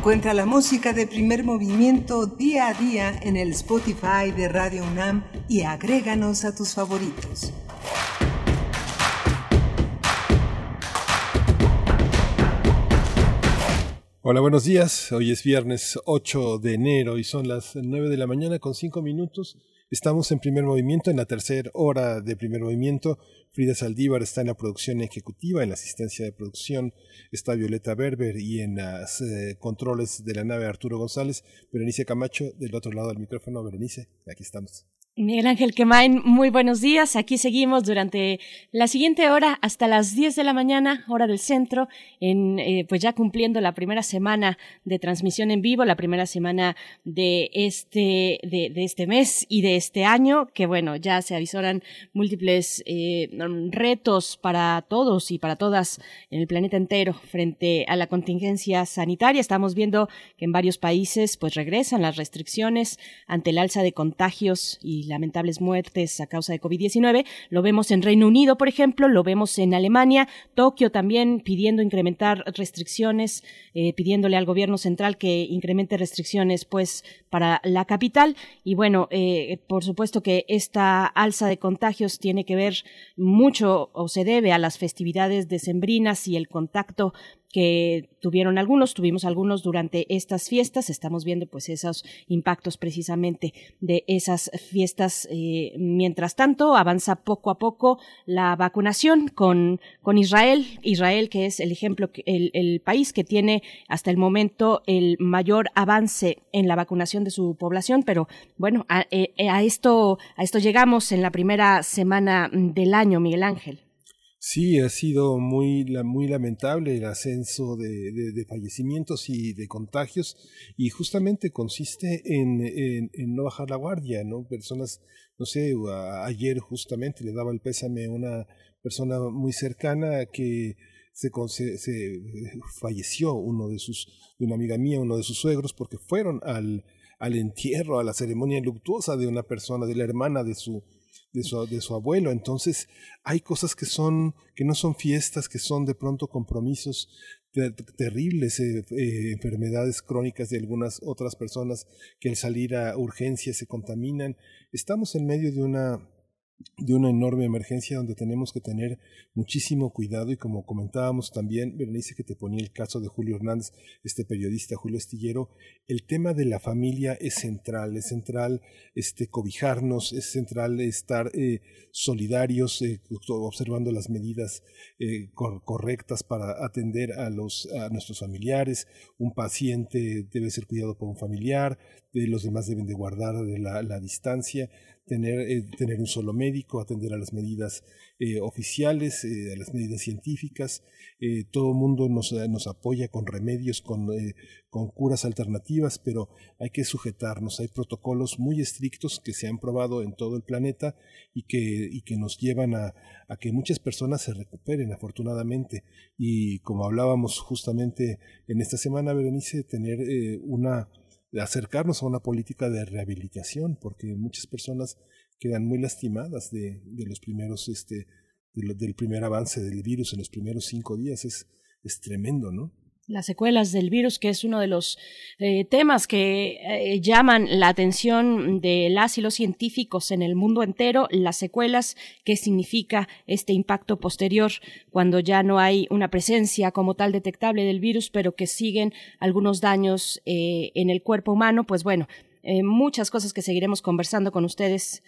Encuentra la música de primer movimiento día a día en el Spotify de Radio UNAM y agréganos a tus favoritos. Hola, buenos días. Hoy es viernes 8 de enero y son las 9 de la mañana con 5 minutos. Estamos en primer movimiento, en la tercera hora de primer movimiento. Frida Saldívar está en la producción ejecutiva, en la asistencia de producción está Violeta Berber y en los eh, controles de la nave Arturo González. Berenice Camacho, del otro lado del micrófono. Berenice, aquí estamos. Miguel Ángel Quemain, muy buenos días. Aquí seguimos durante la siguiente hora hasta las 10 de la mañana, hora del centro, en eh, pues ya cumpliendo la primera semana de transmisión en vivo, la primera semana de este de, este mes y de este año, que bueno, ya se avisoran múltiples eh, retos para todos y para todas en el planeta entero frente a la contingencia sanitaria. Estamos viendo que en varios países pues regresan las restricciones ante el alza de contagios y lamentables muertes a causa de COVID-19. Lo vemos en Reino Unido, por ejemplo, lo vemos en Alemania, Tokio también pidiendo incrementar restricciones, eh, pidiéndole al gobierno central que incremente restricciones, pues, para la capital. Y bueno, eh, por supuesto que esta alza de contagios tiene que ver mucho o se debe a las festividades decembrinas y el contacto que tuvieron algunos, tuvimos algunos durante estas fiestas, estamos viendo pues esos impactos precisamente de esas fiestas. Eh, mientras tanto, avanza poco a poco la vacunación con, con Israel, Israel que es el ejemplo, el, el país que tiene hasta el momento el mayor avance en la vacunación de su población, pero bueno, a, a esto, a esto llegamos en la primera semana del año, Miguel Ángel. Sí, ha sido muy, muy lamentable el ascenso de, de, fallecimientos y de contagios y justamente consiste en, en, no bajar la guardia, ¿no? Personas, no sé, ayer justamente le daba el pésame a una persona muy cercana que se, se, se falleció uno de sus, de una amiga mía, uno de sus suegros, porque fueron al, al entierro, a la ceremonia luctuosa de una persona, de la hermana de su, de su, de su abuelo. Entonces, hay cosas que son, que no son fiestas, que son de pronto compromisos terribles, eh, eh, enfermedades crónicas de algunas otras personas que al salir a urgencias se contaminan. Estamos en medio de una de una enorme emergencia donde tenemos que tener muchísimo cuidado y como comentábamos también, Berenice que te ponía el caso de Julio Hernández, este periodista Julio Estillero, el tema de la familia es central, es central este, cobijarnos, es central estar eh, solidarios, eh, observando las medidas eh, correctas para atender a, los, a nuestros familiares, un paciente debe ser cuidado por un familiar, los demás deben de guardar la, la distancia, tener, eh, tener un solo médico, atender a las medidas eh, oficiales, eh, a las medidas científicas. todo el mundo nos, nos, apoya con remedios, con, con curas alternativas, pero hay que sujetarnos. Hay protocolos muy estrictos que se han probado en todo el planeta y que, y que nos llevan a, a que muchas personas se recuperen, afortunadamente. Y como hablábamos justamente en esta semana, Berenice, tener una de acercarnos a una política de rehabilitación, porque muchas personas quedan muy lastimadas de, de los primeros, este, del primer avance del virus en los primeros cinco días. Es, es tremendo, ¿no? Las secuelas del virus, que es uno de los eh, temas que eh, llaman la atención de las y los científicos en el mundo entero, las secuelas, qué significa este impacto posterior cuando ya no hay una presencia como tal detectable del virus, pero que siguen algunos daños eh, en el cuerpo humano, pues bueno, muchas cosas que seguiremos conversando con ustedes.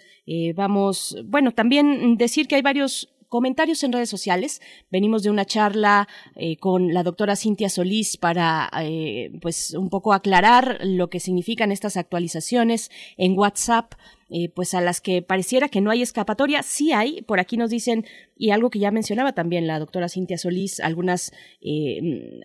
vamos, bueno, también decir que hay varios comentarios en redes sociales. Venimos de una charla eh, con la doctora Cintia Solís para, eh, pues, un poco aclarar lo que significan estas actualizaciones en WhatsApp. Eh, pues a las que pareciera que no hay escapatoria, sí hay, por aquí nos dicen, y algo que ya mencionaba también la doctora Cintia Solís, algunas,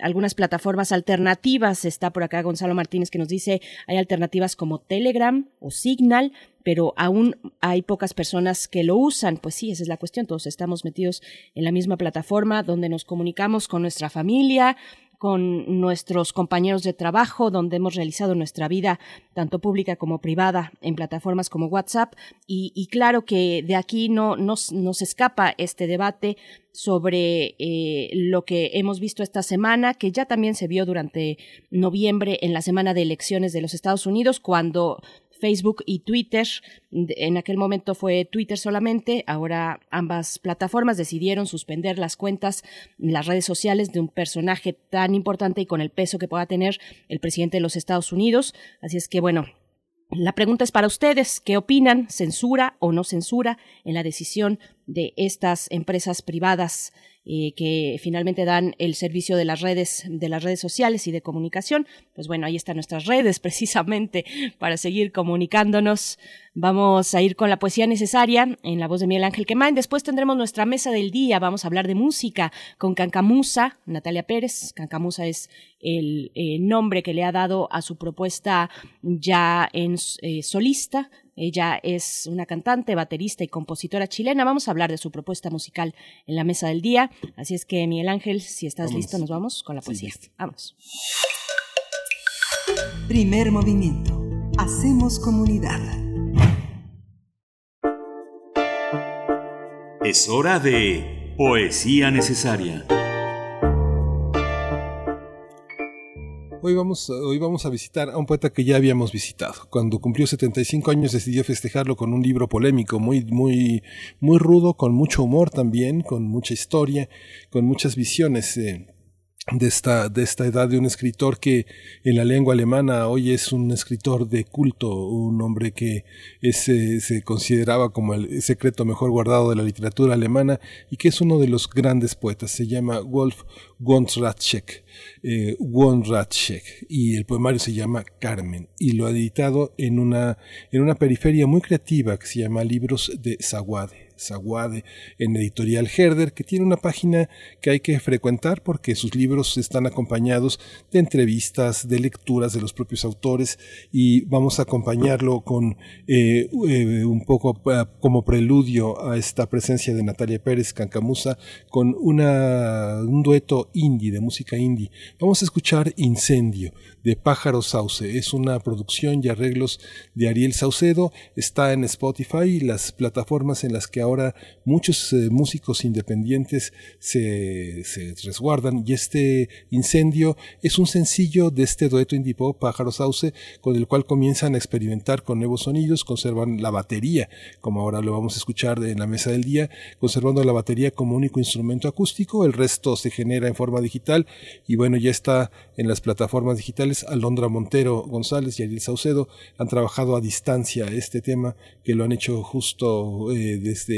algunas plataformas alternativas, está por acá Gonzalo Martínez que nos dice, hay alternativas como Telegram o Signal, pero aún hay pocas personas que lo usan. Pues sí, esa es la cuestión. Todos estamos metidos en la misma plataforma donde nos comunicamos con nuestra familia, con nuestros compañeros de trabajo, donde hemos realizado nuestra vida, tanto pública como privada, en plataformas como WhatsApp. Y, claro que de aquí no nos, escapa este debate sobre eh, lo que hemos visto esta semana, que ya también se vio durante noviembre en la semana de elecciones de los Estados Unidos, cuando Facebook y Twitter. En aquel momento fue Twitter solamente, ahora ambas plataformas decidieron suspender las cuentas, las redes sociales de un personaje tan importante y con el peso que pueda tener el presidente de los Estados Unidos. Así es que bueno, la pregunta es para ustedes, ¿qué opinan? ¿Censura o no censura en la decisión de estas empresas privadas eh, que finalmente dan el servicio de las redes, de las redes sociales y de comunicación. Pues bueno, ahí están nuestras redes precisamente para seguir comunicándonos. Vamos a ir con la poesía necesaria en la voz de Miguel Ángel Quemain. Después tendremos nuestra mesa del día. Vamos a hablar de música con Cancamusa, Natalia Pérez. Cancamusa es el eh, nombre que le ha dado a su propuesta ya en eh, solista ella es una cantante, baterista y compositora chilena. Vamos a hablar de su propuesta musical en la mesa del día. Así es que, Miguel Ángel, si estás listo, nos vamos con la poesía. vamos. Primer movimiento. Hacemos comunidad. Es hora de poesía necesaria. Hoy vamos, hoy vamos a visitar a un poeta que ya habíamos visitado. Cuando cumplió 75 años decidió festejarlo con un libro polémico, muy, muy, muy rudo, con mucho humor también, con mucha historia, con muchas visiones. Eh, de esta, de esta edad de un escritor que en la lengua alemana hoy es un escritor de culto, un hombre que se consideraba como el secreto mejor guardado de la literatura alemana y que es uno de los grandes poetas. Se llama Wolf Wondratschek, eh, y el poemario se llama Carmen y lo ha editado en una, en una periferia muy creativa que se llama Libros de Zaguade Zaguade en Editorial Herder, que tiene una página que hay que frecuentar porque sus libros están acompañados de entrevistas, de lecturas de los propios autores y vamos a acompañarlo con eh, eh, un poco eh, como preludio a esta presencia de Natalia Pérez Cancamusa con una, un dueto indie, de música indie. Vamos a escuchar Incendio de Pájaro Sauce. Es una producción y arreglos de Ariel Saucedo. Está en Spotify, las plataformas en las que ahora muchos eh, músicos independientes se, resguardan. Y este incendio es un sencillo de este dueto indie pop Pájaro Sauce, con el cual comienzan a experimentar con nuevos sonidos, conservan la batería, como ahora lo vamos a escuchar en la mesa del día, conservando la batería como único instrumento acústico. El resto se genera en forma digital y bueno, ya está en las plataformas digitales Alondra Montero González y Ariel Saucedo han trabajado a distancia este tema, que lo han hecho justo eh, desde,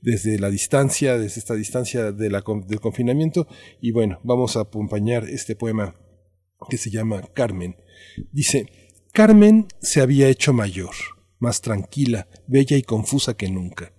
desde la distancia, desde esta distancia de la, del confinamiento. Y bueno, vamos a acompañar este poema que se llama Carmen. Dice, Carmen se había hecho mayor, más tranquila, bella y confusa que nunca.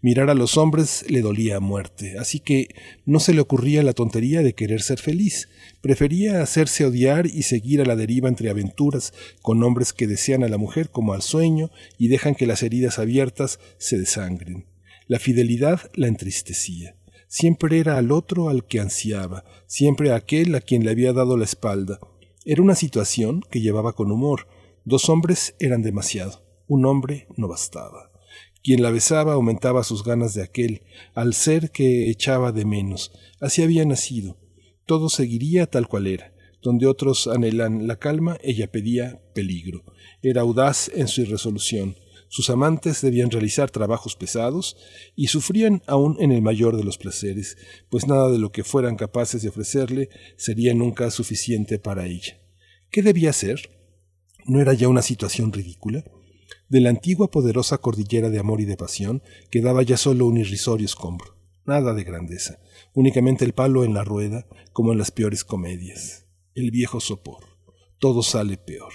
Mirar a los hombres le dolía a muerte, así que no se le ocurría la tontería de querer ser feliz. Prefería hacerse odiar y seguir a la deriva entre aventuras con hombres que desean a la mujer como al sueño y dejan que las heridas abiertas se desangren. La fidelidad la entristecía. Siempre era al otro al que ansiaba, siempre aquel a quien le había dado la espalda. Era una situación que llevaba con humor. Dos hombres eran demasiado. Un hombre no bastaba. Quien la besaba aumentaba sus ganas de aquel, al ser que echaba de menos. Así había nacido. Todo seguiría tal cual era. Donde otros anhelan la calma, ella pedía peligro. Era audaz en su irresolución. Sus amantes debían realizar trabajos pesados y sufrían aún en el mayor de los placeres, pues nada de lo que fueran capaces de ofrecerle sería nunca suficiente para ella. ¿Qué debía hacer? ¿No era ya una situación ridícula? De la antigua poderosa cordillera de amor y de pasión quedaba ya solo un irrisorio escombro. Nada de grandeza, únicamente el palo en la rueda, como en las peores comedias. El viejo sopor. Todo sale peor.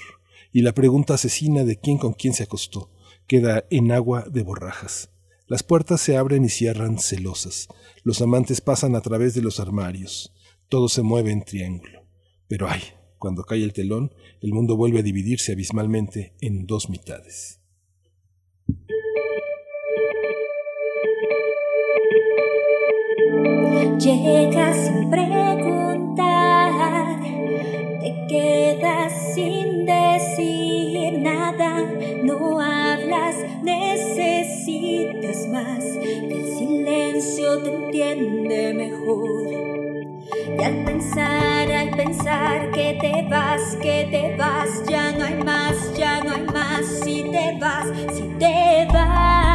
Y la pregunta asesina de quién con quién se acostó queda en agua de borrajas. Las puertas se abren y cierran celosas. Los amantes pasan a través de los armarios. Todo se mueve en triángulo. Pero ay, cuando cae el telón, el mundo vuelve a dividirse abismalmente en dos mitades. Llegas sin preguntar, te quedas sin decir nada, no hablas, necesitas más, el silencio te entiende mejor. Y al pensar, al pensar que te vas, que te vas, ya no hay más, ya no hay más, si te vas, si te vas.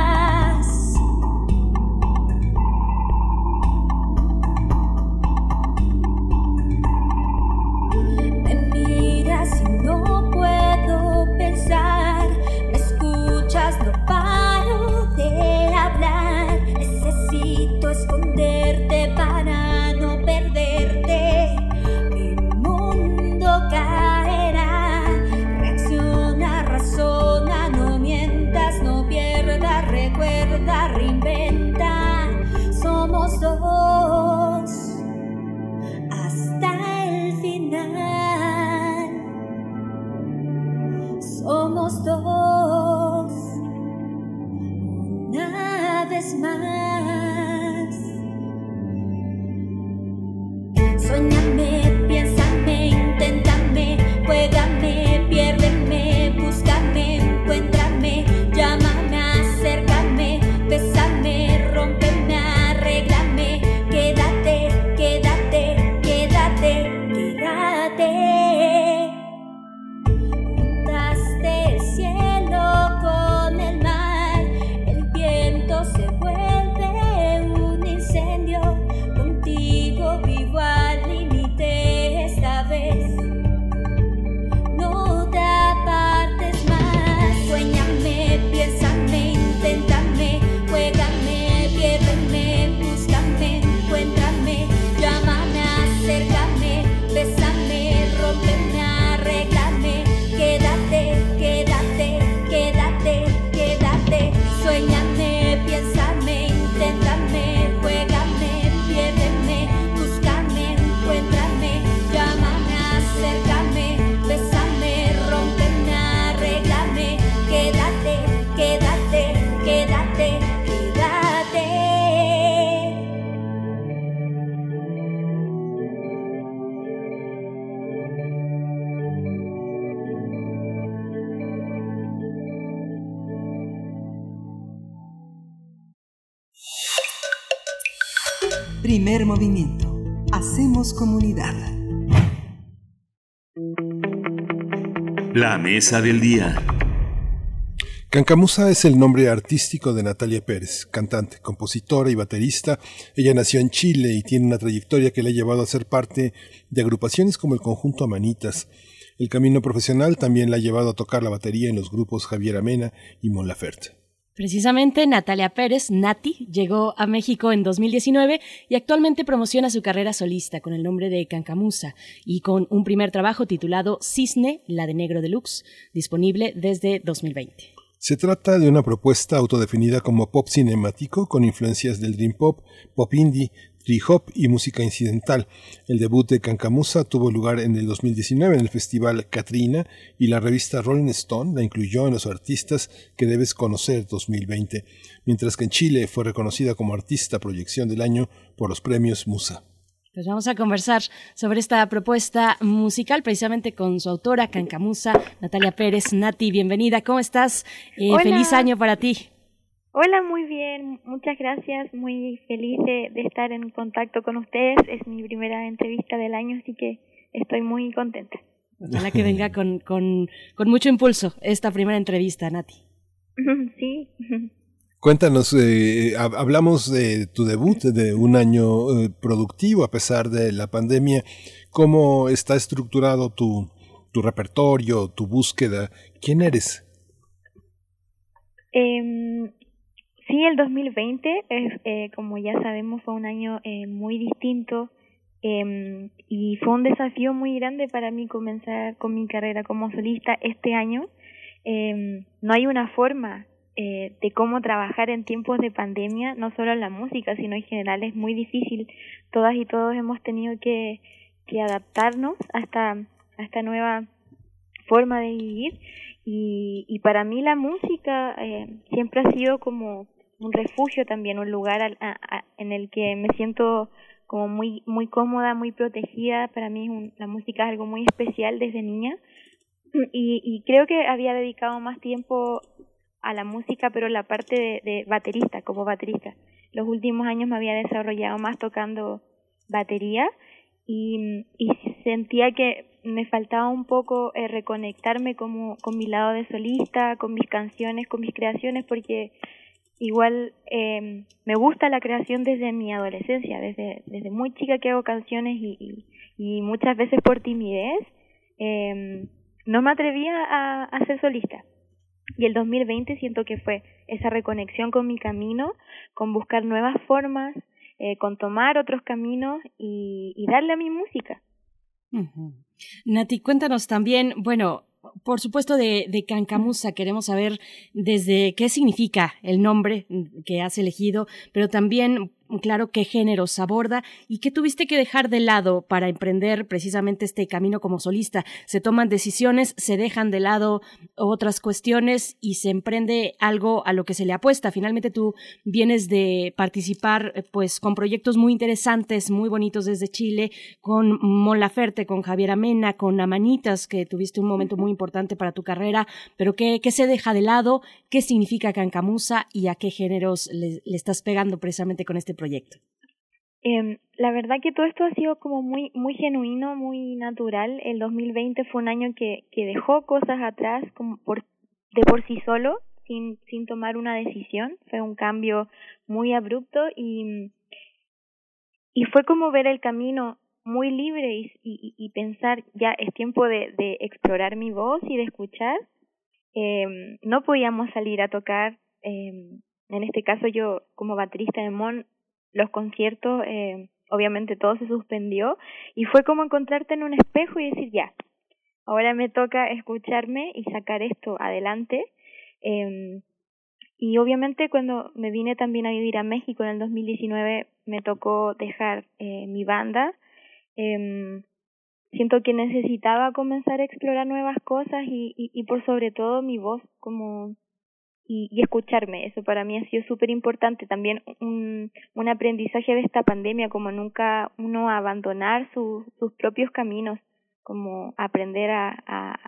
Primer movimiento. Hacemos comunidad. La mesa del día. Cancamusa es el nombre artístico de Natalia Pérez, cantante, compositora y baterista. Ella nació en Chile y tiene una trayectoria que le ha llevado a ser parte de agrupaciones como el conjunto Amanitas. El camino profesional también la ha llevado a tocar la batería en los grupos Javier Amena y Mon Laferte. Precisamente Natalia Pérez, Nati, llegó a México en 2019 y actualmente promociona su carrera solista con el nombre de Cancamusa y con un primer trabajo titulado Cisne, la de Negro Deluxe, disponible desde 2020. Se trata de una propuesta autodefinida como pop cinemático con influencias del dream pop, pop indie, tree hop y música incidental. El debut de Cancamusa tuvo lugar en el 2019 en el festival Katrina y la revista Rolling Stone la incluyó en los artistas que debes conocer 2020, mientras que en Chile fue reconocida como artista proyección del año por los premios Musa. Pues vamos a conversar sobre esta propuesta musical precisamente con su autora, Cancamusa, Natalia Pérez. Nati, bienvenida, ¿cómo estás? Eh, feliz año para ti. Hola, muy bien, muchas gracias, muy feliz de, estar en contacto con ustedes. Es mi primera entrevista del año, así que estoy muy contenta. Ojalá que venga con, con, con mucho impulso esta primera entrevista, Nati. Sí. Cuéntanos, eh, hablamos de tu debut, de un año eh, productivo a pesar de la pandemia. ¿Cómo está estructurado tu, tu repertorio, tu búsqueda? ¿Quién eres? Eh, sí, el 2020, es, eh, como ya sabemos, fue un año eh, muy distinto em, y fue un desafío muy grande para mí comenzar con mi carrera como solista este año. Em, no hay una forma eh, de cómo trabajar en tiempos de pandemia, no solo en la música, sino en general es muy difícil. Todas y todos hemos tenido que, que adaptarnos a esta, a esta nueva forma de vivir y, y para mí la música eh, siempre ha sido como un refugio también, un lugar en el que me siento como muy muy cómoda, muy protegida. Para mí la música es algo muy especial desde niña y, y creo que había dedicado más tiempo a la música, pero la parte de, baterista, como baterista. Los últimos años me había desarrollado más tocando batería y, y sentía que me faltaba un poco eh, reconectarme como con mi lado de solista, con mis canciones, con mis creaciones, porque igual eh, me gusta la creación desde mi adolescencia, desde, desde muy chica que hago canciones y, y, muchas veces por timidez eh, no me atrevía a, ser solista. Y el 2020 siento que fue esa reconexión con mi camino, con buscar nuevas formas, eh, con tomar otros caminos y, y darle a mi música. Nati, cuéntanos también, bueno, por supuesto, de, de Cancamusa queremos saber desde qué significa el nombre que has elegido, pero también claro qué géneros aborda y qué tuviste que dejar de lado para emprender precisamente este camino como solista. Se toman decisiones, se dejan de lado otras cuestiones y se emprende algo a lo que se le apuesta. Finalmente tú vienes de participar eh, pues con proyectos muy interesantes, muy bonitos desde Chile, con Molaferte, con Javier Amena, con Amanitas, que tuviste un momento muy importante para tu carrera, pero ¿qué, qué se deja de lado? ¿Qué significa Cancamusa y a qué géneros le, le estás pegando precisamente con este proyecto? Eh, la verdad que todo esto ha sido como muy muy genuino, muy natural. El 2020 fue un año que, que dejó cosas atrás como por, de por sí solo, sin, sin tomar una decisión. Fue un cambio muy abrupto y, y fue como ver el camino muy libre y, y, pensar ya es tiempo de, explorar mi voz y de escuchar. Eh, no podíamos salir a tocar. Eh, en este caso yo como baterista de Mon los conciertos, eh, obviamente todo se suspendió y fue como encontrarte en un espejo y decir, ya, ahora me toca escucharme y sacar esto adelante. Eh, y obviamente cuando me vine también a vivir a México en el 2019 me tocó dejar eh, mi banda. Eh, siento que necesitaba comenzar a explorar nuevas cosas y, y por sobre todo mi voz como y, y escucharme. Eso para mí ha sido súper importante. También un, un aprendizaje de esta pandemia, como nunca uno abandonar sus propios caminos, como aprender a, a,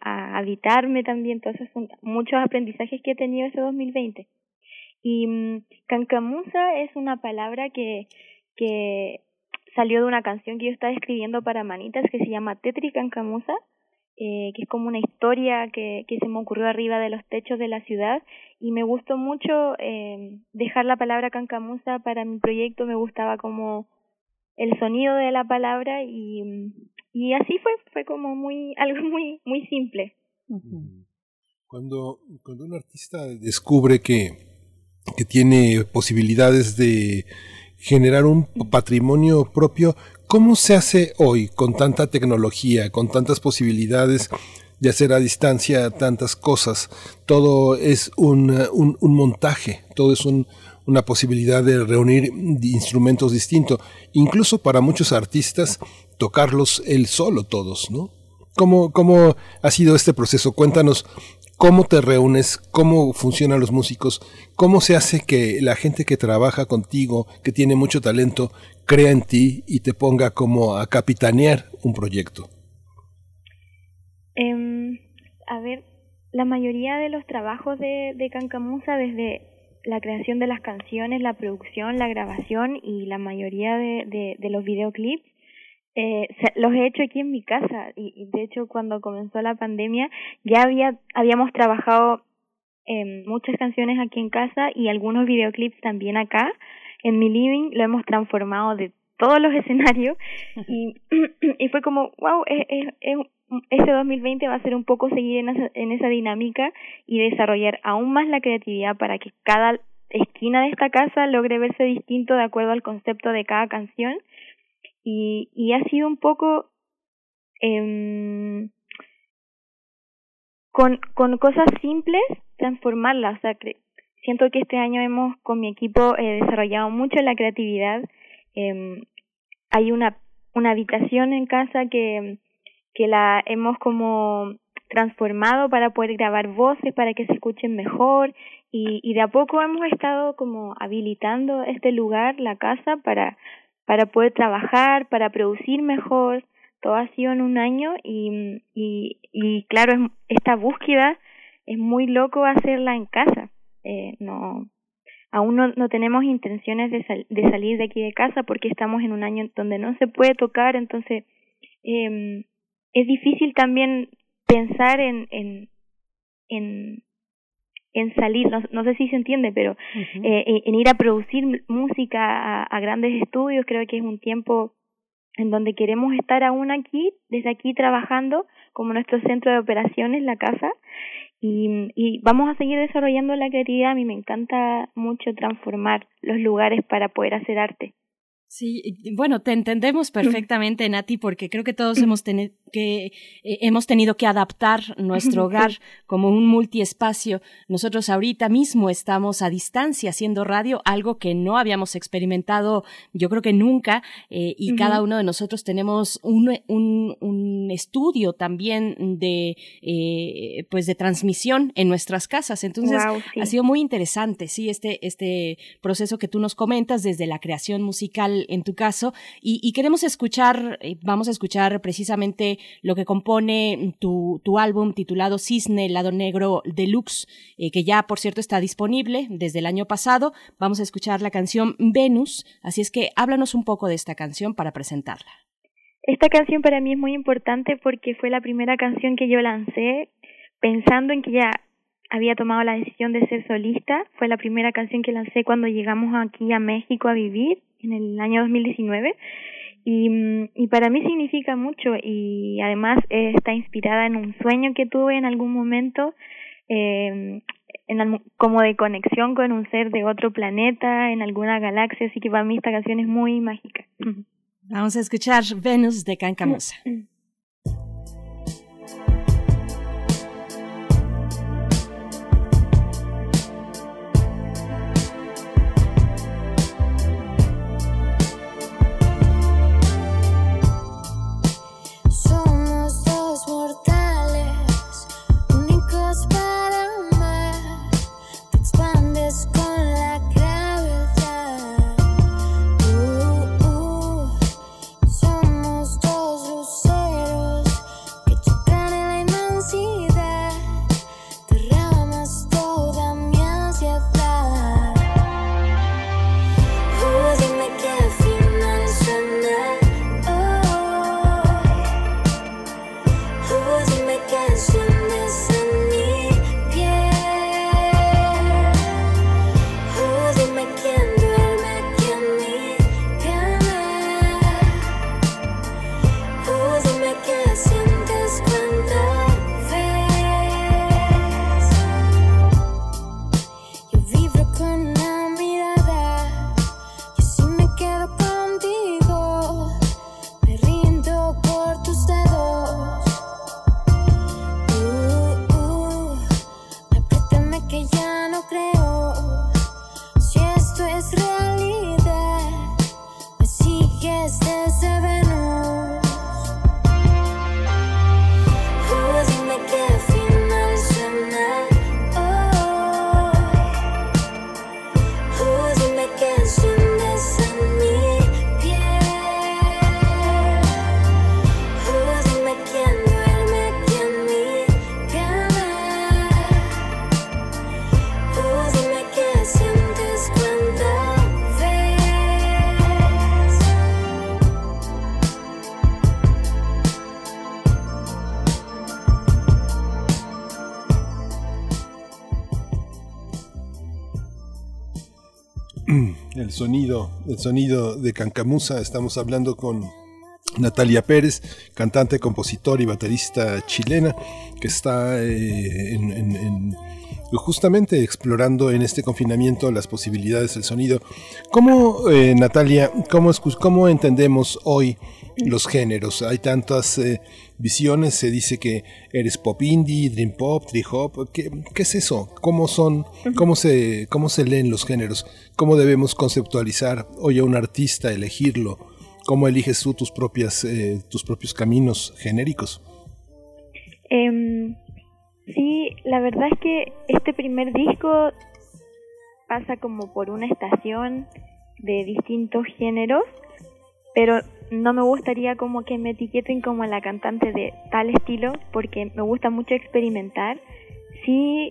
a habitarme también. Entonces son muchos aprendizajes que he tenido ese 2020. Y mm, cancamusa es una palabra que, que salió de una canción que yo estaba escribiendo para Manitas que se llama Tetri Cancamusa, eh, que es como una historia que, que se me ocurrió arriba de los techos de la ciudad y me gustó mucho eh, dejar la palabra cancamusa para mi proyecto, me gustaba como el sonido de la palabra y, y así fue, fue como muy, algo muy, muy simple. Cuando, cuando un artista descubre que, que tiene posibilidades de generar un patrimonio propio, ¿cómo se hace hoy con tanta tecnología, con tantas posibilidades de hacer a distancia tantas cosas? Todo es un, un, montaje, todo es un, una posibilidad de reunir instrumentos distintos, incluso para muchos artistas tocarlos él solo todos, ¿no? ¿Cómo, ¿Cómo ha sido este proceso? Cuéntanos cómo te reúnes, cómo funcionan los músicos, cómo se hace que la gente que trabaja contigo, que tiene mucho talento, crea en ti y te ponga como a capitanear un proyecto. Eh, a ver, la mayoría de los trabajos de, de Cancamusa, desde la creación de las canciones, la producción, la grabación y la mayoría de los videoclips, eh, los he hecho aquí en mi casa y, de hecho cuando comenzó la pandemia ya había habíamos trabajado en muchas canciones aquí en casa y algunos videoclips también acá en mi living lo hemos transformado de todos los escenarios y, y fue como wow es, es, este 2020 va a ser un poco seguir en esa, en esa dinámica y desarrollar aún más la creatividad para que cada esquina de esta casa logre verse distinto de acuerdo al concepto de cada canción y, y ha sido un poco eh, con, con cosas simples transformarlas. O sea, siento que este año hemos con mi equipo eh, desarrollado mucho la creatividad. Eh, hay una, una habitación en casa que, que la hemos como transformado para poder grabar voces, para que se escuchen mejor y, y de a poco hemos estado como habilitando este lugar, la casa, para, para poder trabajar, para producir mejor. Todo ha sido en un año y, y, claro, es, esta búsqueda es muy loco hacerla en casa. Eh, no, aún no, no tenemos intenciones de, sal, de salir de aquí de casa porque estamos en un año donde no se puede tocar, entonces eh, es difícil también pensar en, en, en en salir, no, no sé si se entiende, pero eh, en ir a producir música a, a grandes estudios, creo que es un tiempo en donde queremos estar aún aquí, desde aquí trabajando como nuestro centro de operaciones, la casa, y, y vamos a seguir desarrollando la creatividad. A mí me encanta mucho transformar los lugares para poder hacer arte. Sí, bueno, te entendemos perfectamente, Nati, porque creo que todos hemos, tenido que, eh, hemos tenido que adaptar nuestro hogar como un multiespacio. Nosotros ahorita mismo estamos a distancia haciendo radio, algo que no habíamos experimentado, yo creo que nunca, eh, y cada uno de nosotros tenemos un, un, un estudio también de, eh, pues de transmisión en nuestras casas. Entonces, wow, sí. ha sido muy interesante, sí, este, este proceso que tú nos comentas desde la creación musical en tu caso y, queremos escuchar, eh, vamos a escuchar precisamente lo que compone tu, tu álbum titulado Cisne, Lado Negro Deluxe, eh, que ya por cierto está disponible desde el año pasado. Vamos a escuchar la canción Venus, así es que háblanos un poco de esta canción para presentarla. Esta canción para mí es muy importante porque fue la primera canción que yo lancé pensando en que ya había tomado la decisión de ser solista. Fue la primera canción que lancé cuando llegamos aquí a México a vivir en el año 2019 y, y para mí significa mucho y además eh, está inspirada en un sueño que tuve en algún momento eh, en, como de conexión con un ser de otro planeta en alguna galaxia así que para mí esta canción es muy mágica. Vamos a escuchar Venus de Cancamosa el sonido de Cancamusa. Estamos hablando con Natalia Pérez, cantante, compositor y baterista chilena, que está eh, en, justamente explorando en este confinamiento las posibilidades del sonido. ¿Cómo, eh, Natalia, cómo, cómo entendemos hoy los géneros? Hay tantas eh, visiones, se dice que eres pop indie, dream pop, trip hop. ¿Qué, ¿Qué, es eso? ¿Cómo son? ¿Cómo se, ¿Cómo se leen los géneros? ¿Cómo debemos conceptualizar hoy a un artista, elegirlo? ¿Cómo eliges tú tus, propias, eh, tus propios caminos genéricos? Eh, sí, la verdad es que este primer disco pasa como por una estación de distintos géneros, pero no me gustaría como que me etiqueten como la cantante de tal estilo, porque me gusta mucho experimentar. Sí,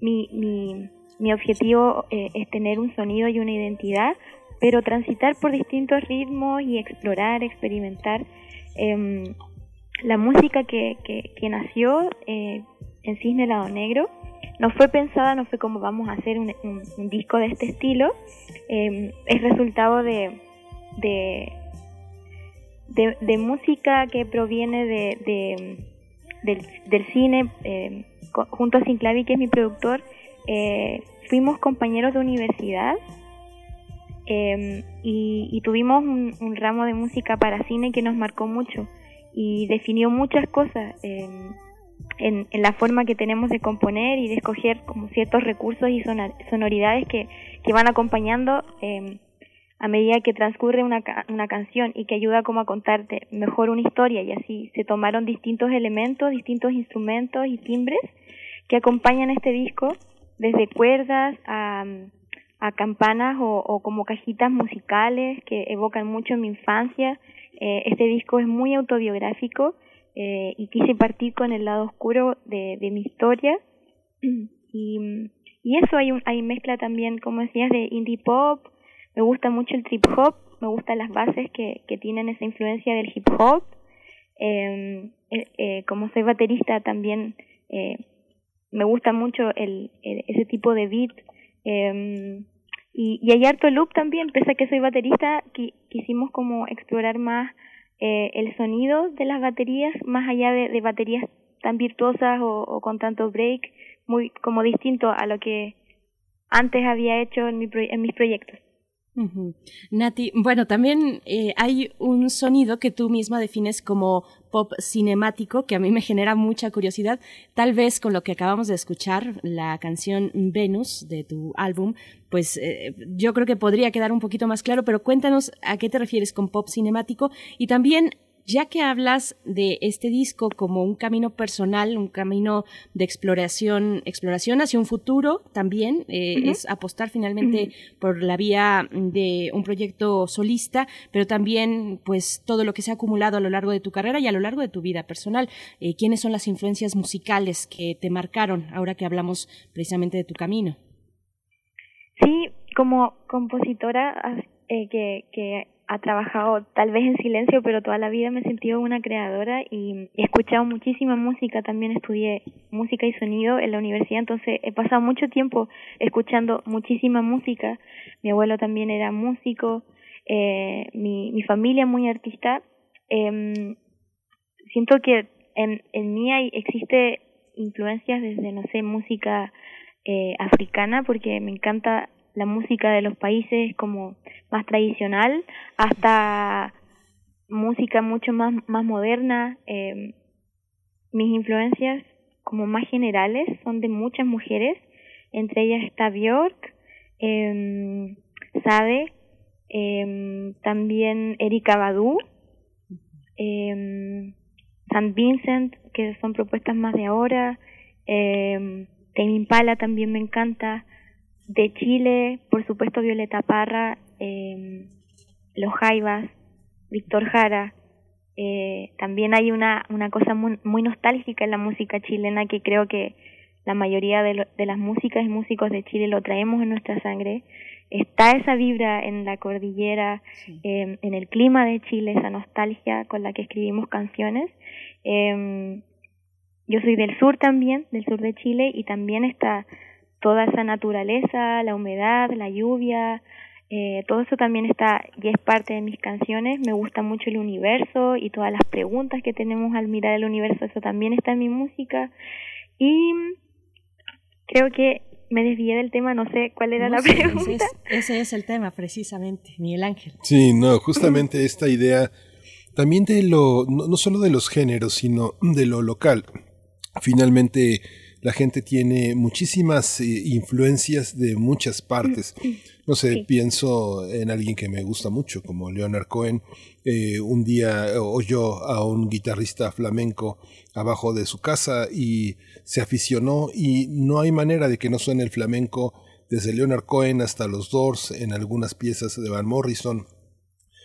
mi, mi, mi objetivo eh, es tener un sonido y una identidad, pero transitar por distintos ritmos y explorar, experimentar. Eh, la música que, que, nació eh, en Cisne Lado Negro no fue pensada, no fue como vamos a hacer un, disco de este estilo, eh, es resultado de, de, de, música que proviene de, de del, cine, eh, junto a Sinclavi, que es mi productor, eh, fuimos compañeros de universidad Em, y, tuvimos un, ramo de música para cine que nos marcó mucho y definió muchas cosas em, en, la forma que tenemos de componer y de escoger como ciertos recursos y sonoridades que, que van acompañando em, a medida que transcurre una, una canción y que ayuda como a contarte mejor una historia y así se tomaron distintos elementos, distintos instrumentos y timbres que acompañan este disco desde cuerdas a a campanas o, como cajitas musicales que evocan mucho mi infancia. Eh, este disco es muy autobiográfico eh, y quise partir con el lado oscuro de, mi historia. Y, y eso hay, un, hay mezcla también, como decías, de indie pop. Me gusta mucho el trip hop, me gustan las bases que, que tienen esa influencia del hip hop. Em, eh, como soy baterista también me gusta mucho el, ese tipo de beat eh, y, y hay harto loop también, pese a que soy baterista, quisimos como explorar más eh, el sonido de las baterías, más allá de, de baterías tan virtuosas o, o, con tanto break, muy como distinto a lo que antes había hecho en, mi en mis proyectos. Nati, bueno, también eh, hay un sonido que tú misma defines como pop cinemático que a mí me genera mucha curiosidad. Tal vez con lo que acabamos de escuchar, la canción Venus de tu álbum, pues eh, yo creo que podría quedar un poquito más claro, pero cuéntanos a qué te refieres con pop cinemático y también ya que hablas de este disco como un camino personal, un camino de exploración, exploración hacia un futuro también, eh, es apostar finalmente por la vía de un proyecto solista, pero también pues todo lo que se ha acumulado a lo largo de tu carrera y a lo largo de tu vida personal. Eh, ¿Quiénes son las influencias musicales que te marcaron ahora que hablamos precisamente de tu camino? Sí, como compositora eh, que, que ha trabajado tal vez en silencio, pero toda la vida me he sentido una creadora y he escuchado muchísima música, también estudié música y sonido en la universidad, entonces he pasado mucho tiempo escuchando muchísima música. Mi abuelo también era músico, eh, mi, mi familia muy artista. Eh, siento que en, en mí hay, existe influencias desde, no sé, música eh, africana, porque me encanta la música de los países como más tradicional hasta música mucho más, más moderna. Eh, mis influencias como más generales son de muchas mujeres, entre ellas está Björk, eh, Sade, eh, también Erika Badu, eh, San Vincent, que son propuestas más de ahora, eh, Tame Impala también me encanta, de Chile, por supuesto Violeta Parra, eh, Los Jaivas, Víctor Jara. Eh, también hay una, una cosa muy, muy, nostálgica en la música chilena que creo que la mayoría de, de las músicas y músicos de Chile lo traemos en nuestra sangre. Está esa vibra en la cordillera, eh, en el clima de Chile, esa nostalgia con la que escribimos canciones. Eh, yo soy del sur también, del sur de Chile, y también está toda esa naturaleza, la humedad, la lluvia, Eh, todo eso también está y es parte de mis canciones. Me gusta mucho el universo y todas las preguntas que tenemos al mirar el universo. Eso también está en mi música. Y creo que me desvié del tema, no sé cuál era la pregunta. Ese es, el tema, precisamente, Miguel Ángel. Sí, no, justamente esta idea también de lo, no, no solo de los géneros, sino de lo local. Finalmente, la gente tiene muchísimas eh, influencias de muchas partes. No sé, pienso en alguien que me gusta mucho, como Leonard Cohen. Eh, un día oyó a un guitarrista flamenco abajo de su casa y se aficionó y no hay manera de que no suene el flamenco desde Leonard Cohen hasta los Doors en algunas piezas de Van Morrison.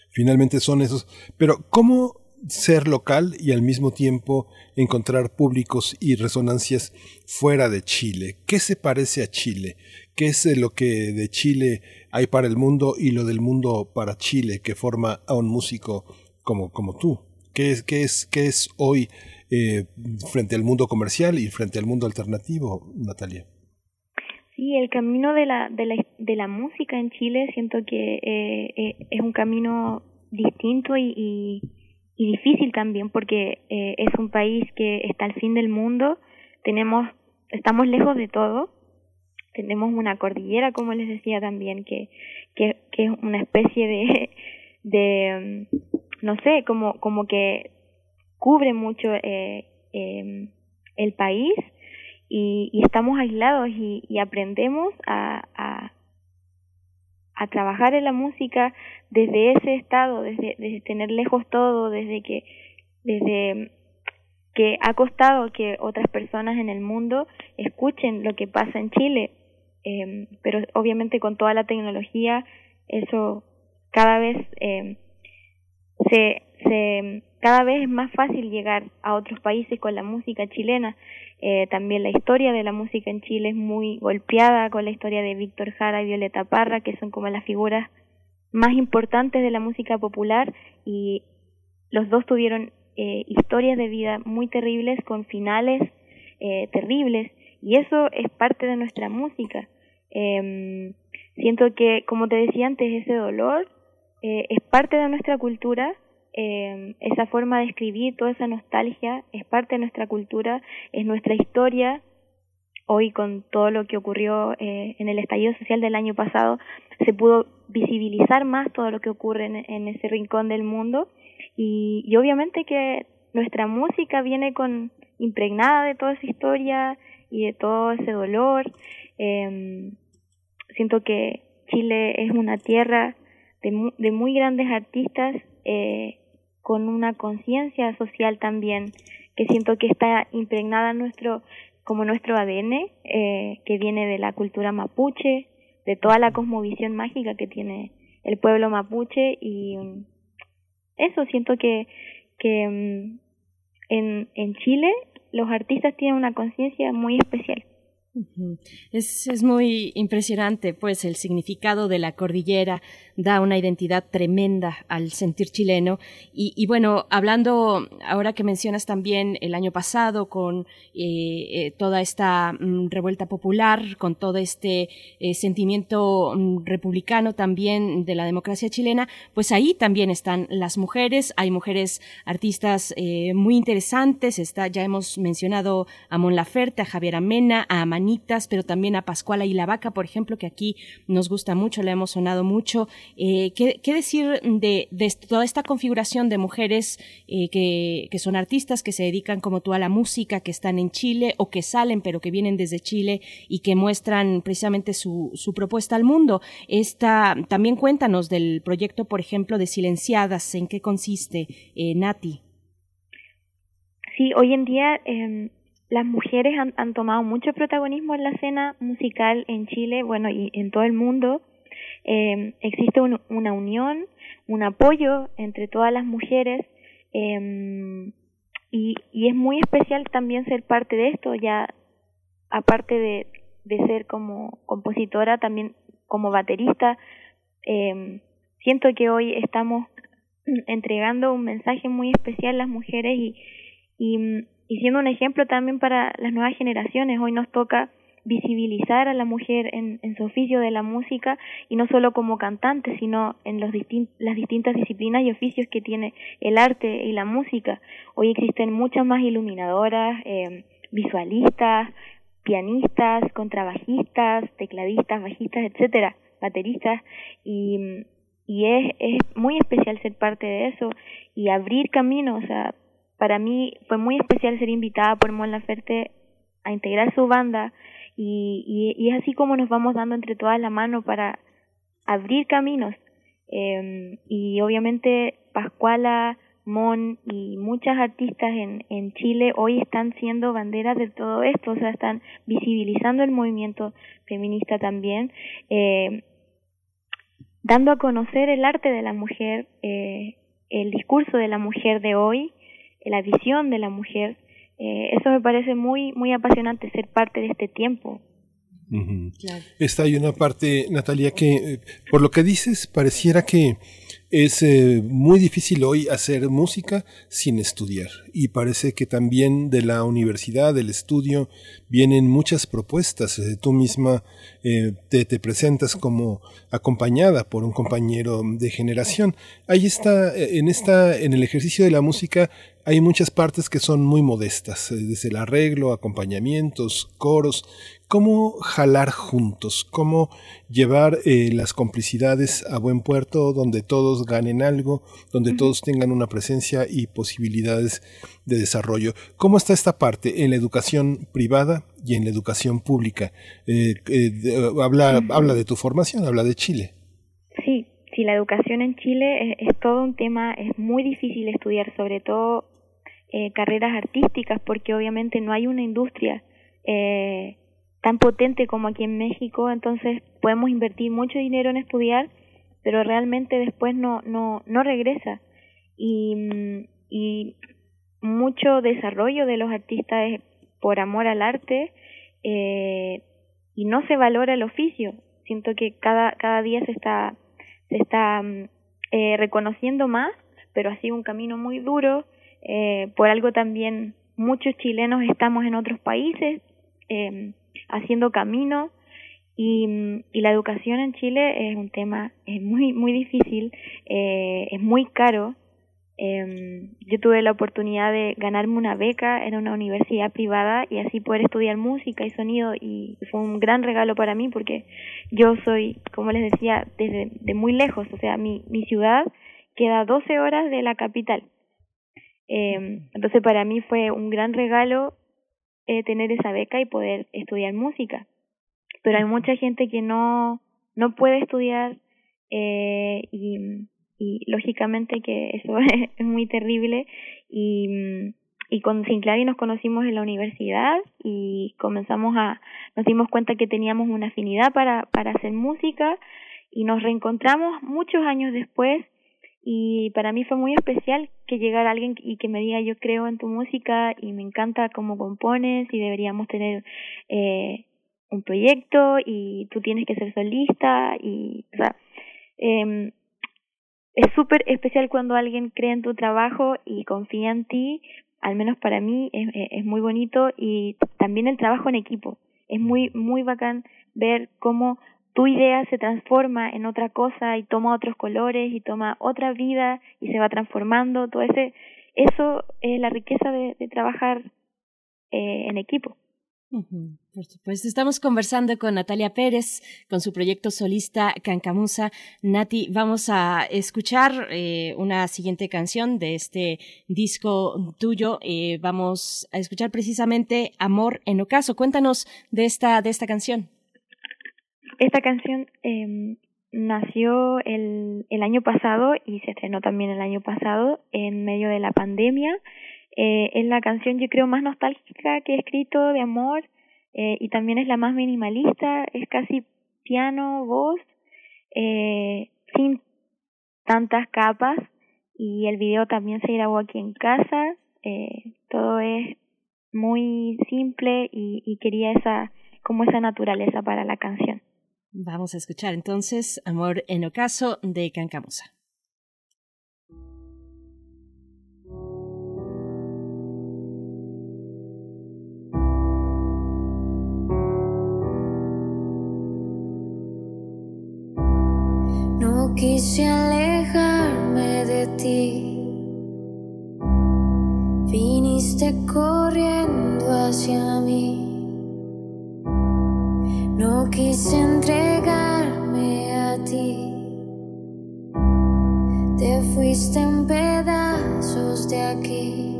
Finalmente son esos. Pero ¿cómo ser local y al mismo tiempo encontrar públicos y resonancias fuera de Chile. ¿Qué se parece a Chile? ¿Qué es lo que de Chile hay para el mundo y lo del mundo para Chile que forma a un músico como, como tú? ¿Qué es, qué es, qué es hoy eh, frente al mundo comercial y frente al mundo alternativo, Natalia? Sí, el camino de la, de la, de la música en Chile siento que eh, eh, es un camino distinto y y difícil también porque eh, es un país que está al fin del mundo, tenemos, estamos lejos de todo, tenemos una cordillera, como les decía también, que, que, que es una especie de, de mm, no sé, como, como que cubre mucho eh, eh, el país. Y, y, estamos aislados y, y aprendemos a, a, a trabajar en la música desde ese estado, desde, desde tener lejos todo, desde que, desde que ha costado que otras personas en el mundo escuchen lo que pasa en Chile, eh, pero obviamente con toda la tecnología eso cada vez eh, se, se cada vez es más fácil llegar a otros países con la música chilena. Eh, también la historia de la música en Chile es muy golpeada con la historia de Víctor Jara y Violeta Parra, que son como las figuras más importantes de la música popular y los dos tuvieron eh, historias de vida muy terribles con finales eh, terribles y eso es parte de nuestra música. Eh, siento que, como te decía antes, ese dolor eh, es parte de nuestra cultura, eh, esa forma de escribir, toda esa nostalgia es parte de nuestra cultura, es nuestra historia. Hoy con todo lo que ocurrió eh, en el estallido social del año pasado, se pudo visibilizar más todo lo que ocurre en, ese rincón del mundo y, y, obviamente que nuestra música viene con impregnada de toda esa historia y de todo ese dolor. Eh, siento que Chile es una tierra de, de muy grandes artistas eh, con una conciencia social también que siento que está impregnada nuestro como nuestro ADN eh, que viene de la cultura mapuche de toda la cosmovisión mágica que tiene el pueblo mapuche y mm, eso siento que que mm, en en Chile los artistas tienen una conciencia muy especial es, es, muy impresionante, pues, el significado de la cordillera da una identidad tremenda al sentir chileno. Y, bueno, hablando, ahora que mencionas también el año pasado con eh, eh, toda esta mm, revuelta popular, con todo este eh, sentimiento mm, republicano también de la democracia chilena, pues ahí también están las mujeres, hay mujeres artistas muy interesantes, está, ya hemos mencionado a Mon Laferte, a Javier Amena, a pero también a Pascuala y la Vaca, por ejemplo, que aquí nos gusta mucho, le hemos sonado mucho. Eh, ¿qué, decir de, toda esta configuración de mujeres eh, que, son artistas, que se dedican como tú a la música, que están en Chile o que salen, pero que vienen desde Chile y que muestran precisamente su, propuesta al mundo? Esta, también cuéntanos del proyecto, por ejemplo, de Silenciadas, ¿en qué consiste, eh, Nati? Sí, hoy en día eh, las mujeres han, han, tomado mucho protagonismo en la escena musical en Chile, bueno, y en todo el mundo. Eh, existe una unión, un apoyo entre todas las mujeres eh, y, y, es muy especial también ser parte de esto, ya aparte de, de ser como compositora, también como baterista. Eh, siento que hoy estamos entregando un mensaje muy especial a las mujeres y y siendo un ejemplo también para las nuevas generaciones. Hoy nos toca visibilizar a la mujer en, en, su oficio de la música y no solo como cantante, sino en los las distintas disciplinas y oficios que tiene el arte y la música. Hoy existen muchas más iluminadoras, eh, visualistas, pianistas, contrabajistas, tecladistas, bajistas, etcétera, bateristas y, y es, es muy especial ser parte de eso y abrir caminos, o para mí fue muy especial ser invitada por Mon Laferte a integrar su banda y, y, es así como nos vamos dando entre todas la mano para abrir caminos. Eh, y obviamente Pascuala, Mon y muchas artistas en, en Chile hoy están siendo banderas de todo esto, o sea, están visibilizando el movimiento feminista también, eh, dando a conocer el arte de la mujer, eh, el discurso de la mujer de hoy, la visión de la mujer eh, eso me parece muy, muy apasionante ser parte de este tiempo. Esta hay una parte, Natalia, que eh, por lo que dices pareciera que es eh, muy difícil hoy hacer música sin estudiar y parece que también de la universidad, del estudio, vienen muchas propuestas. tú misma te, te, presentas como acompañada por un compañero de generación. Ahí está, en, esta, en el ejercicio de la música hay muchas partes que son muy modestas, eh, desde el arreglo, acompañamientos, coros, cómo jalar juntos, cómo llevar eh, las complicidades a buen puerto donde todos ganen algo, donde todos tengan una presencia y posibilidades de desarrollo. ¿Cómo está esta parte en la educación privada y en la educación pública? Eh, habla, habla de tu formación, habla de Chile. Sí, sí, la educación en Chile es, es, todo un tema, es muy difícil estudiar, sobre todo eh, carreras artísticas porque obviamente no hay una industria eh, tan potente como aquí en México, entonces podemos invertir mucho dinero en estudiar, pero realmente después no, no, no regresa. Y, y mucho desarrollo de los artistas es por amor al arte eh, y no se valora el oficio. Siento que cada, cada día se está, se está mm, eh, reconociendo más, pero ha sido un camino muy duro eh, por algo también muchos chilenos estamos en otros países eh, haciendo camino y, y, la educación en Chile es un tema es muy muy difícil eh, es muy caro. Eh, yo tuve la oportunidad de ganarme una beca en una universidad privada y así poder estudiar música y sonido y fue un gran regalo para mí porque yo soy como les decía desde de muy lejos o sea mi mi ciudad queda 12 horas de la capital eh, entonces para mí fue un gran regalo eh, tener esa beca y poder estudiar música. Pero hay mucha gente que no, no puede estudiar eh, y, y lógicamente que eso es, muy terrible y, y con Sinclair nos conocimos en la universidad y comenzamos a, nos dimos cuenta que teníamos una afinidad para, para hacer música y nos reencontramos muchos años después y para mí fue muy especial que llegara alguien y que me diga yo creo en tu música y me encanta cómo compones y deberíamos tener eh, un proyecto y tú tienes que ser solista y o sea eh, es súper especial cuando alguien cree en tu trabajo y confía en ti al menos para mí es, es muy bonito y también el trabajo en equipo. Es muy muy bacán ver cómo tu idea se transforma en otra cosa y toma otros colores y toma otra vida y se va transformando, todo ese, eso es la riqueza de, trabajar eh, en equipo. por supuesto, estamos conversando con Natalia Pérez, con su proyecto solista Cancamusa. Nati, vamos a escuchar eh, una siguiente canción de este disco tuyo. Eh, vamos a escuchar precisamente Amor en Ocaso. Cuéntanos de esta, de esta canción. Esta canción eh, nació el, el año pasado y se estrenó también el año pasado en medio de la pandemia. Eh, es la canción yo creo más nostálgica que he escrito de amor eh, y también es la más minimalista, es casi piano, voz, eh, sin tantas capas y el video también se grabó aquí en casa, eh, todo es muy simple y, y quería esa como esa naturaleza para la canción. Vamos a escuchar entonces Amor en Ocaso de Cancamusa. No quise alejarme de ti. Viniste corriendo hacia mí. No quise entregarme a ti. Te fuiste en pedazos de aquí.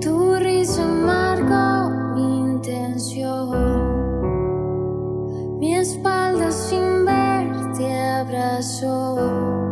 Tu risa marcó mi intención. Mi espalda sin ver te abrazó.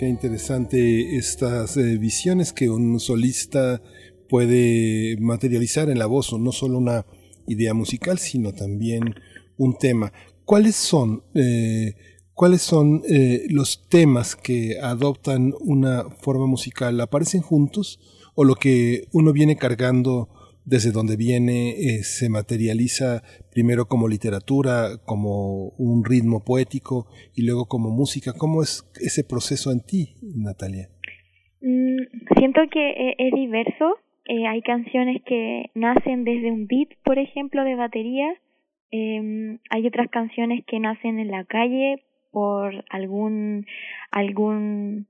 Qué interesante estas eh, visiones que un solista puede materializar en la voz, no solo una idea musical, sino también un tema. ¿Cuáles son, eh, cuáles son eh, los temas que adoptan una forma musical? ¿Aparecen juntos o lo que uno viene cargando desde donde viene eh, se materializa primero como literatura, como un ritmo poético y luego como música? ¿Cómo es ese proceso en ti, Natalia? Mm, siento que eh, es diverso. Eh, hay canciones que nacen desde un beat, por ejemplo, de batería. Eh, hay otras canciones que nacen en la calle por algún, algún,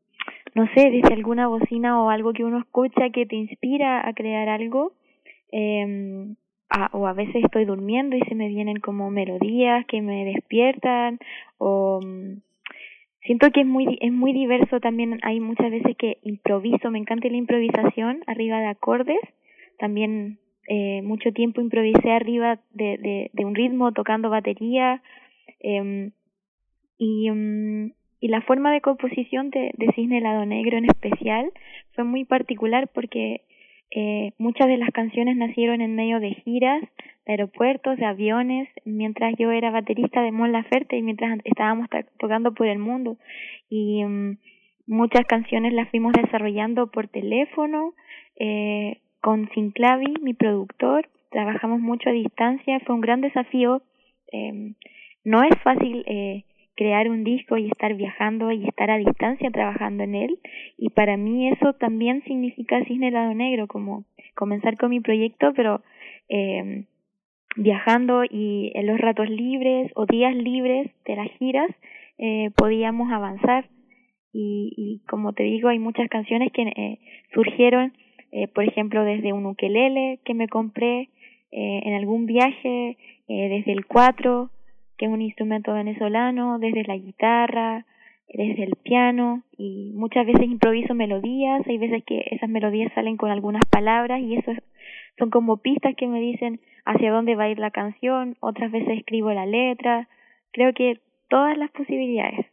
no sé, desde alguna bocina o algo que uno escucha que te inspira a crear algo. A- o a veces estoy durmiendo y se me vienen como melodías que me despiertan o mm, siento que es muy es muy diverso también. Hay muchas veces que improviso me encanta la improvisación arriba de acordes. También eh, mucho tiempo improvisé arriba de, de, un ritmo tocando batería em, y mm, y la forma de composición de, de Cisne Helado Negro en especial fue muy particular porque eh, muchas de las canciones nacieron en medio de giras, de aeropuertos, de aviones, mientras yo era baterista de Mon Laferte y mientras estábamos tocando por el mundo. Y mm, muchas canciones las fuimos desarrollando por teléfono, eh, con Sinclavi, mi productor, trabajamos mucho a distancia, fue un gran desafío. Eh, no es fácil eh, crear un disco y estar viajando y estar a distancia trabajando en él. Y para mí eso también significa Cisne Lado Negro, como comenzar con mi proyecto, pero eh, viajando y en los ratos libres o días libres de las giras eh, podíamos avanzar. Y, y como te digo, hay muchas canciones que eh, surgieron, eh, por ejemplo, desde un ukelele que me compré eh, en algún viaje, desde el cuatro, que es un instrumento venezolano, desde la guitarra, desde el piano y muchas veces improviso melodías, hay veces que esas melodías salen con algunas palabras y eso son como pistas que me dicen hacia dónde va a ir la canción, otras veces escribo la letra, creo que todas las posibilidades.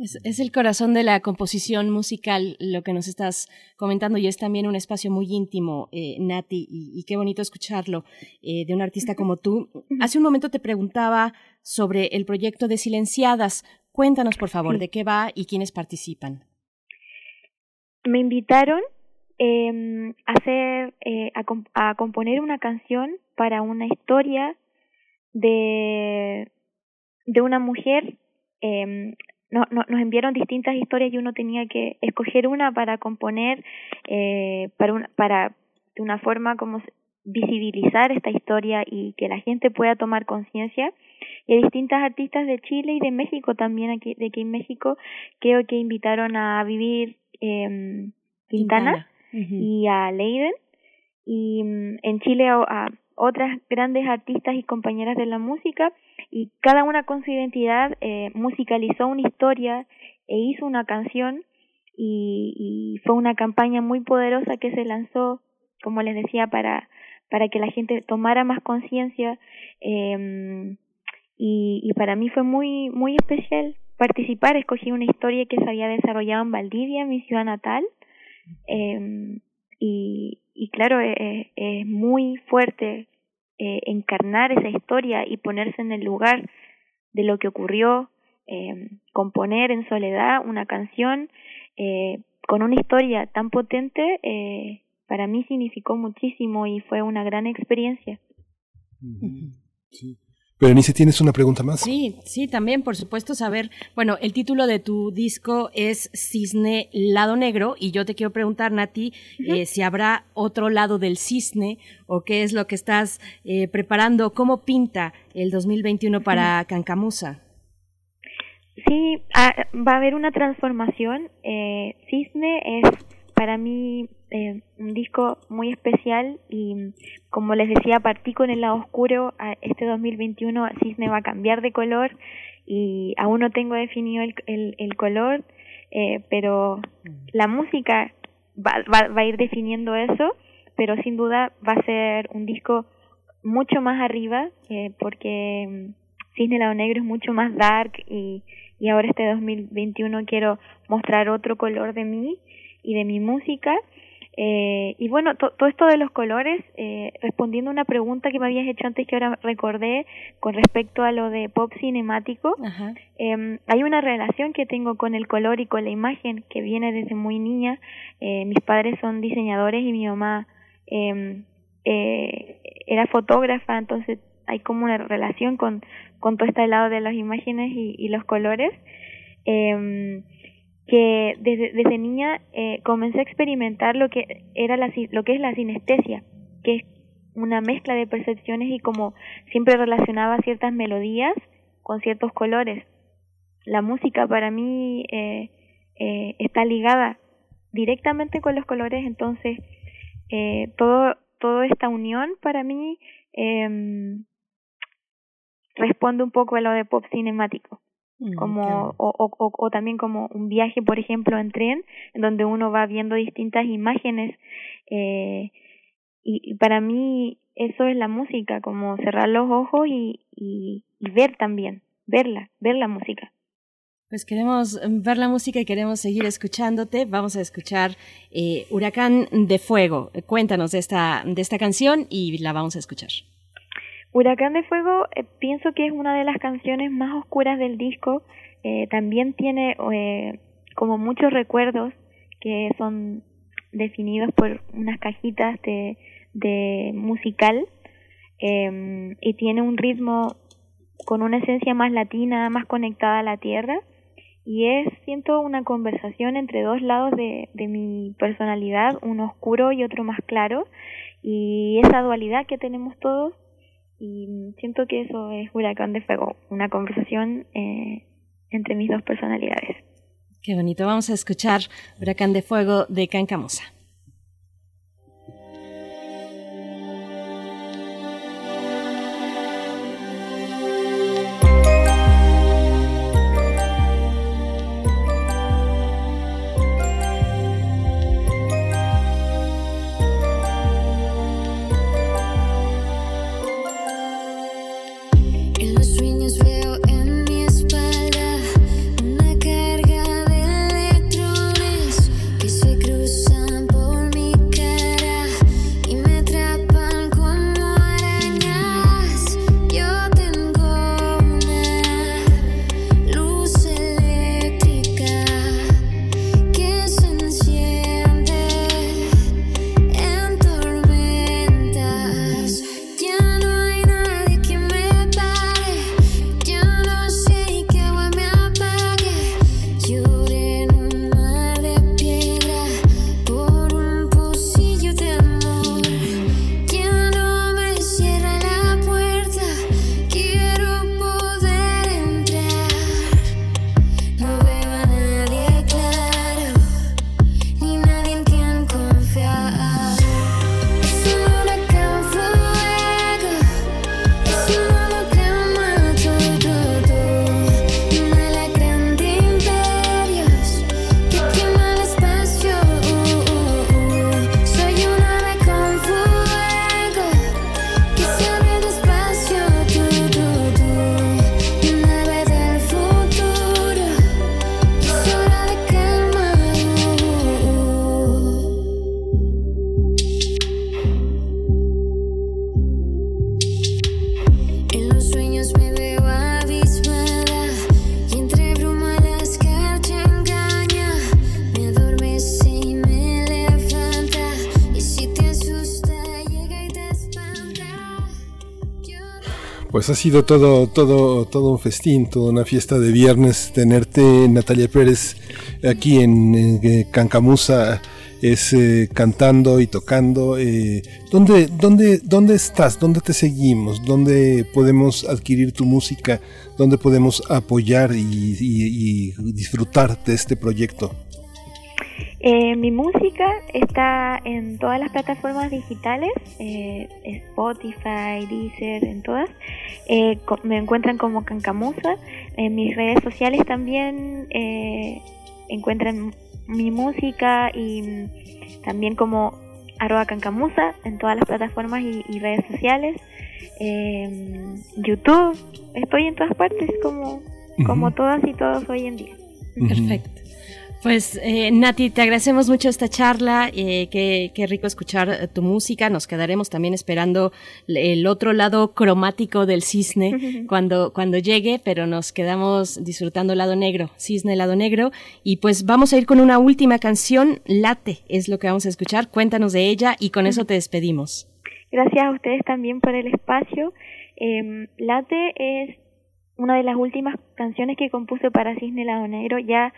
Es, el corazón de la composición musical lo que nos estás comentando y es también un espacio muy íntimo, eh, Nati, y, qué bonito escucharlo eh, de un artista como tú. Hace un momento te preguntaba sobre el proyecto de Silenciadas. Cuéntanos, por favor, de qué va y quiénes participan. Me invitaron eh, a, hacer, eh, a, a componer una canción para una historia de, de una mujer eh, no, no, nos enviaron distintas historias y uno tenía que escoger una para componer, eh, para, un, para de una forma como visibilizar esta historia y que la gente pueda tomar conciencia. Y hay distintas artistas de Chile y de México también, aquí, de aquí en México, creo que invitaron a vivir eh, Quintana, y a Leiden. Y mm, en Chile a otras grandes artistas y compañeras de la música y cada una con su identidad eh, musicalizó una historia e hizo una canción y, y fue una campaña muy poderosa que se lanzó, como les decía, para, para que la gente tomara más conciencia eh, y, y para mí fue muy, muy especial participar. Escogí una historia que se había desarrollado en Valdivia, mi ciudad natal. Eh, y, y claro, es, es muy fuerte eh, encarnar esa historia y ponerse en el lugar de lo que ocurrió, eh, componer en soledad una canción eh, con una historia tan potente, para mí significó muchísimo y fue una gran experiencia. Sí. Berenice, ¿tienes una pregunta más? Sí, sí, también, por supuesto, saber, bueno, el título de tu disco es Cisne Lado Negro y yo te quiero preguntar, Nati, eh, si habrá otro lado del cisne o qué es lo que estás eh, preparando, cómo pinta el 2021 para Cancamusa. Sí, ah, va a haber una transformación. Eh, cisne es para mí eh, un disco muy especial y como les decía, partí con el lado oscuro. Este 2021 Cisne va a cambiar de color y aún no tengo definido el, el, el color, eh, pero la música va, va, va a ir definiendo eso, pero sin duda va a ser un disco mucho más arriba eh, porque mm, Cisne Lado Negro es mucho más dark y, y ahora este 2021 quiero mostrar otro color de mí y de mi música. Eh, y bueno, todo esto de los colores, eh, respondiendo a una pregunta que me habías hecho antes que ahora recordé con respecto a lo de pop cinemático, eh, hay una relación que tengo con el color y con la imagen que viene desde muy niña. Eh, mis padres son diseñadores y mi mamá em, eh, era fotógrafa, entonces hay como una relación con, con todo este lado de las imágenes y, y los colores. Eh, que desde, desde niña eh, comencé a experimentar lo que era la, lo que es la sinestesia, que es una mezcla de percepciones y como siempre relacionaba ciertas melodías con ciertos colores. La música para mí eh, eh, está ligada directamente con los colores, entonces eh, todo toda esta unión para mí eh, responde un poco a lo de pop cinemático. Mm, como o, o, o, también como un viaje por ejemplo en tren en donde uno va viendo distintas imágenes eh, y, y, para mí eso es la música como cerrar los ojos y, y, y ver también verla ver la música pues queremos ver la música y queremos seguir escuchándote. Vamos a escuchar eh, Huracán de Fuego. Cuéntanos de esta, de esta canción y la vamos a escuchar. Huracán de Fuego eh, pienso que es una de las canciones más oscuras del disco. Eh, también tiene eh, como muchos recuerdos que son definidos por unas cajitas de, musical em, y tiene un ritmo con una esencia más latina, más conectada a la tierra y es, siento, una conversación entre dos lados de mi personalidad, uno oscuro y otro más claro y esa dualidad que tenemos todos y siento que eso es Huracán de Fuego, una conversación eh, entre mis dos personalidades. Qué bonito. Vamos a escuchar Huracán de Fuego de Cancamosa. Pues ha sido todo, todo, todo un festín, toda una fiesta de viernes tenerte, Natalia Pérez, aquí en, Cancamusa, es eh, cantando y tocando. Eh, ¿dónde, dónde, ¿Dónde estás? ¿Dónde te seguimos? ¿Dónde podemos adquirir tu música? ¿Dónde podemos apoyar y disfrutar de este proyecto? Eh, mi música está en todas las plataformas digitales, eh, Spotify, Deezer, en todas. Eh, me encuentran como Cancamusa. En mis redes sociales también encuentran mi música y también como arroba cancamusa en todas las plataformas y, redes sociales. YouTube, estoy en todas partes como, como todas y todos hoy en día. Perfecto. Pues eh, Nati, te agradecemos mucho esta charla, eh, qué, qué, rico escuchar eh, tu música, nos quedaremos también esperando el otro lado cromático del cisne cuando, cuando llegue, pero nos quedamos disfrutando lado negro, cisne, lado negro, y pues vamos a ir con una última canción, Late, es lo que vamos a escuchar, cuéntanos de ella y con eso te despedimos. Gracias a ustedes también por el espacio. Em, Late es una de las últimas canciones que compuse para Cisne Lado Negro, ya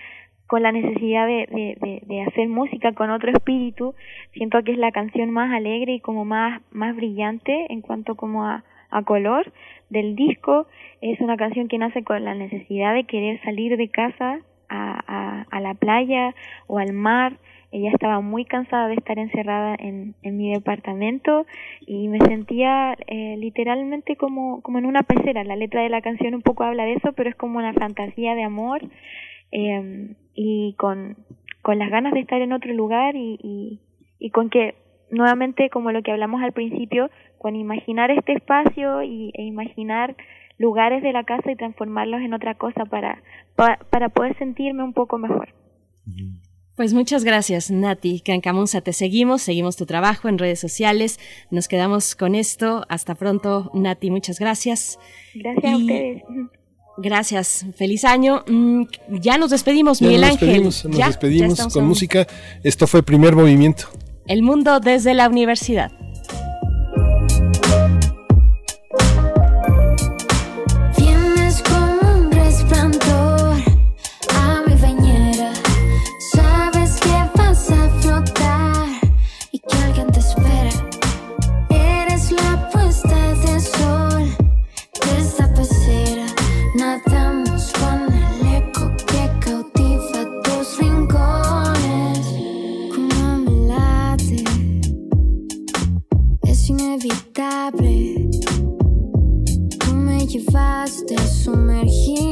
con la necesidad de, de, de, hacer música con otro espíritu, siento que es la canción más alegre y como más, más brillante en cuanto como a, a color del disco. Es una canción que nace con la necesidad de querer salir de casa a, a, la playa o al mar. Ella estaba muy cansada de estar encerrada en, en mi departamento y me sentía eh, literalmente como, como en una pecera. La letra de la canción un poco habla de eso, pero es como una fantasía de amor eh, y con, con las ganas de estar en otro lugar y, y, y con que nuevamente como lo que hablamos al principio con imaginar este espacio y, e imaginar lugares de la casa y transformarlos en otra cosa para, para, para poder sentirme un poco mejor. Pues muchas gracias, Nati Cancamunza. Te seguimos, seguimos tu trabajo en redes sociales. Nos quedamos con esto. Hasta pronto, Nati. Muchas gracias. Gracias a ustedes. Gracias, feliz año. Mm, ya nos despedimos, Miguel nos Ángel. Despedimos, nos despedimos con música. Esto fue Primer Movimiento. El mundo desde la universidad. inevitable. Tú me llevaste sumergir.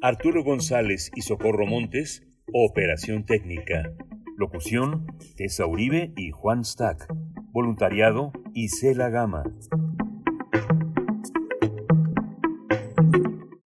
Arturo González y Socorro Montes, operación técnica. Locución, Tessa Uribe y Juan Stack. Voluntariado, Isela Gama.